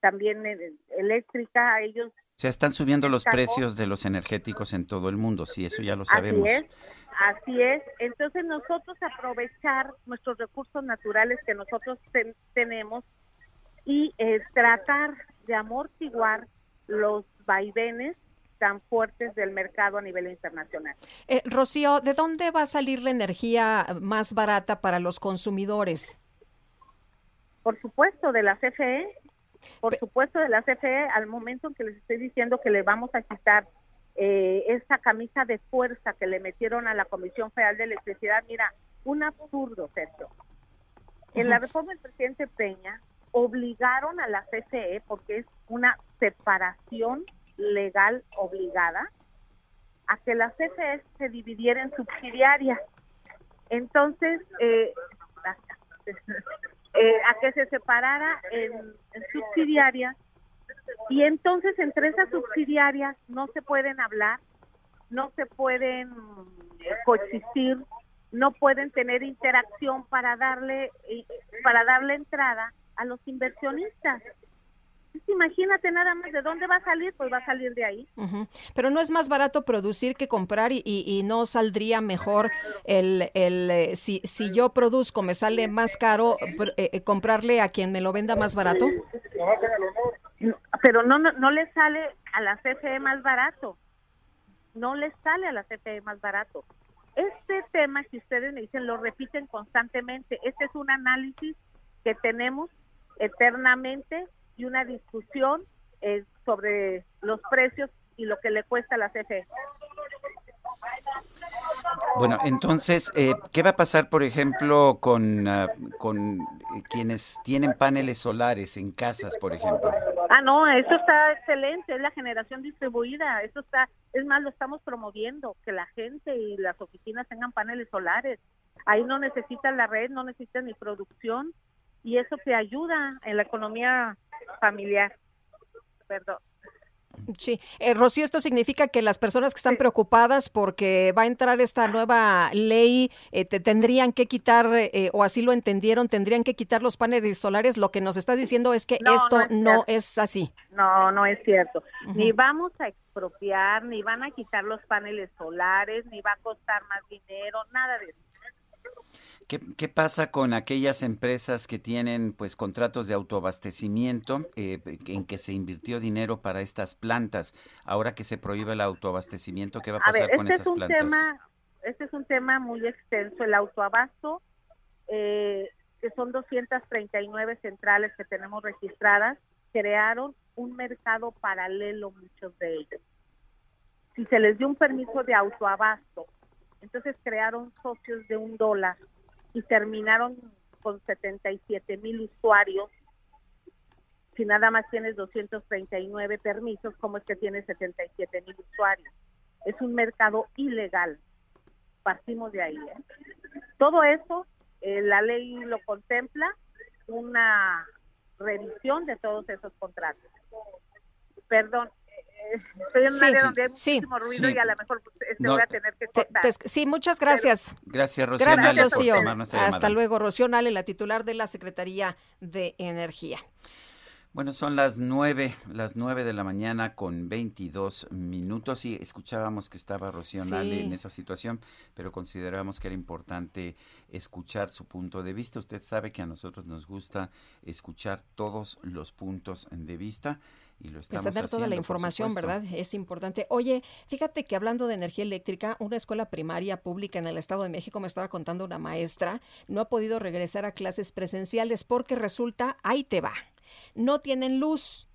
también eh, eléctrica, ellos Se están subiendo los precios de los energéticos en todo el mundo, sí, eso ya lo Así sabemos. es, así es. Entonces nosotros aprovechar nuestros recursos naturales que nosotros ten- tenemos y eh, tratar de amortiguar los vaivenes tan fuertes del mercado a nivel internacional. Eh, Rocío, ¿de dónde va a salir la energía más barata para los consumidores? Por supuesto, de la CFE, por supuesto de la CFE, al momento en que les estoy diciendo que le vamos a quitar eh, esa camisa de fuerza que le metieron a la Comisión Federal de Electricidad, mira, un absurdo, Sergio. En la reforma del presidente Peña obligaron a la CFE, porque es una separación legal obligada, a que la CFE se dividiera en subsidiarias. Entonces, eh, eh, a que se separara en, en subsidiarias y entonces entre esas subsidiarias no se pueden hablar, no se pueden eh, coexistir, no pueden tener interacción para darle eh, para darle entrada a los inversionistas. Pues imagínate nada más de dónde va a salir, pues va a salir de ahí. Pero no es más barato producir que comprar y, y- y no saldría mejor el, el eh, si, si yo produzco me sale más caro eh, eh, comprarle a quien me lo venda más barato. No, pero no, no no le sale a la CFE más barato. No le sale a la CFE más barato. Este tema que ustedes me dicen lo repiten constantemente. Este es un análisis que tenemos eternamente y una discusión eh, sobre los precios y lo que le cuesta a la CFE. Bueno, entonces, eh, ¿qué va a pasar, por ejemplo, con, ah, con quienes tienen paneles solares en casas, por ejemplo? Ah, no, eso está excelente, es la generación distribuida, eso está, es más, lo estamos promoviendo, que la gente y las oficinas tengan paneles solares. Ahí no necesitan la red, no necesitan ni producción y eso te ayuda en la economía familiar. Perdón. Sí, eh, Rocío, esto significa que las personas que están preocupadas porque va a entrar esta nueva ley eh, te tendrían que quitar, eh, o así lo entendieron, tendrían que quitar los paneles solares. Lo que nos estás diciendo es que No, esto no es no cierto. es así. No, no es cierto. Ni vamos a expropiar, ni van a quitar los paneles solares, ni va a costar más dinero, nada de eso. ¿Qué, qué pasa con aquellas empresas que tienen pues contratos de autoabastecimiento eh, en que se invirtió dinero para estas plantas? Ahora que se prohíbe el autoabastecimiento, ¿qué va a A pasar ver, con este esas es un plantas? tema, este es un tema muy extenso. El autoabasto, eh, que son 239 centrales que tenemos registradas, crearon un mercado paralelo muchos de ellos. Si se les dio un permiso de autoabasto, entonces crearon socios de un dólar y terminaron con 77 mil usuarios. Si nada más tienes 239 permisos, ¿cómo es que tienes 77 mil usuarios? Es un mercado ilegal. Partimos de ahí. ¿eh? Todo eso, eh, la ley lo contempla, una revisión de todos esos contratos. Perdón, estoy en un Sí, área sí, donde hay sí. muchísimo ruido Sí. y a lo mejor este, No, voy a tener que Te- cortar. te- sí, muchas gracias. Gracias, Rocío Gracias, Rocío. Hasta luego, Rocío Nale, la titular de la Secretaría de Energía. Bueno, son las nueve, las nueve de la mañana con 22 minutos y escuchábamos que estaba Rocío Sí. Nale en esa situación, pero consideramos que era importante escuchar su punto de vista. Usted sabe que a nosotros nos gusta escuchar todos los puntos de vista y lo Pues toda la información. ¿verdad? Es importante. Oye, fíjate que hablando de energía eléctrica, una escuela primaria pública en el Estado de México, me estaba contando una maestra, no ha podido regresar a clases presenciales porque resulta, ahí te va, no tienen luz.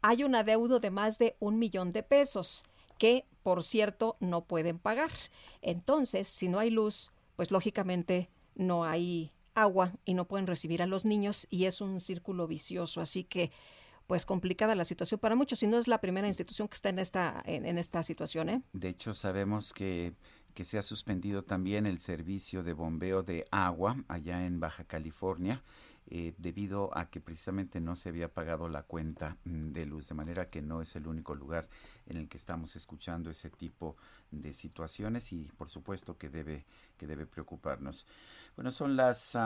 Hay un adeudo de más de un millón de pesos que, por cierto, no pueden pagar. Entonces, si no hay luz, pues lógicamente no hay agua y no pueden recibir a los niños y es un círculo vicioso. Así que pues complicada la situación para muchos y no es la primera institución que está en esta en, en esta situación, ¿eh? De hecho, sabemos que, que se ha suspendido también el servicio de bombeo de agua allá en Baja California eh, debido a que precisamente no se había pagado la cuenta mm, de luz, de manera que no es el único lugar en el que estamos escuchando ese tipo de situaciones y por supuesto que debe, que debe preocuparnos. Bueno, son las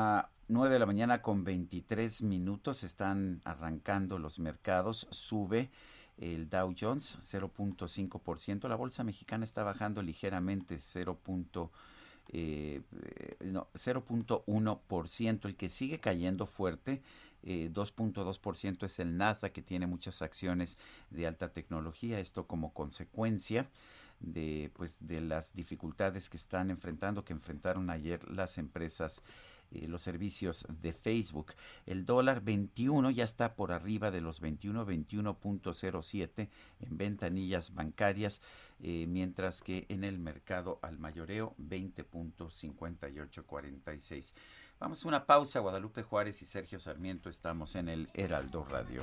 9 de la mañana con 23 minutos, están arrancando los mercados, sube el Dow Jones 0.5%, la bolsa mexicana está bajando ligeramente 0. Eh, eh, no, 0.1%, el que sigue cayendo fuerte, eh, 2.2% es el Nasdaq que tiene muchas acciones de alta tecnología, esto como consecuencia de pues de las dificultades que están enfrentando, que enfrentaron ayer las empresas eh, los servicios de Facebook. El dólar 21 ya está por arriba de los 21, 21.07 en ventanillas bancarias, eh, mientras que en el mercado al mayoreo 20.5846. Vamos a una pausa, Guadalupe Juárez y Sergio Sarmiento estamos en el Heraldo Radio.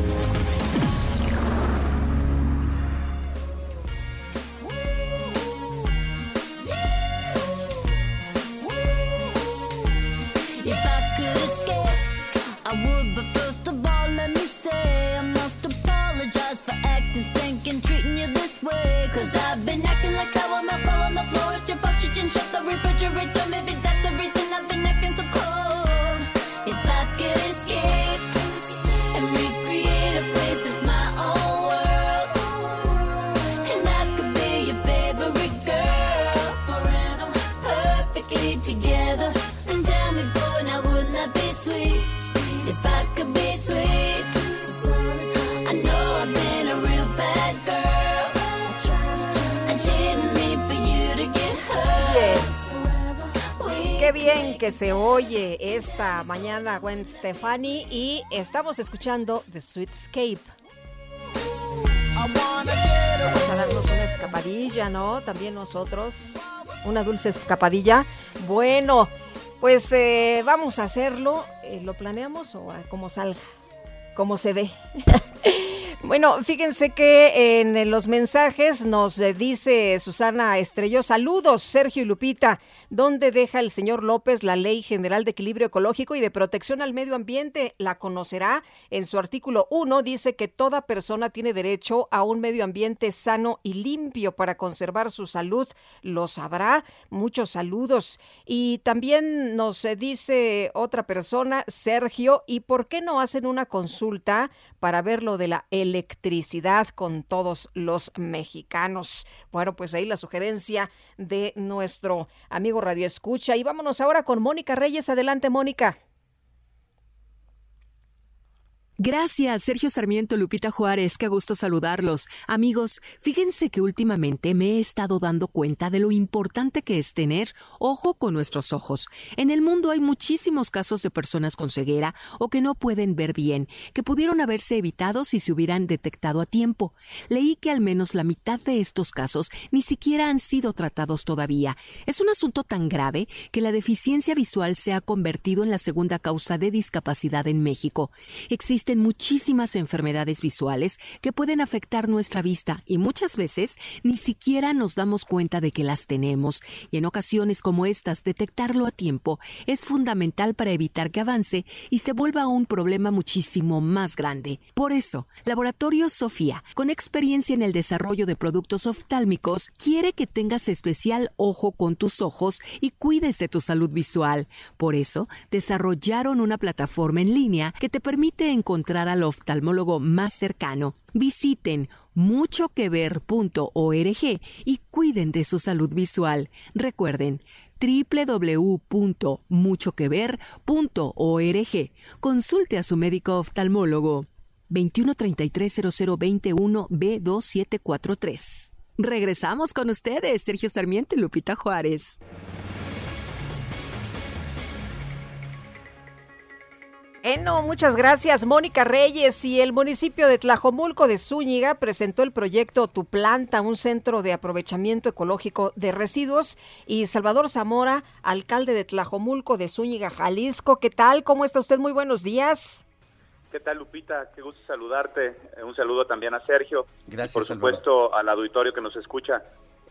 Mañana Gwen Stefani y estamos escuchando The Sweetscape. Vamos a darnos una escapadilla, ¿no? También nosotros, una dulce escapadilla. Bueno, pues eh, vamos a hacerlo. Eh, ¿Lo planeamos o a como salga? Como se dé. Bueno, fíjense que en los mensajes nos dice Susana Estrelló, saludos Sergio y Lupita, ¿dónde deja el señor López la Ley General de Equilibrio Ecológico y de Protección al Medio Ambiente? ¿La conocerá? En su artículo 1 dice que toda persona tiene derecho a un medio ambiente sano y limpio para conservar su salud. ¿Lo sabrá? Muchos saludos. Y también nos dice otra persona, Sergio, ¿y por qué no hacen una consulta para ver lo de la electricidad con todos los mexicanos. Bueno, pues ahí la sugerencia de nuestro amigo Radio Escucha. Y vámonos ahora con Mónica Reyes. Adelante, Mónica. Gracias, Sergio Sarmiento, Lupita Juárez, qué gusto saludarlos. Amigos, fíjense que últimamente me he estado dando cuenta de lo importante que es tener ojo con nuestros ojos. En el mundo hay muchísimos casos de personas con ceguera o que no pueden ver bien, que pudieron haberse evitado si se hubieran detectado a tiempo. Leí que al menos la mitad de estos casos ni siquiera han sido tratados todavía. Es un asunto tan grave que la deficiencia visual se ha convertido en la segunda causa de discapacidad en México. Muchísimas enfermedades visuales que pueden afectar nuestra vista y muchas veces ni siquiera nos damos cuenta de que las tenemos y en ocasiones como estas detectarlo a tiempo es fundamental para evitar que avance y se vuelva un problema muchísimo más grande. Por eso, Laboratorio Sofía, con experiencia en el desarrollo de productos oftálmicos, quiere que tengas especial ojo con tus ojos y cuides de tu salud visual. Por eso, desarrollaron una plataforma en línea que te permite encontrar al oftalmólogo más cercano. Visiten muchoquever.org y cuiden de su salud visual. Recuerden www.muchoquever.org. Consulte a su médico oftalmólogo. 2133 B2743. Regresamos con ustedes, Sergio Sarmiento y Lupita Juárez. Bueno, muchas gracias, Mónica Reyes. Y el municipio de Tlajomulco de Zúñiga presentó el proyecto Tu Planta, un centro de aprovechamiento ecológico de residuos. Y Salvador Zamora, alcalde de Tlajomulco de Zúñiga, Jalisco. ¿Qué tal? ¿Cómo está usted? Muy buenos días. ¿Qué tal, Lupita? Qué gusto saludarte. Eh, Un saludo también a Sergio. Gracias, Y por Salvador. supuesto, al auditorio que nos escucha.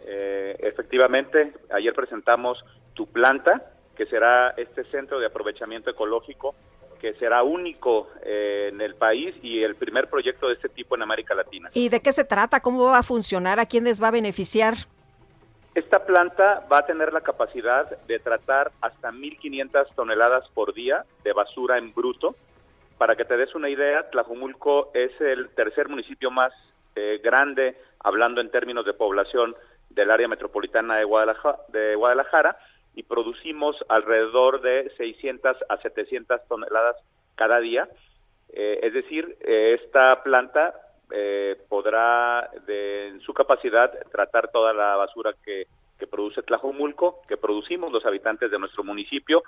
Eh, efectivamente, ayer presentamos Tu Planta, que será este centro de aprovechamiento ecológico que será único eh, en el país y el primer proyecto de este tipo en América Latina. ¿Y de qué se trata? ¿Cómo va a funcionar? ¿A quién les va a beneficiar? Esta planta va a tener la capacidad de tratar hasta 1.500 toneladas por día de basura en bruto. Para que te des una idea, Tlajumulco es el tercer municipio más eh, grande, hablando en términos de población, del área metropolitana de Guadalajara, de Guadalajara y producimos alrededor de 600 a 700 toneladas cada día. Eh, es decir, eh, esta planta eh, podrá, de, en su capacidad, tratar toda la basura que, que produce Tlajomulco, que producimos los habitantes de nuestro municipio,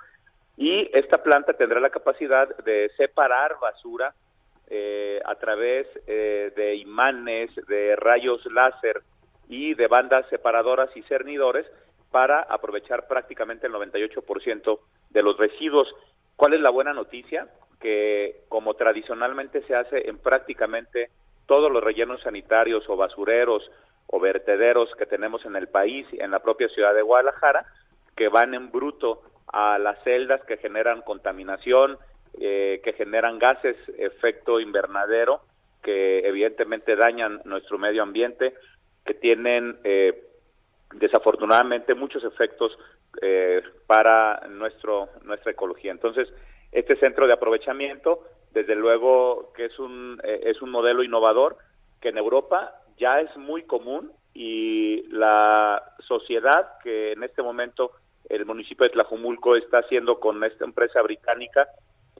y esta planta tendrá la capacidad de separar basura a través de imanes, de rayos láser y de bandas separadoras y cernidores para aprovechar prácticamente el 98% de los residuos. ¿Cuál es la buena noticia? Que como tradicionalmente se hace en prácticamente todos los rellenos sanitarios o basureros o vertederos que tenemos en el país en la propia ciudad de Guadalajara, que van en bruto a las celdas que generan contaminación, eh, que generan gases efecto invernadero, que evidentemente dañan nuestro medio ambiente, que tienen eh, desafortunadamente muchos efectos eh, para nuestro nuestra ecología. Entonces, este centro de aprovechamiento, desde luego que es un eh, es un modelo innovador que en Europa ya es muy común y la sociedad que en este momento el municipio de Tlajumulco está haciendo con esta empresa británica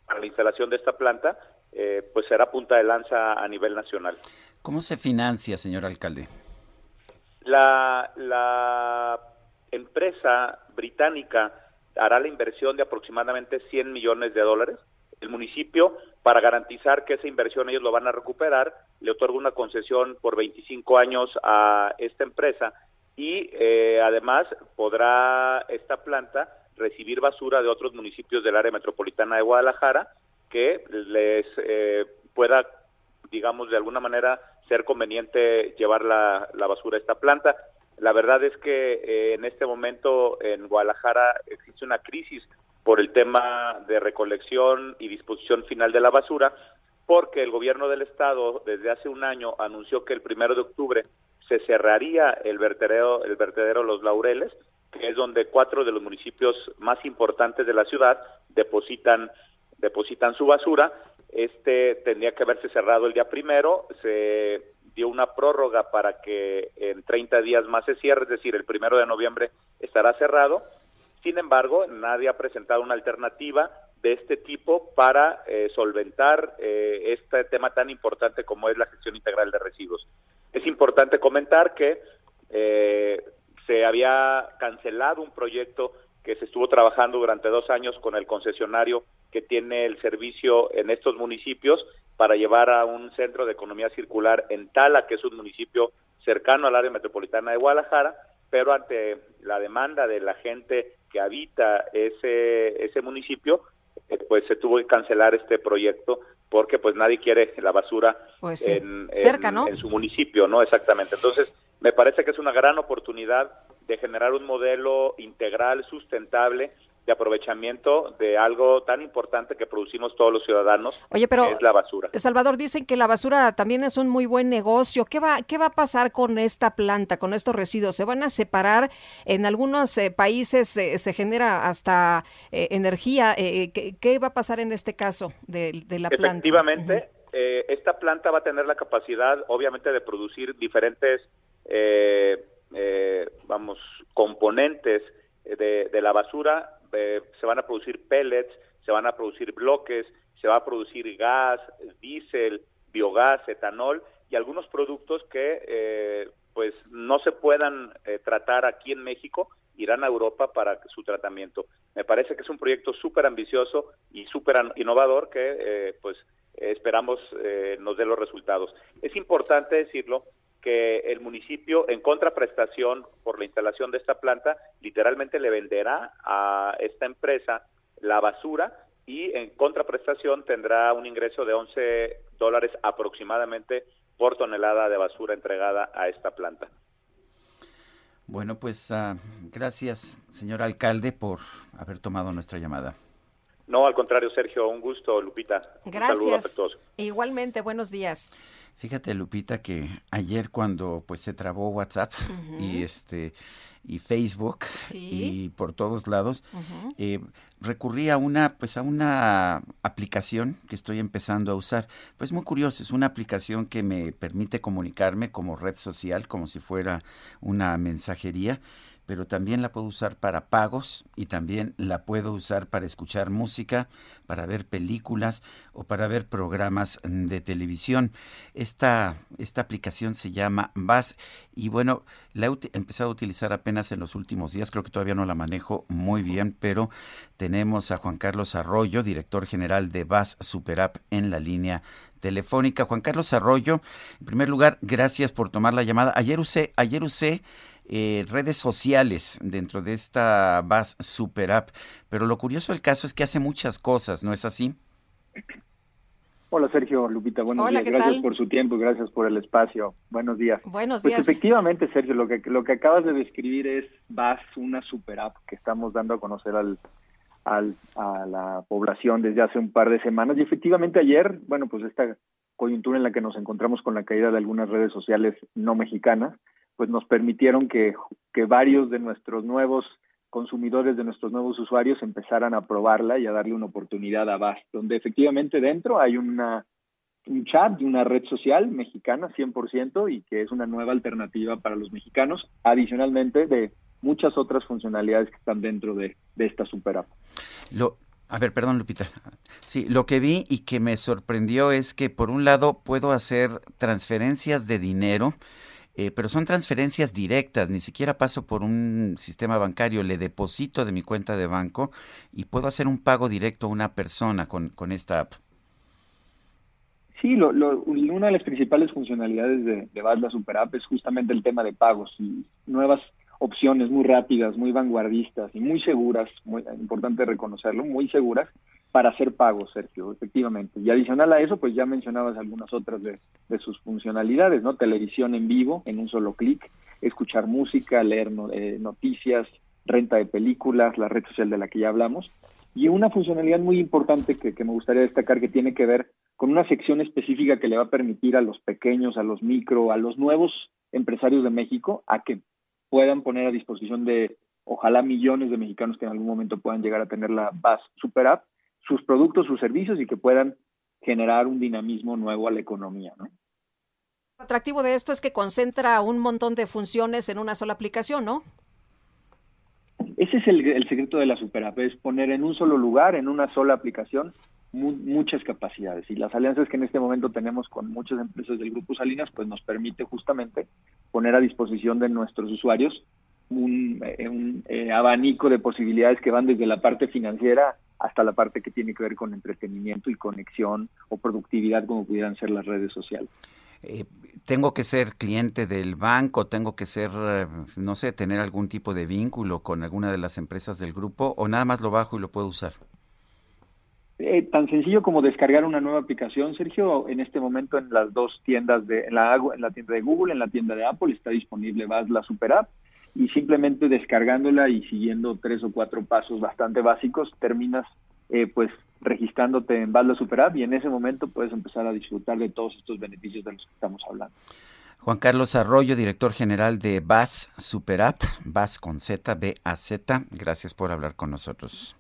para la instalación de esta planta, eh, pues será punta de lanza a nivel nacional. ¿Cómo se financia, señor alcalde? La, empresa británica hará la inversión de aproximadamente 100 millones de dólares. El municipio, para garantizar que esa inversión ellos lo van a recuperar, le otorga una concesión por 25 años a esta empresa y eh, además podrá esta planta recibir basura de otros municipios del área metropolitana de Guadalajara que les eh, pueda, digamos, de alguna manera ser conveniente llevar la, la basura a esta planta. La verdad es que eh, en este momento en Guadalajara existe una crisis por el tema de recolección y disposición final de la basura, porque el gobierno del estado desde hace un año anunció que el primero de octubre se cerraría el vertedero, el vertedero Los Laureles, que es donde cuatro de los municipios más importantes de la ciudad depositan depositan su basura. Este tendría que haberse cerrado el día primero, se dio una prórroga para que en 30 días más se cierre, es decir, el primero de noviembre estará cerrado. Sin embargo, nadie ha presentado una alternativa de este tipo para eh, solventar eh, este tema tan importante como es la gestión integral de residuos. Es importante comentar que eh, se había cancelado un proyecto que se estuvo trabajando durante dos años con el concesionario que tiene el servicio en estos municipios para llevar a un centro de economía circular en Tala, que es un municipio cercano al área metropolitana de Guadalajara, pero ante la demanda de la gente que habita ese, ese municipio, eh, pues se tuvo que cancelar este proyecto porque pues nadie quiere la basura Pues sí. en, Cerca, en- ¿no? en su municipio, ¿no? Exactamente. Entonces, me parece que es una gran oportunidad de generar un modelo integral, sustentable, de aprovechamiento de algo tan importante que producimos todos los ciudadanos, Oye, pero- que es la basura. Salvador, dicen que la basura también es un muy buen negocio. ¿Qué va, qué va a pasar con esta planta, con estos residuos? ¿Se van a separar? En algunos eh, países eh, se genera hasta eh, energía. Eh, ¿qué, qué va a pasar en este caso de, de la planta? Efectivamente, eh, esta planta va a tener la capacidad, obviamente, de producir diferentes, eh, eh, vamos, componentes de, la basura. Eh, se van a producir pellets, se van a producir bloques, se va a producir gas, diésel, biogás, etanol y algunos productos que, eh, pues, no se puedan eh, tratar aquí en México irán a Europa para su tratamiento. Me parece que es un proyecto súper ambicioso y súper innovador que, pues, esperamos eh, nos dé los resultados. Es importante decirlo que el municipio, en contraprestación por la instalación de esta planta, literalmente le venderá a esta empresa la basura y en contraprestación tendrá un ingreso de 11 dólares aproximadamente por tonelada de basura entregada a esta planta. Bueno, pues ah, gracias, señor alcalde, por haber tomado nuestra llamada. No, al contrario, Sergio, un gusto, Lupita. Un saludo Gracias. afectuoso. Igualmente, buenos días. Fíjate, Lupita, que ayer cuando pues se trabó WhatsApp y este y Facebook Sí. y por todos lados, eh, recurrí a una pues a una aplicación que estoy empezando a usar. Pues muy curioso, es una aplicación que me permite comunicarme como red social, como si fuera una mensajería pero también la puedo usar para pagos y también la puedo usar para escuchar música, para ver películas o para ver programas de televisión. Esta, esta aplicación se llama VAS y bueno, la he empezado a utilizar apenas en los últimos días, creo que todavía no la manejo muy bien, pero tenemos a Juan Carlos Arroyo, director general de VAS Super App en la línea telefónica. Juan Carlos Arroyo, en primer lugar, gracias por tomar la llamada. Ayer usé, ayer usé eh, redes sociales dentro de esta VAS Super App, pero lo curioso del caso es que hace muchas cosas, ¿no es así? Hola Sergio, Lupita, buenos Hola, días. ¿qué Gracias tal? por su tiempo, gracias por el espacio. Buenos días. Buenos Pues días. efectivamente, Sergio, lo que lo que acabas de describir es VAS, una super app que estamos dando a conocer al, al a la población desde hace un par de semanas y efectivamente ayer, bueno, pues esta coyuntura en la que nos encontramos con la caída de algunas redes sociales no mexicanas, pues nos permitieron que que varios de nuestros nuevos consumidores de nuestros nuevos usuarios empezaran a probarla y a darle una oportunidad a VAS, donde efectivamente dentro hay una un chat de una red social mexicana 100% y que es una nueva alternativa para los mexicanos, adicionalmente de muchas otras funcionalidades que están dentro de, de esta super app. Lo, a ver, perdón, Lupita. Sí, lo que vi y que me sorprendió es que por un lado puedo hacer transferencias de dinero eh, pero son transferencias directas, ni siquiera paso por un sistema bancario, le deposito de mi cuenta de banco y puedo hacer un pago directo a una persona con, con esta app. Sí, una de las principales funcionalidades de, de Basla Super App es justamente el tema de pagos y nuevas opciones muy rápidas, muy vanguardistas y muy seguras, importante reconocerlo, muy seguras para hacer pagos, Sergio, efectivamente. Y adicional a eso, pues ya mencionabas algunas otras de, sus funcionalidades, ¿no? Televisión en vivo, en un solo clic, escuchar música, leer eh, noticias, renta de películas, la red social de la que ya hablamos. Y una funcionalidad muy importante que, que me gustaría destacar que tiene que ver con una sección específica que le va a permitir a los pequeños, a los micro, a los nuevos empresarios de México a que puedan poner a disposición de ojalá millones de mexicanos que en algún momento puedan llegar a tener la BAS Super App, sus productos, sus servicios y que puedan generar un dinamismo nuevo a la economía, ¿no? Lo atractivo de esto es que concentra un montón de funciones en una sola aplicación, ¿no? Ese es el, el secreto de la Super App, es poner en un solo lugar, en una sola aplicación, mu- muchas capacidades. Y las alianzas que en este momento tenemos con muchas empresas del Grupo Salinas, pues nos permite justamente poner a disposición de nuestros usuarios un, eh, un, eh, abanico de posibilidades que van desde la parte financiera hasta la parte que tiene que ver con entretenimiento y conexión o productividad, como pudieran ser las redes sociales. Eh, tengo que ser cliente del banco, tengo que ser, eh, no sé, tener algún tipo de vínculo con alguna de las empresas del grupo o nada más lo bajo y lo puedo usar. Eh, tan sencillo como descargar una nueva aplicación, Sergio. En este momento en las dos tiendas de, en la, en la tienda de Google, en la tienda de Apple está disponible vas la Super App y simplemente descargándola y siguiendo tres o cuatro pasos bastante básicos terminas eh, pues registrándote en la Super App y en ese momento puedes empezar a disfrutar de todos estos beneficios de los que estamos hablando. Juan Carlos Arroyo, director general de BAS Super App, BAS con Z, B-A-Z. Gracias por hablar con nosotros.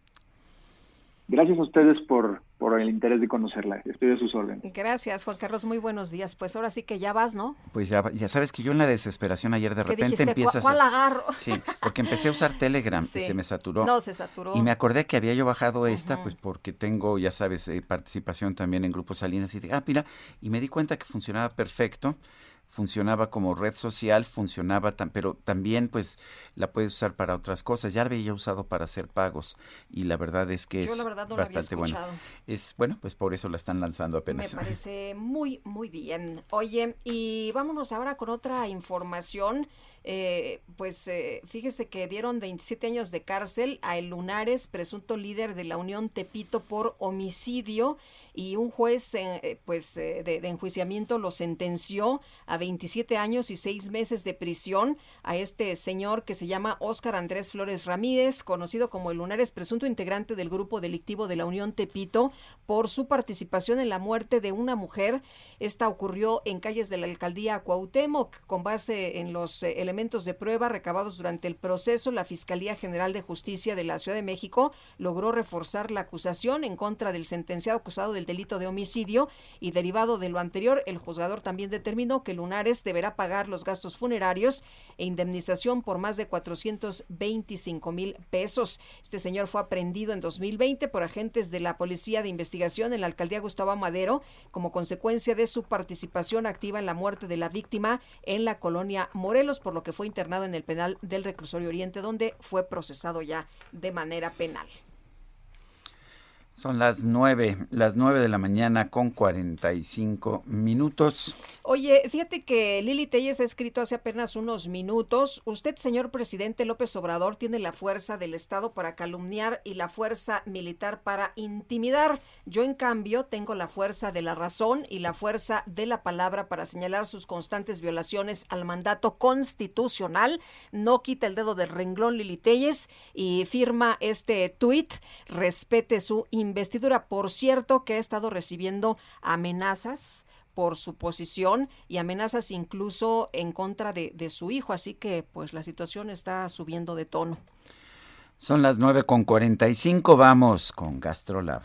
Gracias a ustedes por, por el interés de conocerla. Estoy a sus órdenes. Gracias, Juan Carlos. Muy buenos días. Pues ahora sí que ya vas, ¿no? Pues ya, ya sabes que yo en la desesperación ayer de ¿Qué repente dijiste? empiezas ¿Cuál a... agarro? Sí, porque empecé a usar Telegram Sí. y se me saturó. No, se saturó. Y me acordé que había yo bajado esta, pues porque tengo, ya sabes, eh, participación también en Grupos Salinas y dije, ah, mira, y me di cuenta que funcionaba perfecto, funcionaba como red social, funcionaba, tan, pero también pues la puedes usar para otras cosas. Ya la había usado para hacer pagos y la verdad es que Yo es la no bastante bueno. Es bueno, pues por eso la están lanzando Me apenas. parece muy, muy bien. Oye, y vámonos ahora con otra información. Eh, pues eh, fíjese que dieron 27 años de cárcel a El Lunares, presunto líder de la Unión Tepito por homicidio y un juez eh, eh, pues eh, de, enjuiciamiento lo sentenció a 27 años y 6 meses de prisión a este señor que se llama Óscar Andrés Flores Ramírez, conocido como El Lunares, presunto integrante del grupo delictivo de la Unión Tepito por su participación en la muerte de una mujer. Esta ocurrió en calles de la alcaldía Cuauhtémoc con base en los elementos de prueba recabados durante el proceso. La Fiscalía General de Justicia de la Ciudad de México logró reforzar la acusación en contra del sentenciado acusado del delito de homicidio y derivado de lo anterior, el juzgador también determinó que Lunares deberá pagar los gastos funerarios e indemnización por más de 425 mil pesos. Este señor fue aprehendido en 2020 por agentes de la Policía de Investigación en la alcaldía Gustavo Madero como consecuencia de su participación activa en la muerte de la víctima en la colonia Morelos, por lo que fue internado en el penal del Reclusorio Oriente, donde fue procesado ya de manera penal. Son las nueve, las nueve de la mañana con 45 minutos. Oye, fíjate que Lili Telles ha escrito hace apenas unos minutos, usted, señor presidente López Obrador, tiene la fuerza del Estado para calumniar y la fuerza militar para intimidar. Yo, en cambio, tengo la fuerza de la razón y la fuerza de la palabra para señalar sus constantes violaciones al mandato constitucional. No quita el dedo del renglón Lili Telles y firma este tuit, respete su investidura. Por cierto, que ha estado recibiendo amenazas por su posición y amenazas incluso en contra de, de, su hijo. Así que pues la situación está subiendo de tono. Son las nueve con 45, vamos con Gastrolab.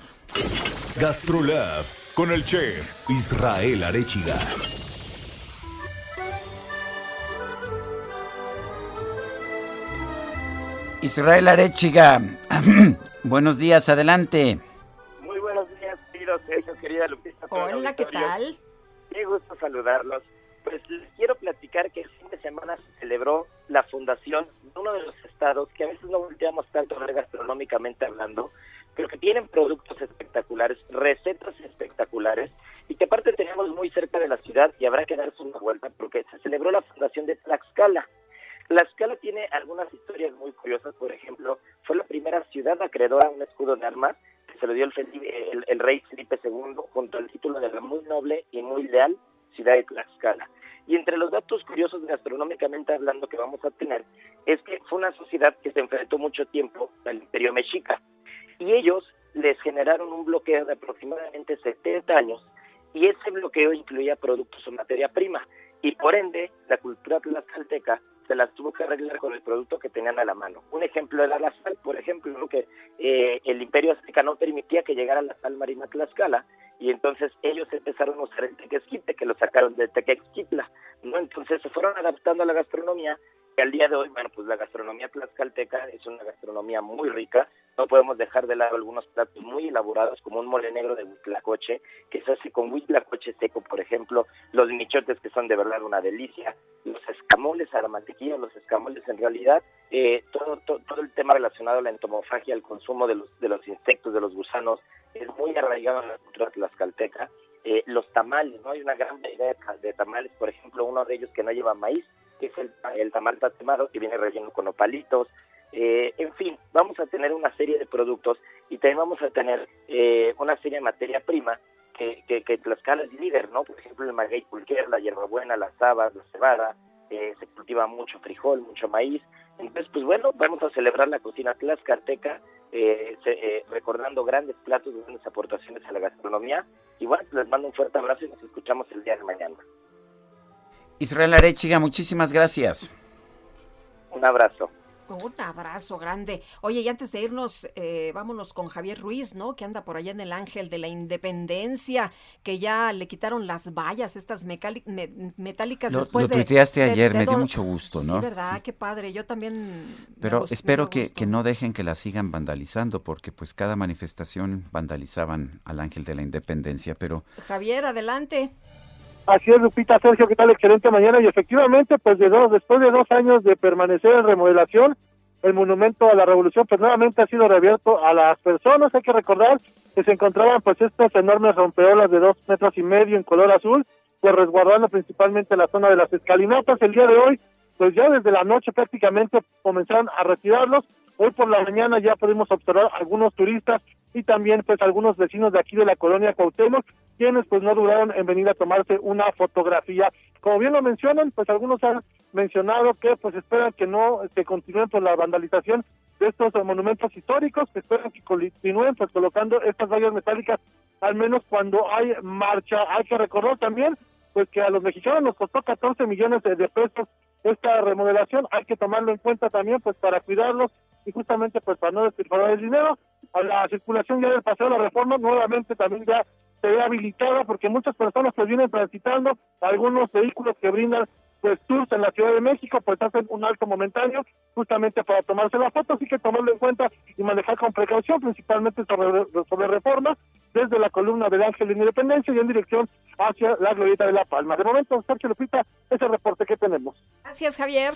Gastrolab con el chef Israel Arechiga. Israel Arechiga, buenos días, adelante. Querida Lupita. Hola, ¿qué tal? Qué gusto saludarlos. Pues les quiero platicar que el fin de semana se celebró la fundación de uno de los estados que a veces no volteamos tanto a ver gastronómicamente hablando, pero que tienen productos espectaculares, recetas espectaculares y que aparte tenemos muy cerca de la ciudad y habrá que darse una vuelta porque se celebró la fundación de Tlaxcala. Tlaxcala tiene algunas historias muy curiosas, por ejemplo, fue la primera ciudad acreedora a un escudo de armas lo dio el, Felipe- el- el rey Felipe II junto al título de la muy noble y muy leal ciudad de Tlaxcala. Y entre los datos curiosos gastronómicamente hablando que vamos a tener es que fue una sociedad que se enfrentó mucho tiempo al imperio mexica y ellos les generaron un bloqueo de aproximadamente 70 años y ese bloqueo incluía productos o materia prima y por ende la cultura tlaxcalteca se las tuvo que arreglar con el producto que tenían a la mano. Un ejemplo era la sal, por ejemplo, que eh, el imperio azteca no permitía que llegara la sal marina Tlaxcala y entonces ellos empezaron a usar el tequesquite que lo sacaron del tequesquitla, ¿no? Entonces se fueron adaptando a la gastronomía que al día de hoy, bueno, pues la gastronomía tlaxcalteca es una gastronomía muy rica. No podemos dejar de lado algunos platos muy elaborados, como un mole negro de huitlacoche, que se hace con huitlacoche seco, por ejemplo, los michotes, que son de verdad una delicia, escamoles a la mantequilla, los escamoles en realidad, eh, todo, todo, todo el tema relacionado a la entomofagia, al consumo de los, de los insectos, de los gusanos, es muy arraigado en la cultura tlaxcalteca. Eh, los tamales, ¿no? Hay una gran variedad de, tamales, por ejemplo, uno de ellos que no lleva maíz, que es el, el tamal tatemado, que viene relleno con opalitos. Eh, en fin, vamos a tener una serie de productos y también vamos a tener eh, una serie de materia prima que, que, que Tlaxcala es líder, ¿no? Por ejemplo, el maguey pulquer, la hierbabuena, las habas, la cebada, eh, se cultiva mucho frijol, mucho maíz. Entonces, pues bueno, vamos a celebrar la cocina tlaxcalteca, eh, eh, recordando grandes platos, grandes aportaciones a la gastronomía. Y bueno, les mando un fuerte abrazo y nos escuchamos el día de mañana. Israel Arechiga, muchísimas gracias. Un abrazo. Un abrazo grande. Oye, y antes de irnos, eh, vámonos con Javier Ruiz, ¿no? Que anda por allá en el Ángel de la Independencia, que ya le quitaron las vallas, estas me- metálicas Lo, después lo de... tuiteaste de- ayer, de me dio mucho gusto, ¿no? Sí, ¿verdad? Sí. Qué padre. Yo también... Pero espero que, que no dejen que la sigan vandalizando, porque pues cada manifestación vandalizaban al Ángel de la Independencia, pero Javier, adelante. Así es, Lupita, Sergio, ¿qué tal? Excelente mañana. Y efectivamente, pues de dos, después de dos años de permanecer en remodelación, el monumento a la revolución, pues nuevamente ha sido reabierto a las personas. Hay que recordar que se encontraban pues estas enormes rompeolas de dos metros y medio en color azul, pues resguardando principalmente la zona de las escalinatas. El día de hoy, pues ya desde la noche prácticamente comenzaron a retirarlos. Hoy por la mañana ya pudimos observar algunos turistas y también pues algunos vecinos de aquí de la colonia Cuauhtémoc, quienes pues no dudaron en venir a tomarse una fotografía. Como bien lo mencionan, pues algunos han mencionado que pues esperan que no se continúen por la vandalización de estos monumentos históricos, que esperan que continúen pues colocando estas vallas metálicas al menos cuando hay marcha. Hay que recordar también pues que a los mexicanos nos costó 14 millones de pesos esta remodelación, hay que tomarlo en cuenta también pues para cuidarlos y justamente pues para no despilfarrar el dinero. A la circulación ya del paseo de la reforma nuevamente también ya se ve habilitada porque muchas personas pues vienen transitando algunos vehículos que brindan pues tours en la Ciudad de México pues hacen un alto momentáneo justamente para tomarse la foto, así que tomarlo en cuenta y manejar con precaución, principalmente sobre, sobre reforma, desde la columna del Ángel de Independencia y en dirección hacia la Glorieta de La Palma. De momento, Sergio Lupita, ese reporte que tenemos. Gracias, Javier.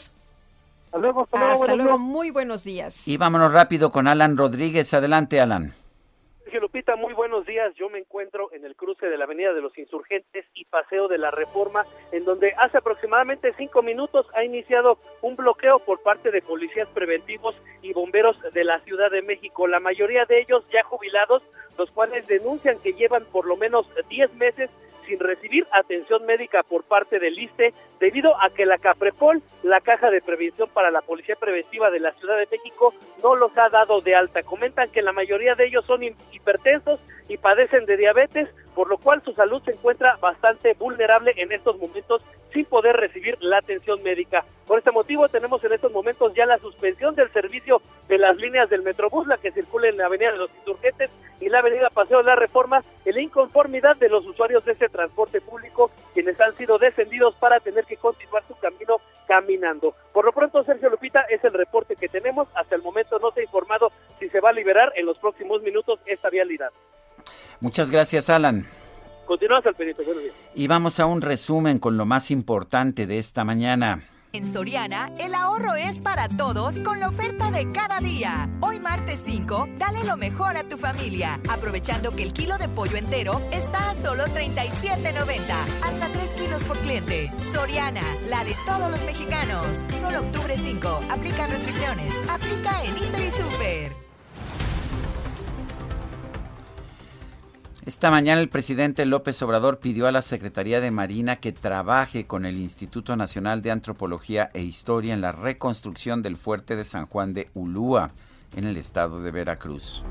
Hasta luego. Hasta luego, Hasta luego. días. Muy buenos días. y vámonos rápido con Alan Rodríguez. Adelante, Alan. Sergio Lupita, muy buenos días. Yo me encuentro en el cruce de la Avenida de los Insurgentes y Paseo de la Reforma, en donde hace aproximadamente cinco minutos ha iniciado un bloqueo por parte de policías preventivos y bomberos de la Ciudad de México. La mayoría de ellos ya jubilados, los cuales denuncian que llevan por lo menos 10 meses sin recibir atención médica por parte del ISTE debido a que la CAPREPOL, la Caja de Prevención para la Policía Preventiva de la Ciudad de México, no los ha dado de alta. Comentan que la mayoría de ellos son hi- hipertensos y padecen de diabetes, por lo cual su salud se encuentra bastante vulnerable en estos momentos sin poder recibir la atención médica. Por este motivo tenemos en estos momentos ya la suspensión del servicio de las líneas del Metrobús, la que circula en la Avenida de los Insurgentes y la Avenida Paseo de la Reforma, en la inconformidad de los usuarios de este transporte público, quienes han sido descendidos para tener que continuar su camino caminando. Por lo pronto, Sergio Lupita, es el reporte que tenemos. Hasta el momento no se ha informado si se va a liberar en los próximos minutos esta vialidad. Muchas gracias, Alan. Continuamos al pendiente. Buenos días. Y vamos a un resumen con lo más importante de esta mañana. En Soriana, el ahorro es para todos con la oferta de cada día. Hoy martes 5, dale lo mejor a tu familia, aprovechando que el kilo de pollo entero está a solo 37.90, hasta 3 kilos por cliente. Soriana, la de todos los mexicanos. Solo octubre 5, aplica restricciones, aplica en Hiper y Super. Esta mañana el presidente López Obrador pidió a la Secretaría de Marina que trabaje con el Instituto Nacional de Antropología e Historia en la reconstrucción del fuerte de San Juan de Ulúa, en el estado de Veracruz.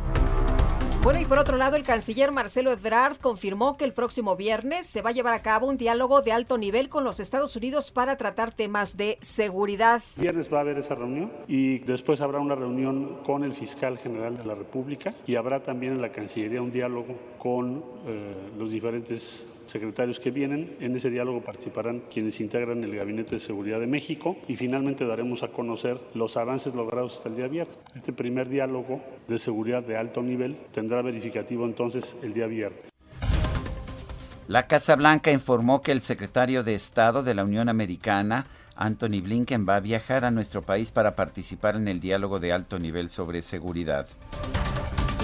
Bueno, y por otro lado, el canciller Marcelo Ebrard confirmó que el próximo viernes se va a llevar a cabo un diálogo de alto nivel con los Estados Unidos para tratar temas de seguridad. Viernes va a haber esa reunión y después habrá una reunión con el fiscal general de la República y habrá también en la Cancillería un diálogo con eh, los diferentes secretarios que vienen. En ese diálogo participarán quienes integran el Gabinete de Seguridad de México y finalmente daremos a conocer los avances logrados hasta el día viernes. Este primer diálogo de seguridad de alto nivel tendrá verificativo entonces el día viernes. La Casa Blanca informó que el secretario de Estado de la Unión Americana, Anthony Blinken, va a viajar a nuestro país para participar en el diálogo de alto nivel sobre seguridad.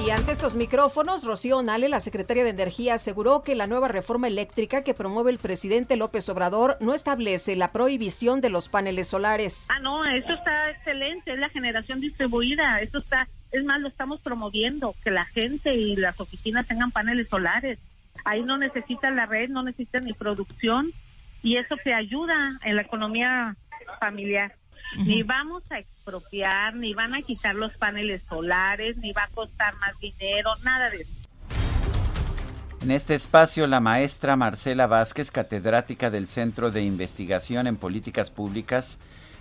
Y ante estos micrófonos, Rocío Nale, la secretaria de Energía, aseguró que la nueva reforma eléctrica que promueve el presidente López Obrador no establece la prohibición de los paneles solares. Ah, no, eso está excelente, es la generación distribuida, eso está, es más, lo estamos promoviendo, que la gente y las oficinas tengan paneles solares. Ahí no necesitan la red, no necesitan ni producción y eso te ayuda en la economía familiar. Ni vamos a expropiar, ni van a quitar los paneles solares, ni va a costar más dinero, nada de eso. En este espacio, la maestra Marcela Vázquez, catedrática del Centro de Investigación en Políticas Públicas,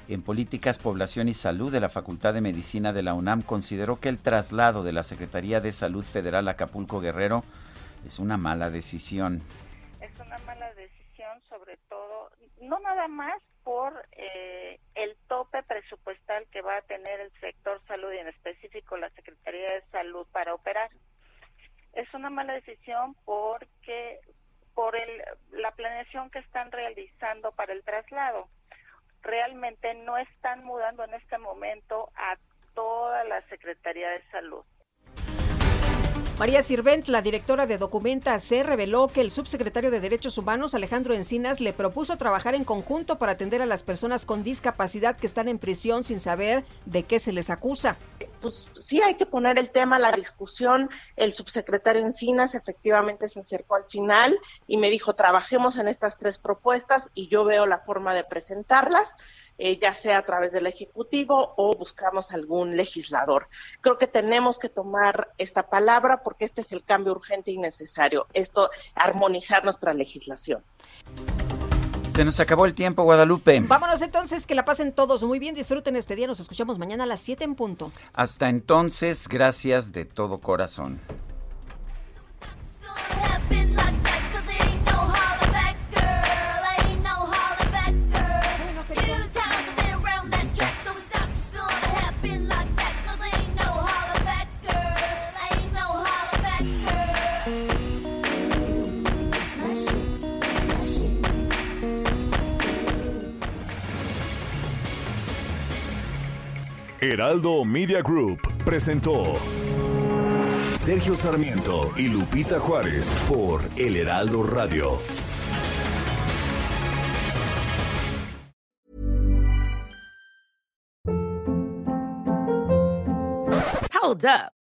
en Políticas, Población y Salud de la Facultad de Medicina de la UNAM, consideró que el traslado de la Secretaría de Salud Federal a Acapulco Guerrero es una mala decisión. es una mala decisión, sobre todo, no nada más por eh, el tope presupuestal que va a tener el sector salud y en específico la Secretaría de Salud para operar. Es una mala decisión porque por el, la planeación que están realizando para el traslado. Realmente no están mudando en este momento a toda la Secretaría de Salud. María Sirvent, la directora de Documenta C, reveló que el subsecretario de Derechos Humanos, Alejandro Encinas, le propuso trabajar en conjunto para atender a las personas con discapacidad que están en prisión sin saber de qué se les acusa. pues sí hay que poner el tema a la discusión. El subsecretario Encinas efectivamente se acercó al final y me dijo, trabajemos en estas tres propuestas y yo veo la forma de presentarlas, eh, ya sea a través del Ejecutivo o buscamos algún legislador. Creo que tenemos que tomar esta palabra porque este es el cambio urgente y necesario, esto, armonizar nuestra legislación. Se nos acabó el tiempo, Guadalupe. Vámonos entonces, que la pasen todos muy bien, disfruten este día, nos escuchamos mañana a las 7 en punto. Hasta entonces, gracias de todo corazón. Heraldo Media Group presentó Sergio Sarmiento y Lupita Juárez por El Heraldo Radio. Hold up.